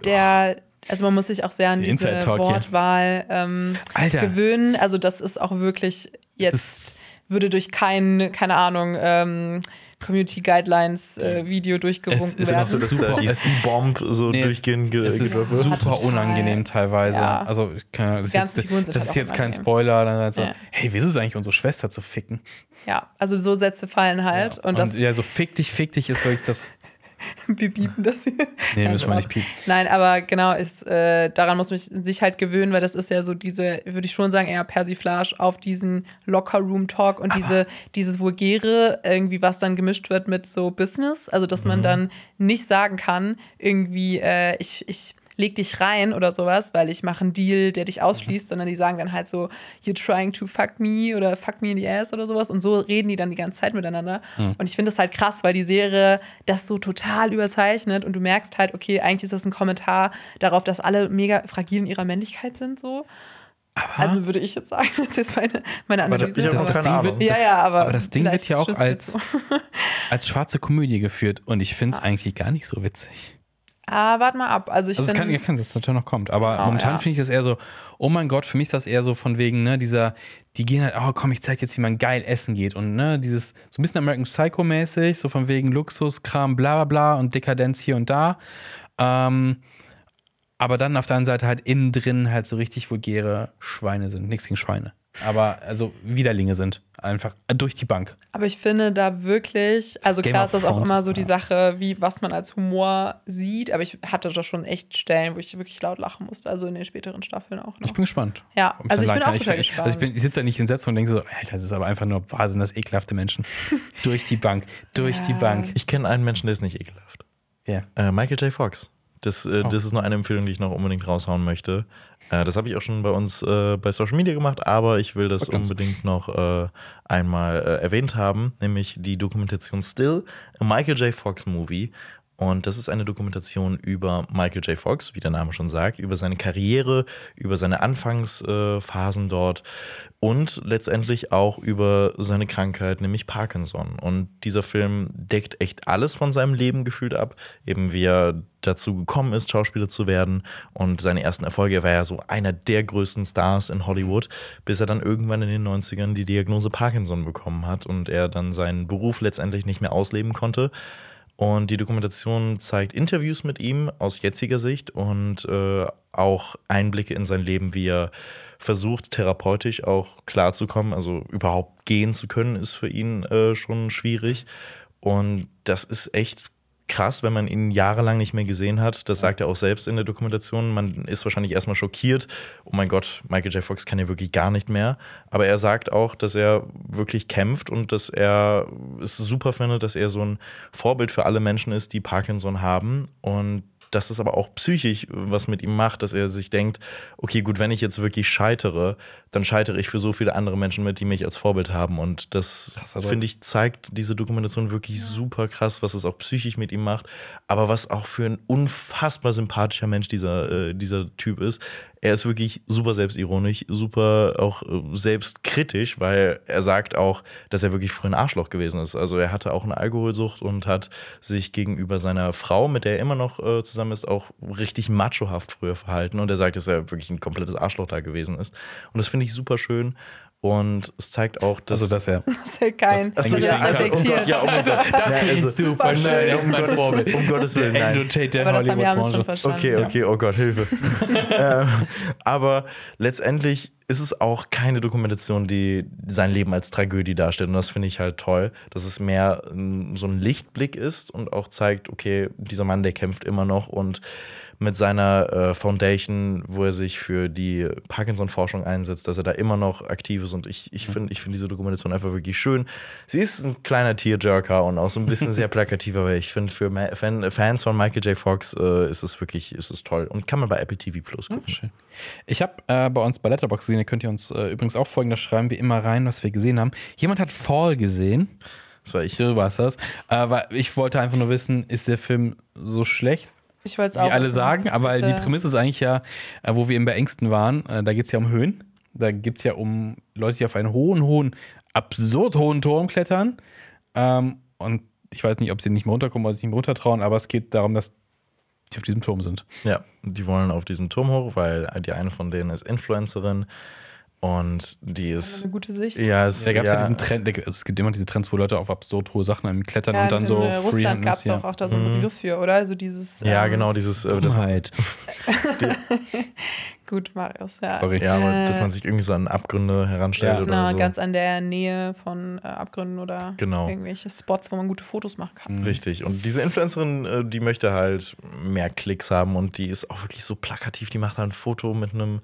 der, also man muss sich auch sehr an Die diese. Wortwahl ähm, gewöhnen. Also das ist auch wirklich jetzt, würde durch kein, keine Ahnung, ähm, Community Guidelines äh, Video durchgewunken Es ist werden. so, dass Super. da die C-Bomb so Nee, durchgehend ge Es ist super unangenehm teilweise. Ja. Also, kann, das, jetzt, das halt ist jetzt kein. Spoiler. Dann halt so, Ja. hey, wie ist es eigentlich, unsere Schwester zu ficken? ja, also so Sätze fallen halt. Und, das, ja, so fick dich, fick dich ist wirklich das. wir bieten das hier. Nee, Nein, müssen wir nicht piepen. Nein, aber genau, ist, äh, daran muss man sich halt gewöhnen, weil das ist ja so diese, würde ich schon sagen, eher Persiflage auf diesen Locker-Room-Talk und diese, dieses Vulgäre, irgendwie, was dann gemischt wird mit so Business. Also, dass Mhm. man dann nicht sagen kann, irgendwie, äh, ich, ich leg dich rein oder sowas, weil ich mache einen Deal, der dich ausschließt, Mhm. sondern die sagen dann halt so, you're trying to fuck me oder fuck me in the ass oder sowas. Und so reden die dann die ganze Zeit miteinander. Mhm. Und ich finde das halt krass, weil die Serie das so total überzeichnet und du merkst halt, okay, eigentlich ist das ein Kommentar darauf, dass alle mega fragil in ihrer Männlichkeit sind, so. also würde ich jetzt sagen, das ist jetzt meine, meine Aber Analyse. aber- keine Ding Ahnung. wird, Ja, ja, aber aber das Ding wird ja auch als, als schwarze Komödie geführt und ich finde es eigentlich gar nicht so witzig. Ah, warte mal ab. Also ich Also kann, kann, das natürlich noch kommt. Aber Genau, momentan ja. finde ich das eher so, oh mein Gott, für mich ist das eher so von wegen, ne, dieser, die gehen halt, oh komm, ich zeig jetzt, wie man geil essen geht. Und ne, dieses, so ein bisschen American Psycho-mäßig, so von wegen Luxuskram, bla bla bla und Dekadenz hier und da. Ähm, aber dann auf der anderen Seite halt innen drin halt so richtig vulgäre Schweine sind. Nichts gegen Schweine. Aber also Widerlinge sind. Einfach durch die Bank. Aber ich finde da wirklich, also Game klar ist das auch immer so die Sache, wie was man als Humor sieht, aber ich hatte da schon echt Stellen, wo ich wirklich laut lachen musste, also in den späteren Staffeln auch noch. Ich bin gespannt. Ja, also ich bin auch total ich, gespannt. Also ich, bin, ich sitze da nicht hinsetzt und denke so, Alter, das ist aber einfach nur Wahnsinn, das ekelhafte Menschen. durch die Bank, durch die Ja. Bank. Ich kenne einen Menschen, der ist nicht ekelhaft. Ja. Äh, Michael J. Fox. Das, äh, Oh. das ist nur eine Empfehlung, die ich noch unbedingt raushauen möchte. Äh, das habe ich auch schon bei uns äh, bei Social Media gemacht, aber ich will das unbedingt noch äh, einmal äh, erwähnt haben, nämlich die Dokumentation Still, a Michael J. Fox Movie. Und das ist eine Dokumentation über Michael J. Fox, wie der Name schon sagt, über seine Karriere, über seine Anfangsphasen dort und letztendlich auch über seine Krankheit, nämlich Parkinson. Und dieser Film deckt echt alles von seinem Leben gefühlt ab, eben wie er dazu gekommen ist, Schauspieler zu werden und seine ersten Erfolge. Er war ja so einer der größten Stars in Hollywood, bis er dann irgendwann in den 90ern die Diagnose Parkinson bekommen hat und er dann seinen Beruf letztendlich nicht mehr ausleben konnte. Und die Dokumentation zeigt Interviews mit ihm aus jetziger Sicht und äh, auch Einblicke in sein Leben, wie er versucht, therapeutisch auch klarzukommen. Also überhaupt gehen zu können, ist für ihn äh, schon schwierig. Und das ist echt krass, wenn man ihn jahrelang nicht mehr gesehen hat. Das sagt er auch selbst in der Dokumentation. Man ist wahrscheinlich erstmal schockiert. Oh mein Gott, Michael J. Fox kann ja wirklich gar nicht mehr. Aber er sagt auch, dass er wirklich kämpft und dass er es super findet, dass er so ein Vorbild für alle Menschen ist, die Parkinson haben. Und dass es aber auch psychisch was mit ihm macht, dass er sich denkt, okay, gut, wenn ich jetzt wirklich scheitere, dann scheitere ich für so viele andere Menschen mit, die mich als Vorbild haben. Und das, finde ich, zeigt diese Dokumentation wirklich super krass, was es auch psychisch mit ihm macht, aber was auch für ein unfassbar sympathischer Mensch dieser, äh, dieser Typ ist. Er ist wirklich super selbstironisch, super auch äh, selbstkritisch, weil er sagt auch, dass er wirklich früher ein Arschloch gewesen ist. Also er hatte auch eine Alkoholsucht und hat sich gegenüber seiner Frau, mit der er immer noch äh, zusammen ist, auch richtig machohaft früher verhalten. Und er sagt, dass er wirklich ein komplettes Arschloch da gewesen ist. Und das finde ich super schön. Und es zeigt auch, dass. Also, dass er. Das ist ja kein. Ja, kann- also, um reflektiert. Gott, ja, um Gott, Das ich also- super. schön. Nein, das ist um Gottes, Vorbild. um Gottes Willen, Der nein. Andrew Tate der Aber das haben wir alles schon verstanden. Okay, okay, oh Gott, Hilfe. ähm, aber letztendlich ist es auch keine Dokumentation, die sein Leben als Tragödie darstellt. Und das finde ich halt toll, dass es mehr ähm, so ein Lichtblick ist und auch zeigt, okay, dieser Mann, der kämpft immer noch und mit seiner äh, Foundation, wo er sich für die Parkinson-Forschung einsetzt, dass er da immer noch aktiv ist. Und ich, ich finde ich find diese Dokumentation einfach wirklich schön. Sie ist ein kleiner Tearjerker und auch so ein bisschen sehr plakativ, aber ich finde, für Ma Fan Fans von Michael J. Fox äh, ist es wirklich ist es toll. Und kann man bei Apple TV Plus gucken. Schön. Ich habe äh, bei uns bei Letterboxd gesehen, da könnt ihr uns äh, übrigens auch folgen, da schreiben wir immer rein, was wir gesehen haben. Jemand hat Fall gesehen. Das war ich. Du warst das. Äh, weil ich wollte einfach nur wissen, ist der Film so schlecht? Ich wollte es Wie auch. alle wissen. sagen, aber Bitte. die Prämisse ist eigentlich ja, äh, wo wir eben bei Ängsten waren, äh, da geht es ja um Höhen. Da geht es ja um Leute, die auf einen hohen, hohen, absurd hohen Turm klettern. Ähm, und ich weiß nicht, ob sie nicht mehr runterkommen oder sich nicht mehr runtertrauen, aber es geht darum, dass die auf diesem Turm sind. Ja, die wollen auf diesen Turm hoch, weil die eine von denen ist Influencerin und die ist. Eine gute Sicht. Ja, es, Da gab es ja. ja diesen Trend, also es gibt immer diese Trends, wo Leute auf absurd hohe Sachen klettern Ja, und dann in, so äh, Russland gab es ja. doch auch da so einen Begriff für, oder? Also dieses. Ja, ähm, genau, dieses. Äh, das, Dummheit. Gut, Marius, ja. Sorry. ja, aber Äh, dass man sich irgendwie so an Abgründe heranstellt Ja. oder Na, so. ganz an der Nähe von äh, Abgründen oder Genau. irgendwelche Spots, wo man gute Fotos machen kann. Richtig. Und diese Influencerin, äh, die möchte halt mehr Klicks haben und die ist auch wirklich so plakativ. Die macht da ein Foto mit einem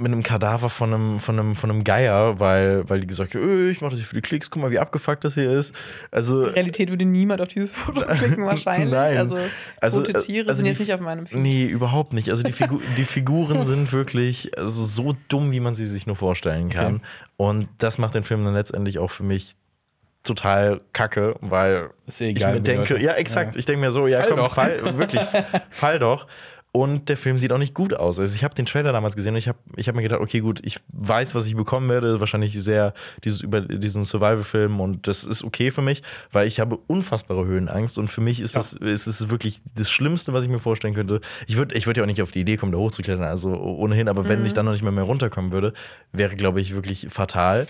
mit einem Kadaver von einem, von einem, von einem Geier, weil, weil die gesagt hat, öh, ich mache das hier für die Klicks, guck mal, wie abgefuckt das hier ist. Also, In Realität würde niemand auf dieses Foto klicken, wahrscheinlich. Nein. Also, Also, tote äh, Tiere also sind jetzt nicht auf meinem Feed. Nee, überhaupt nicht. Also die, Figu die Figuren sind wirklich also so dumm, wie man sie sich nur vorstellen kann. Okay. Und das macht den Film dann letztendlich auch für mich total kacke, weil eh egal, ich mir denke, Leute- ja exakt, Ja. ich denke mir so, ja Fall komm, doch. fall, wirklich, fall doch. Und der Film sieht auch nicht gut aus. Also ich habe den Trailer damals gesehen und ich habe ich hab mir gedacht, okay, gut, ich weiß, was ich bekommen werde. Wahrscheinlich sehr dieses über diesen Survival-Film und das ist okay für mich, weil ich habe unfassbare Höhenangst und für mich ist das ist es wirklich das Schlimmste, was ich mir vorstellen könnte. Ich würde ich würd ja auch nicht auf die Idee kommen, da hochzuklettern, also ohnehin, aber wenn ich dann noch nicht mehr, mehr runterkommen würde, wäre, glaube ich, wirklich fatal.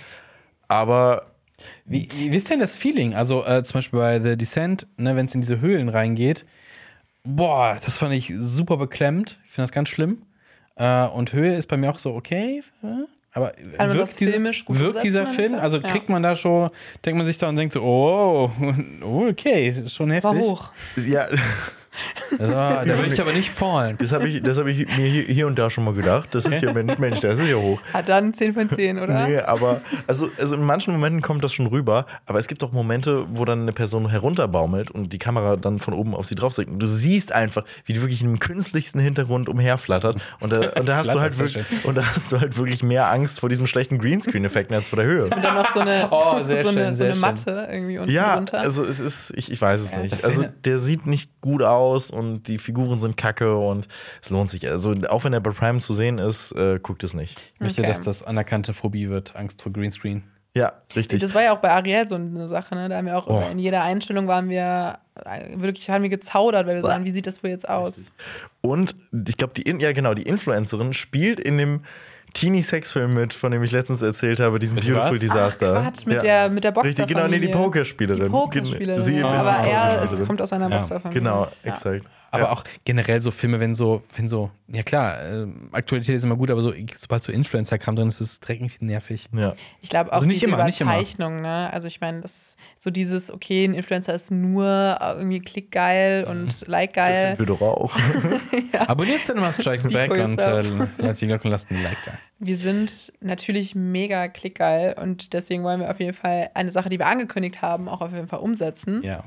Aber Wie, wie ist denn das Feeling? Also äh, zum Beispiel bei The Descent, ne, wenn es in diese Höhlen reingeht, boah, das fand ich super beklemmt. Ich finde das ganz schlimm. Äh, und Höhe ist bei mir auch so okay. äh, Aber das wirkt, diese, filmisch gut wirkt dieser Film, du? also Ja. kriegt man da schon, denkt man sich da und denkt so, oh, okay, das ist schon heftig. War hoch. ja, Also, da will ich aber nicht fallen. das habe ich, das hab ich mir hier, hier und da schon mal gedacht. Das ist ja Mensch, Mensch, das ist ja hoch. Ah, dann 10 von 10, oder? Nee, aber also, also in manchen Momenten kommt das schon rüber, aber es gibt auch Momente, wo dann eine Person herunterbaumelt und die Kamera dann von oben auf sie drauf sinkt. Und du siehst einfach, wie die wirklich in dem künstlichsten Hintergrund umherflattert. Und da, und da hast du halt wirklich, und da hast du halt wirklich mehr Angst vor diesem schlechten Greenscreen-Effekten als vor der Höhe. Und dann noch so eine, Oh, so, sehr so eine, schön, so eine sehr schön. Matte irgendwie unten Ja, drunter. also es ist, ich, ich weiß es Das nicht. Also der sieht nicht gut aus und die Figuren sind kacke und es lohnt sich. Also auch wenn er bei Prime zu sehen ist, äh, guckt es nicht. Ich möchte, Okay. dass das anerkannte Phobie wird, Angst vor Greenscreen. Ja, richtig. Das war ja auch bei Ariel so eine Sache, ne? Da haben wir auch Oh. in jeder Einstellung waren wir äh, wirklich, haben wir gezaudert, weil wir sagen, wie sieht das wohl jetzt aus? Und ich glaube, die, In- ja genau, die Influencerin spielt in dem Teenie-Sex-Film mit, von dem ich letztens erzählt habe, diesem Mit Beautiful was? Disaster. Ach, Quatsch, mit Ja. der, mit der Richtig, genau, nee, die Boxerfamilie. Pokerspielerin. Die Pokerspielerin. Sie ja. ist Aber er kommt aus einer Ja. Boxerfamilie. Genau, Ja. exakt. Aber ja. auch generell so Filme, wenn so, wenn so, ja klar, äh, Aktualität ist immer gut, aber so, sobald so Influencer-Kram drin ist, ist es irgendwie nervig. Ja. Ich glaube auch Also nicht diese immer, nicht immer. Ne? Also ich meine, das so dieses, okay, ein Influencer ist nur irgendwie klickgeil Mhm. und like-geil. Wir doch auch. Abonniert Cinema Strikes Back und äh, lasst die Glocke und lasst ein Like da. Wir sind natürlich mega klickgeil und deswegen wollen wir auf jeden Fall eine Sache, die wir angekündigt haben, auch auf jeden Fall umsetzen. Ja.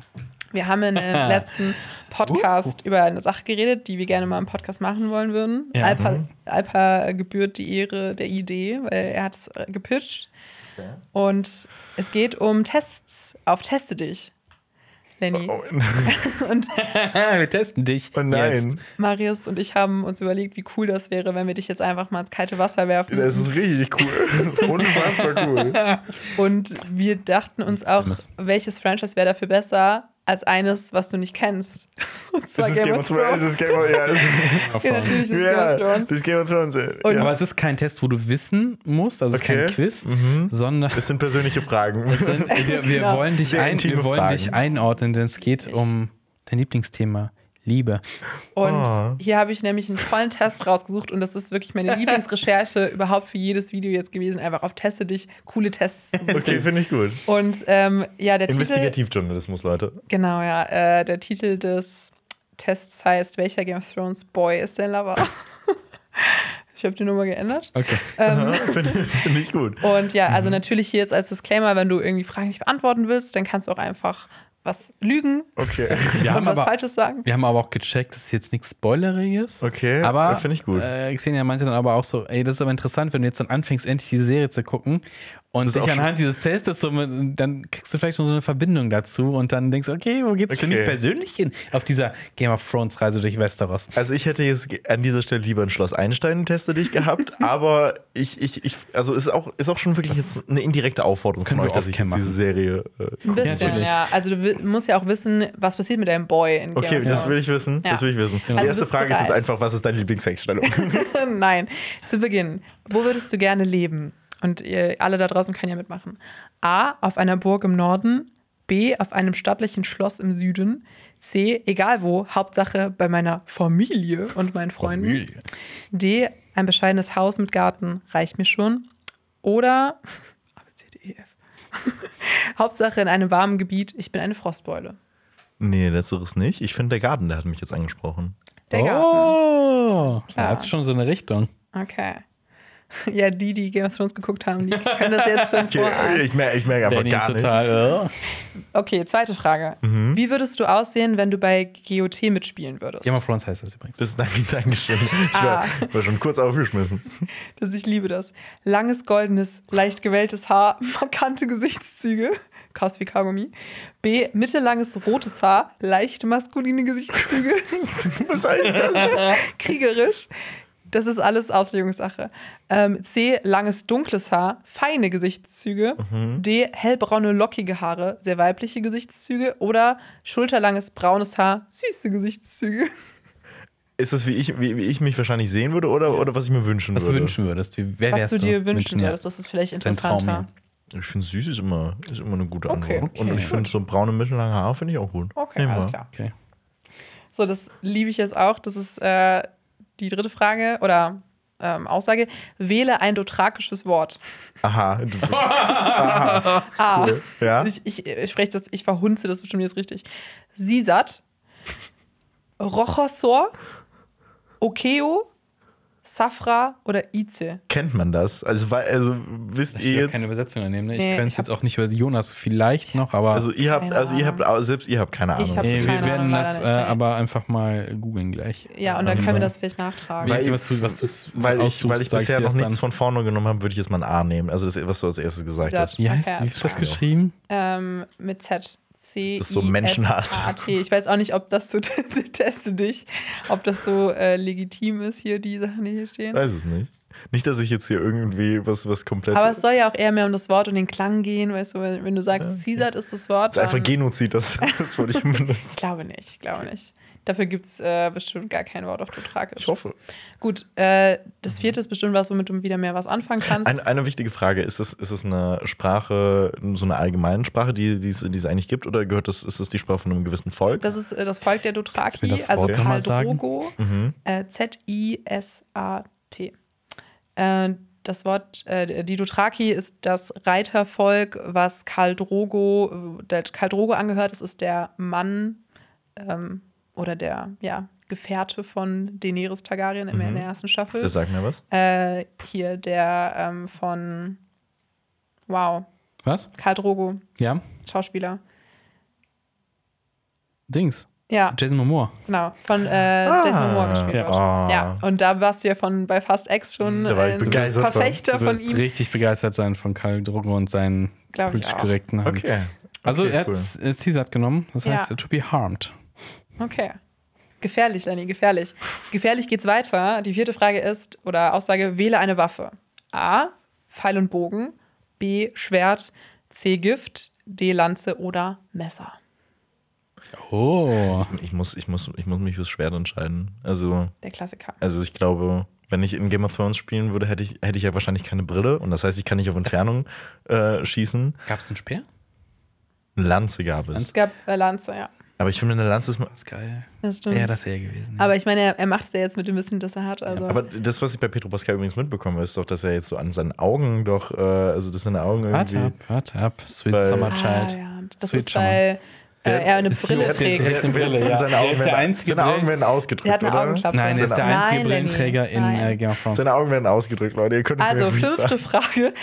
Wir haben in dem letzten Podcast über eine Sache geredet, die wir gerne mal im Podcast machen wollen würden. Ja. Alpa, Alpa gebührt die Ehre der Idee, weil er hat es äh, gepitcht. Und es geht um Tests auf Teste dich. Lenny. Oh, Und Wir testen dich. oh nein. Jetzt. Marius und ich haben uns überlegt, wie cool das wäre, wenn wir dich jetzt einfach mal ins kalte Wasser werfen. Das ist richtig cool. Unfassbar cool. Und wir dachten uns auch, welches Franchise wäre dafür besser als eines, was du nicht kennst. Und zwar Das ist Game of Thrones. Das ist Game of ja, das ist- Ja, natürlich ist Game of Thrones. das ist Game of Thrones. Und- ja. Aber es ist kein Test, wo du wissen musst, also es ist Okay. kein Quiz, sondern Das sind persönliche Fragen. es sind, wir, wir, Genau. wollen dich Sehr ein, wir wollen Fragen. dich einordnen, denn es geht um dein Lieblingsthema, Liebe. Und Oh. hier habe ich nämlich einen tollen Test rausgesucht und das ist wirklich meine Lieblingsrecherche überhaupt für jedes Video jetzt gewesen, einfach auf Teste dich, coole Tests zu suchen. Okay, finde ich gut. Und ähm, ja, der Titel, Investigativjournalismus, Leute. genau, ja, äh, der Titel des Tests heißt, welcher Game of Thrones Boy ist dein Lover? ich habe die Nummer geändert. Okay. Finde find ich gut. Und ja, Mhm. also natürlich hier jetzt als Disclaimer, wenn du irgendwie Fragen nicht beantworten willst, dann kannst du auch einfach was lügen Okay. Wir und haben, was aber, Falsches sagen. wir haben aber auch gecheckt, das ist jetzt nichts Spoileriges. Okay, Aber finde ich gut. Äh, Xenia meinte dann aber auch so, ey, das ist aber interessant, wenn du jetzt dann anfängst, endlich diese Serie zu gucken und schon- anhand dieses Tests so, mit- dann kriegst du vielleicht schon so eine Verbindung dazu und dann denkst du, okay, wo geht's für Okay. mich persönlich hin auf dieser Game of Thrones Reise durch Westeros? Also ich hätte jetzt an dieser Stelle lieber ein Schloss Einstein teste dich gehabt, aber ich, ich, ich, also ist auch, ist auch schon wirklich jetzt eine indirekte Aufforderung von euch, dass ich jetzt diese Serie. Äh, Ein bisschen, natürlich. ja. Also du musst ja auch wissen, was passiert mit deinem Boy in Game okay, of das Thrones. will ich wissen. Ja. Das will ich wissen. Die Also erste du Frage ist jetzt einfach, was ist deine Lieblingssexstellung? Nein, zu Beginn. Wo würdest du gerne leben? Und ihr alle da draußen können ja mitmachen. A, auf einer Burg im Norden. B, auf einem stattlichen Schloss im Süden. C, egal wo, Hauptsache bei meiner Familie und meinen Freunden. Familie. D, ein bescheidenes Haus mit Garten reicht mir schon. Oder A, B, C, D, E, F. Hauptsache in einem warmen Gebiet, ich bin eine Frostbeule. nee, letzteres nicht. Ich finde, der Garten, der hat mich jetzt angesprochen. Der Garten. Oh, da klar. hat schon so eine Richtung. Okay. Ja, die, die Game of Thrones geguckt haben, die können das jetzt schon Okay, vorahnen. ich merke ich merk einfach gar nichts. total. äh. Okay, zweite Frage. Mhm. Wie würdest du aussehen, wenn du bei GOT mitspielen würdest? Game of Thrones heißt das übrigens. Das ist danke, Dankeschön. Ich Ah. war, war schon kurz aufgeschmissen. Das, ich liebe das. Langes, goldenes, leicht gewelltes Haar, markante Gesichtszüge, kaust wie Kaugummi. B. Mittellanges rotes Haar, leicht maskuline Gesichtszüge. Was heißt das? Kriegerisch. Das ist alles Auslegungssache. Ähm, C. Langes dunkles Haar, feine Gesichtszüge. D. Hellbraune lockige Haare, sehr weibliche Gesichtszüge. Oder schulterlanges braunes Haar, süße Gesichtszüge. Ist das, wie ich, wie, wie ich mich wahrscheinlich sehen würde oder, oder was ich mir wünschen Was du würde? wünschen würdest. Wie, wer Was wärst du dir wünschen ja. würdest, das ist vielleicht Das ist interessanter. Ich finde, süß ist immer, ist immer eine gute Okay, Antwort. okay, Und ich finde, so braune, mittellange Haare finde ich auch gut. Okay, Nehmen alles wir. klar. Okay. So, das liebe ich jetzt auch. Das ist äh, die dritte Frage oder ähm, Aussage. Wähle ein dothrakisches Wort. Aha. Du, aha. A. Cool. Ja? Ich, ich, ich spreche das, ich verhunze das bestimmt jetzt richtig. Sisat, Rochosor, Okeo, Safra oder Ize. Kennt man das? Also, weil, also wisst Ich ihr will jetzt. keine Übersetzung nehmen. Ne? Ich Nee, könnte es jetzt auch nicht über Jonas vielleicht noch, aber Also ihr habt, also ihr habt, selbst ihr habt keine Ahnung. Ich nee, wir keine werden Ahnung, das leider äh, aber einfach mal googeln gleich. Ja, und dann können wir das vielleicht nachtragen. Weil- was du, was du weil ich, weil ich bisher noch das nichts von vorne genommen habe, würde ich jetzt mal ein A nehmen. Also das, was du als erstes gesagt Ja. hast. Wie heißt Okay, wie ist das geschrieben? Ähm, mit Z. C. Das ist so Menschenhass. T. Ich weiß auch nicht, ob das so, teste dich, ob das so äh, legitim ist, hier die Sachen, die hier stehen. Weiß es nicht. Nicht, dass ich jetzt hier irgendwie was, was komplett. Aber es soll ja auch eher mehr um das Wort und den Klang gehen, weißt du, wenn wenn du sagst, Caesar ist das Wort. das ist einfach Genozid, das, das wollte ich mindestens. Ich glaube nicht, ich glaube nicht. Dafür gibt es äh, bestimmt gar kein Wort auf Dothrakisch. Ich hoffe. Gut, äh, das vierte ist bestimmt was, womit du wieder mehr was anfangen kannst. Eine, eine wichtige Frage: Ist es, ist es eine Sprache, so eine allgemeine Sprache, die, die, es, die es eigentlich gibt, oder gehört das, ist es die Sprache von einem gewissen Volk? Das ist äh, das Volk der Dothraki, also sagen? Kaldrogo. Mhm. Äh, Z-I-S-A-T. Äh, das Wort, äh, die Dothraki ist das Reitervolk, was Kaldrogo, der Kaldrogo angehört. Das ist der Mann ähm, oder der ja, Gefährte von Daenerys Targaryen in der ersten Staffel. das sagt mir was. Äh, hier der ähm, von Wow, Was? Karl Drogo, Ja? Schauspieler. Dings. Ja, Jason Momoa. genau. Von äh, Jason Momoa gespielt ja. wird. Ah. Ja, und da warst du ja von bei Fast X schon Da war ich ein begeistert von. Verfechter Du von ihm. richtig begeistert sein von Karl Drogo und seinen politisch korrekten Hand. Okay. Also Okay, er cool. hat äh, Caesar genommen, das Ja. heißt to be harmed. Okay. Gefährlich, Lenny, gefährlich. Gefährlich geht's weiter. Die vierte Frage ist, oder Aussage, wähle eine Waffe. A. Pfeil und Bogen. B. Schwert. C. Gift. D. Lanze oder Messer. Oh. Ich muss, ich, muss, ich muss mich fürs Schwert entscheiden. Also, Der Klassiker. also ich glaube, wenn ich in Game of Thrones spielen würde, hätte ich, hätte ich ja wahrscheinlich keine Brille. Und das heißt, ich kann nicht auf Entfernung äh, schießen. Gab es einen Speer? Eine Lanze gab es. Es gab äh, Lanze, ja. Aber ich finde, eine Lanze ist. mal- Das ist geil. Das stimmt. Wäre das eher gewesen. Aber ich meine, er, er macht es ja jetzt mit dem Wissen, das er hat. Also. Aber das, was ich bei Pedro Pascal übrigens mitbekomme, ist doch, dass er jetzt so an seinen Augen doch, äh, also dass seine Augen Warte irgendwie. ab, warte ab. Sweet Weil- Summer ah, Child. ja. Das Sweet ist, weil äh, er eine Brille trägt. direkt- eine Brille, ja. Seine Er Augen, ist der werden, seine Augen werden ausgedrückt, Der hat eine oder? Nein, er ist der einzige Nein. Brillenträger in äh, Game of Thrones. Seine Augen werden ausgedrückt, Leute. Ihr könnt es Also, mir fünfte sagen. Frage.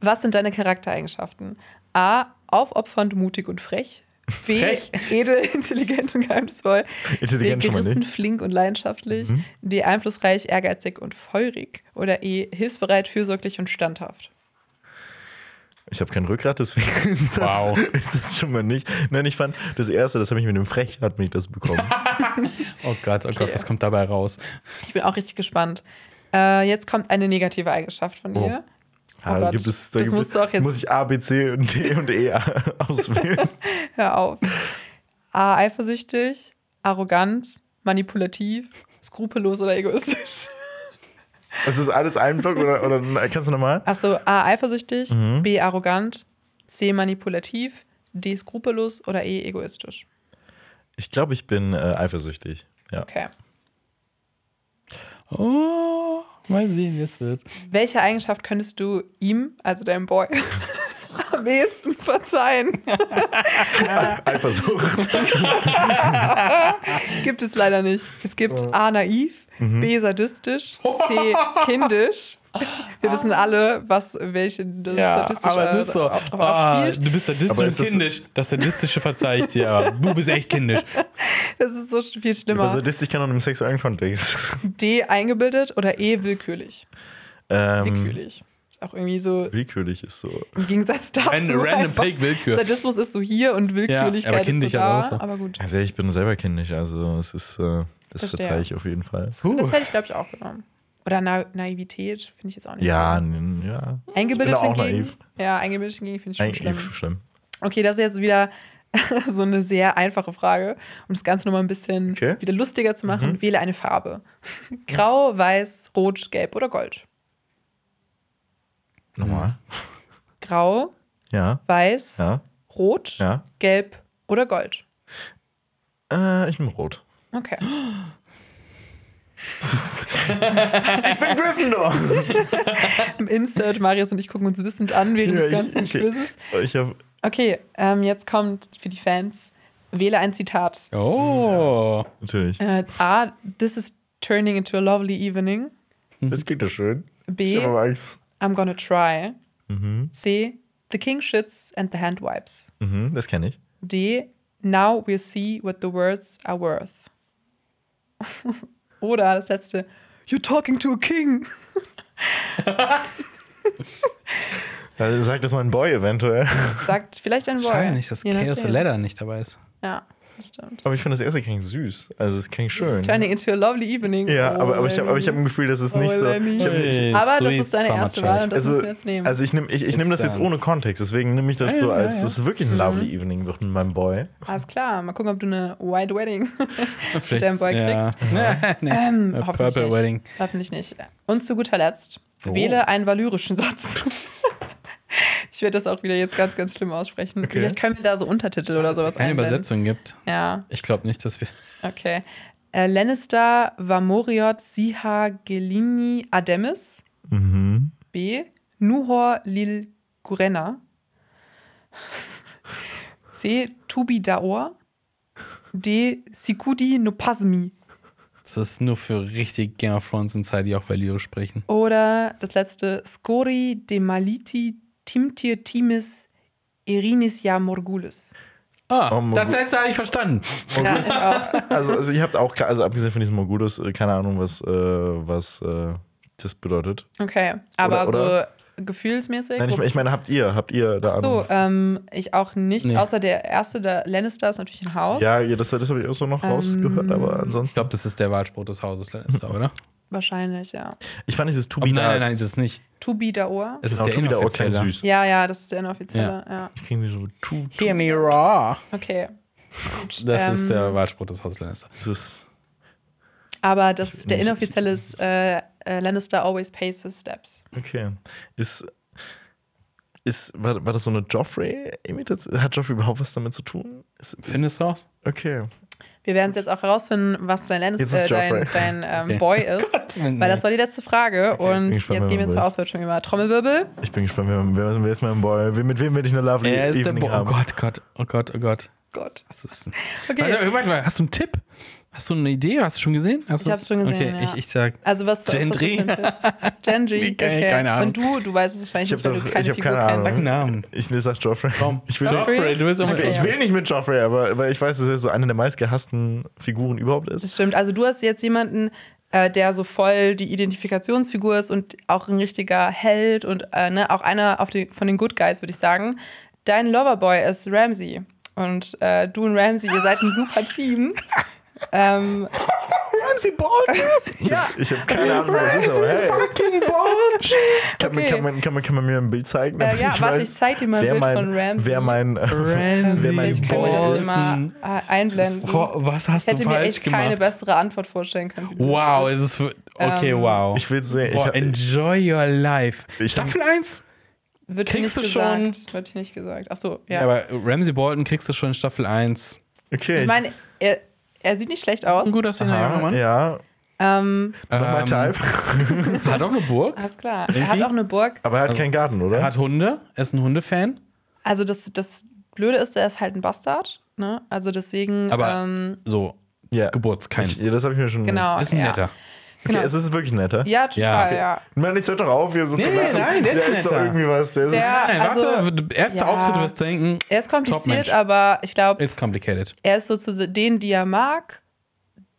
Was sind deine Charaktereigenschaften? A. Aufopfernd, mutig und frech. B. Frech. Edel, intelligent und geheimnisvoll. Intelligent C. schon mal Gerissen, nicht. flink und leidenschaftlich. Mhm. D. Einflussreich, ehrgeizig und feurig. Oder E. Hilfsbereit, fürsorglich und standhaft. Ich habe kein Rückgrat, deswegen ist das, Wow. ist das schon mal nicht. Nein, ich fand, das erste, das habe ich mit dem Frech, hat mich das bekommen. Oh Gott, oh Gott, was kommt dabei raus? Ich bin auch richtig gespannt. Äh, jetzt kommt eine negative Eigenschaft von dir. Oh Ah, Gott, gibt es, da das gibt musst du auch jetzt- Muss ich A, B, C und D und E auswählen? Hör auf. A. Eifersüchtig, arrogant, manipulativ, skrupellos oder egoistisch. Das ist alles ein Block oder, oder kannst du nochmal? Achso, A. Eifersüchtig, Mhm. B. Arrogant, C. Manipulativ, D. Skrupellos oder E. Egoistisch. Ich glaube, ich bin äh, eifersüchtig. Ja. Okay. Oh, mal sehen, wie es wird. Welche Eigenschaft könntest du ihm, also deinem Boy, am ehesten verzeihen? Eifersucht. Gibt es leider nicht. Es gibt Oh. A. Naiv, Mhm. B. Sadistisch, C. Kindisch. Wir wissen alle, was welche das statistische aber es ist so. auch drauf Ah, abspielt. du bist sadistisch Aber und ist das- kindisch. Das Sadistische verzeih ich dir, aber du bist echt kindisch. Das ist so viel Aber schlimmer. Sadistisch kann auch im sexuellen Kontext. D. Eingebildet oder E. Willkürlich. Ähm, Willkürlich. auch irgendwie so Willkürlich ist so. im Gegensatz dazu. Ein random Fake Willkür. Sadismus ist so hier und Willkürlichkeit aber ist so kindisch da. halt so. Aber gut. Also ich bin selber kindisch, also es ist, äh, das Verstehe. verzeihe ich auf jeden Fall. Das hätte ich, glaube ich, auch genommen. Oder Na Naivität finde ich jetzt auch nicht Ja, n- ja. Eingebildet ich bin auch hingegen. naiv. Ja, eingebildet hingegen finde ich schon Eigentlich schlimm. schlimm. Okay, das ist jetzt wieder so eine sehr einfache Frage, um das Ganze nochmal ein bisschen Okay. wieder lustiger zu machen. Wähle eine Farbe. Grau, weiß, rot, gelb oder gold. Nochmal. Grau, Ja, weiß, ja, rot, ja. gelb oder gold. Äh, ich bin rot. Okay. Ich bin Gryffindor. Im Insert, Marius und ich gucken uns wissend an während des ganzen ich, Quizzes. ich habe Okay, ähm, jetzt kommt für die Fans, wähle ein Zitat. Oh. natürlich. Äh, A, this is turning into a lovely evening. Das klingt ja schön. B. I'm gonna try. C, the king shits and the hand wipes. Mhm, das kenne ich. D, now we'll see what the words are worth. Oder das letzte, you're talking to a king. Also sag das mal ein Boy eventuell. Sagt vielleicht ein Boy. Schade nicht, dass Chaos the Ladder nicht dabei ist. Ja, stimmt. Aber ich finde das erste klingt süß. Also es klingt schön. is turning into a lovely evening. Ja, Oh, aber, aber ich habe aber ich hab ein Gefühl, dass es nicht so. Ich hab, Hey, Aber das ist deine erste. Wahl und das also, müssen wir jetzt nehmen. also ich nehme ich, ich nehm das jetzt ohne Kontext, deswegen nehme ich das Ja, so ja, als ja. das ist wirklich ein lovely evening wird mit meinem Boy. Alles klar, mal gucken, ob du eine White Wedding Vielleicht, deinem Boy ja. nee, Ähm, A hoffentlich Purple nicht. Wedding. Hoffentlich nicht. Und zu guter Letzt, Oh. wähle einen valyrischen Satz. ich werde das auch wieder jetzt ganz, ganz schlimm aussprechen. Okay. Vielleicht können wir da so Untertitel oder sowas Keine einblenden. Übersetzung gibt. Ja, Ich glaube nicht, dass wir. okay. Äh, Lannister Vamoriot Siha Gelini Ademis. Mhm. B. Nuhor Lil Gurena. C. Tubi Daor. D. Sikudi Nopasmi. Das ist nur für richtig Game of Thrones Insider, die auch Valyrisch sprechen. Oder das letzte, Skori de Maliti Timtir Timis Erinisia Morgulis. Ah, Oh, das letzte habe ich verstanden. Ja, ich. Also, also ihr habt auch, also abgesehen von diesem Mogulus, äh, keine Ahnung, was, äh, was äh, das bedeutet. Okay, aber Oder- oder- so gefühlsmäßig. Nein, ich, ich meine, habt ihr, habt ihr da so, Ahnung? ähm, ich auch nicht. Nee. Außer der erste, der Lannister, ist natürlich ein Haus. Ja, ja, das, das habe ich auch so noch rausgehört, aber Ich ansonsten. glaube, das ist der Wahlspruch des Hauses Lannister, oder? Wahrscheinlich, ja. Ich fand dieses To Oh, Be nein, Da- nein, nein, ist es nicht. Tubi Daor. Es ist Genau, der Da auch inoffizielle. süß. Ja, ja, das ist der inoffizielle. Ja. Das klingt wie so Tu. Hear me raw. Okay. Das ähm, ist der Wahlspruch des Hauses Lannister. Das ist. Aber das ist der ich- inoffizielle ist, äh, äh, Lannister always pays his steps. Okay. Ist. Ist, war, war das so eine Joffrey-Imitation? Hat Joffrey überhaupt was damit zu tun? Ist, ist, Findest du raus? okay. Wir werden es jetzt auch herausfinden, was dein, ist äh, dein, dein ähm, Okay. Boy ist. Gott, weil das war die letzte Frage. Und bin jetzt gespannt, gehen wir zur. Auswertung über Trommelwirbel. Ich bin gespannt, wer, wer, ist mein Boy? Mit wem will ich eine lovely Er ist der Evening Oh haben? Gott, Gott, oh Gott, oh Gott. Gott. Was ist denn? Okay. Warte, warte mal, hast du einen Tipp? Hast du eine Idee? Hast du schon gesehen? Hast Ich hab's schon gesehen, Okay, ja. ich, ich sag. Also was Gendry. Gendry. Okay. keine Ahnung. Und du, du weißt es wahrscheinlich Ich nicht, weil doch- du keine ich hab Figur keine Ahnung. Sag kennst. einen Namen. Ich sag Joffrey. Komm. Ich will, Joffrey, du willst ich, unbedingt. will, ich will nicht mit Joffrey, aber weil ich weiß, dass er so eine der meistgehassten Figuren überhaupt Das ist. stimmt. Also du hast jetzt jemanden, äh, der so voll die Identifikationsfigur ist und auch ein richtiger Held und äh, ne, auch einer auf die, von den Good Guys, würde ich sagen. Dein Loverboy ist Ramsey. Und äh, du und Ramsey, ihr seid ein super Team. ähm, Ramsey Bolton! ja. Ich habe keine Ahnung, wer das ist, aber hey. Fucking Bolt! Kann, man, Okay. kann, man, kann, man, kann man mir ein Bild zeigen? Äh, ja, warte, ich zeig dir mal ein wer Bild mein, von Ramsey. Wer mein, Ramsey wer mein ich kann mir das Bolton. immer äh, einblenden. Was Ich hast du hätte mir echt keine bessere Antwort vorstellen können. Wow, willst. es ist. Okay, Ähm, wow. Ich will sehen. Ich Boah, hab, enjoy your life. Ich Staffel 1? Wird kriegst du schon-. Wird hier nicht gesagt. Ach so, ja. Ja. aber Ramsey Bolton kriegst du schon in Staffel 1. okay. ich meine, er, er sieht nicht schlecht aus. Ein gut aussehender junger Mann. ja, Ähm, my Ähm, type. Hat auch eine Burg. alles klar. Er hat auch eine Burg. Aber er hat keinen Garten, oder? Er hat Hunde. Er ist ein Hundefan. Also das, das Blöde ist, er ist halt ein Bastard. Ne? Also deswegen. Aber ähm, so, ja. Geburtskind. Das habe ich mir schon. Genau. Ist ein ja. netter. Okay, genau. es ist wirklich netter. ja, total, Ja. ja. Mann, jetzt hört doch auf, hier so Nee, zu nee, lachen. nein, der ist ist doch irgendwie was. Der ist, Der- Nein, also- warte, erster ja. Auftritt wirst du denken, Er ist kompliziert, aber ich glaube, it's complicated. er ist so zu denen, die er mag,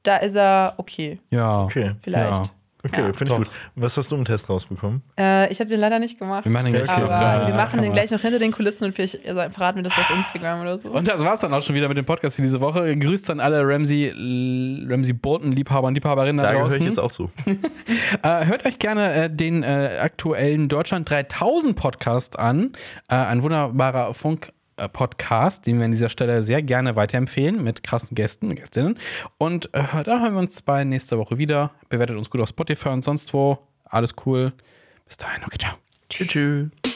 da ist er okay. Ja. okay. Vielleicht. Okay, Ja. finde ich gut. Was hast du im Test rausbekommen? Äh, ich habe den leider nicht gemacht. Wir machen den gleich aber für- wir machen den gleich noch hinter den Kulissen und vielleicht also, verraten wir das auf Instagram oder so. Und das war's dann auch schon wieder mit dem Podcast für diese Woche. Grüßt an alle Ramsey, Ramsey Bolton-Liebhaber und Liebhaberinnen da Da draußen. ich jetzt auch zu. Äh, hört euch gerne äh, den äh, aktuellen Deutschland 3000 Podcast an. Äh, ein wunderbarer Funk. Äh, Podcast, den wir an dieser Stelle sehr gerne weiterempfehlen mit krassen Gästen und Gästinnen. Und äh, da hören wir uns bei nächster Woche wieder. Bewertet uns gut auf Spotify und sonst wo. Alles cool. Bis dahin, okay, ciao. Tschüss. tschüss.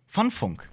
von Funk.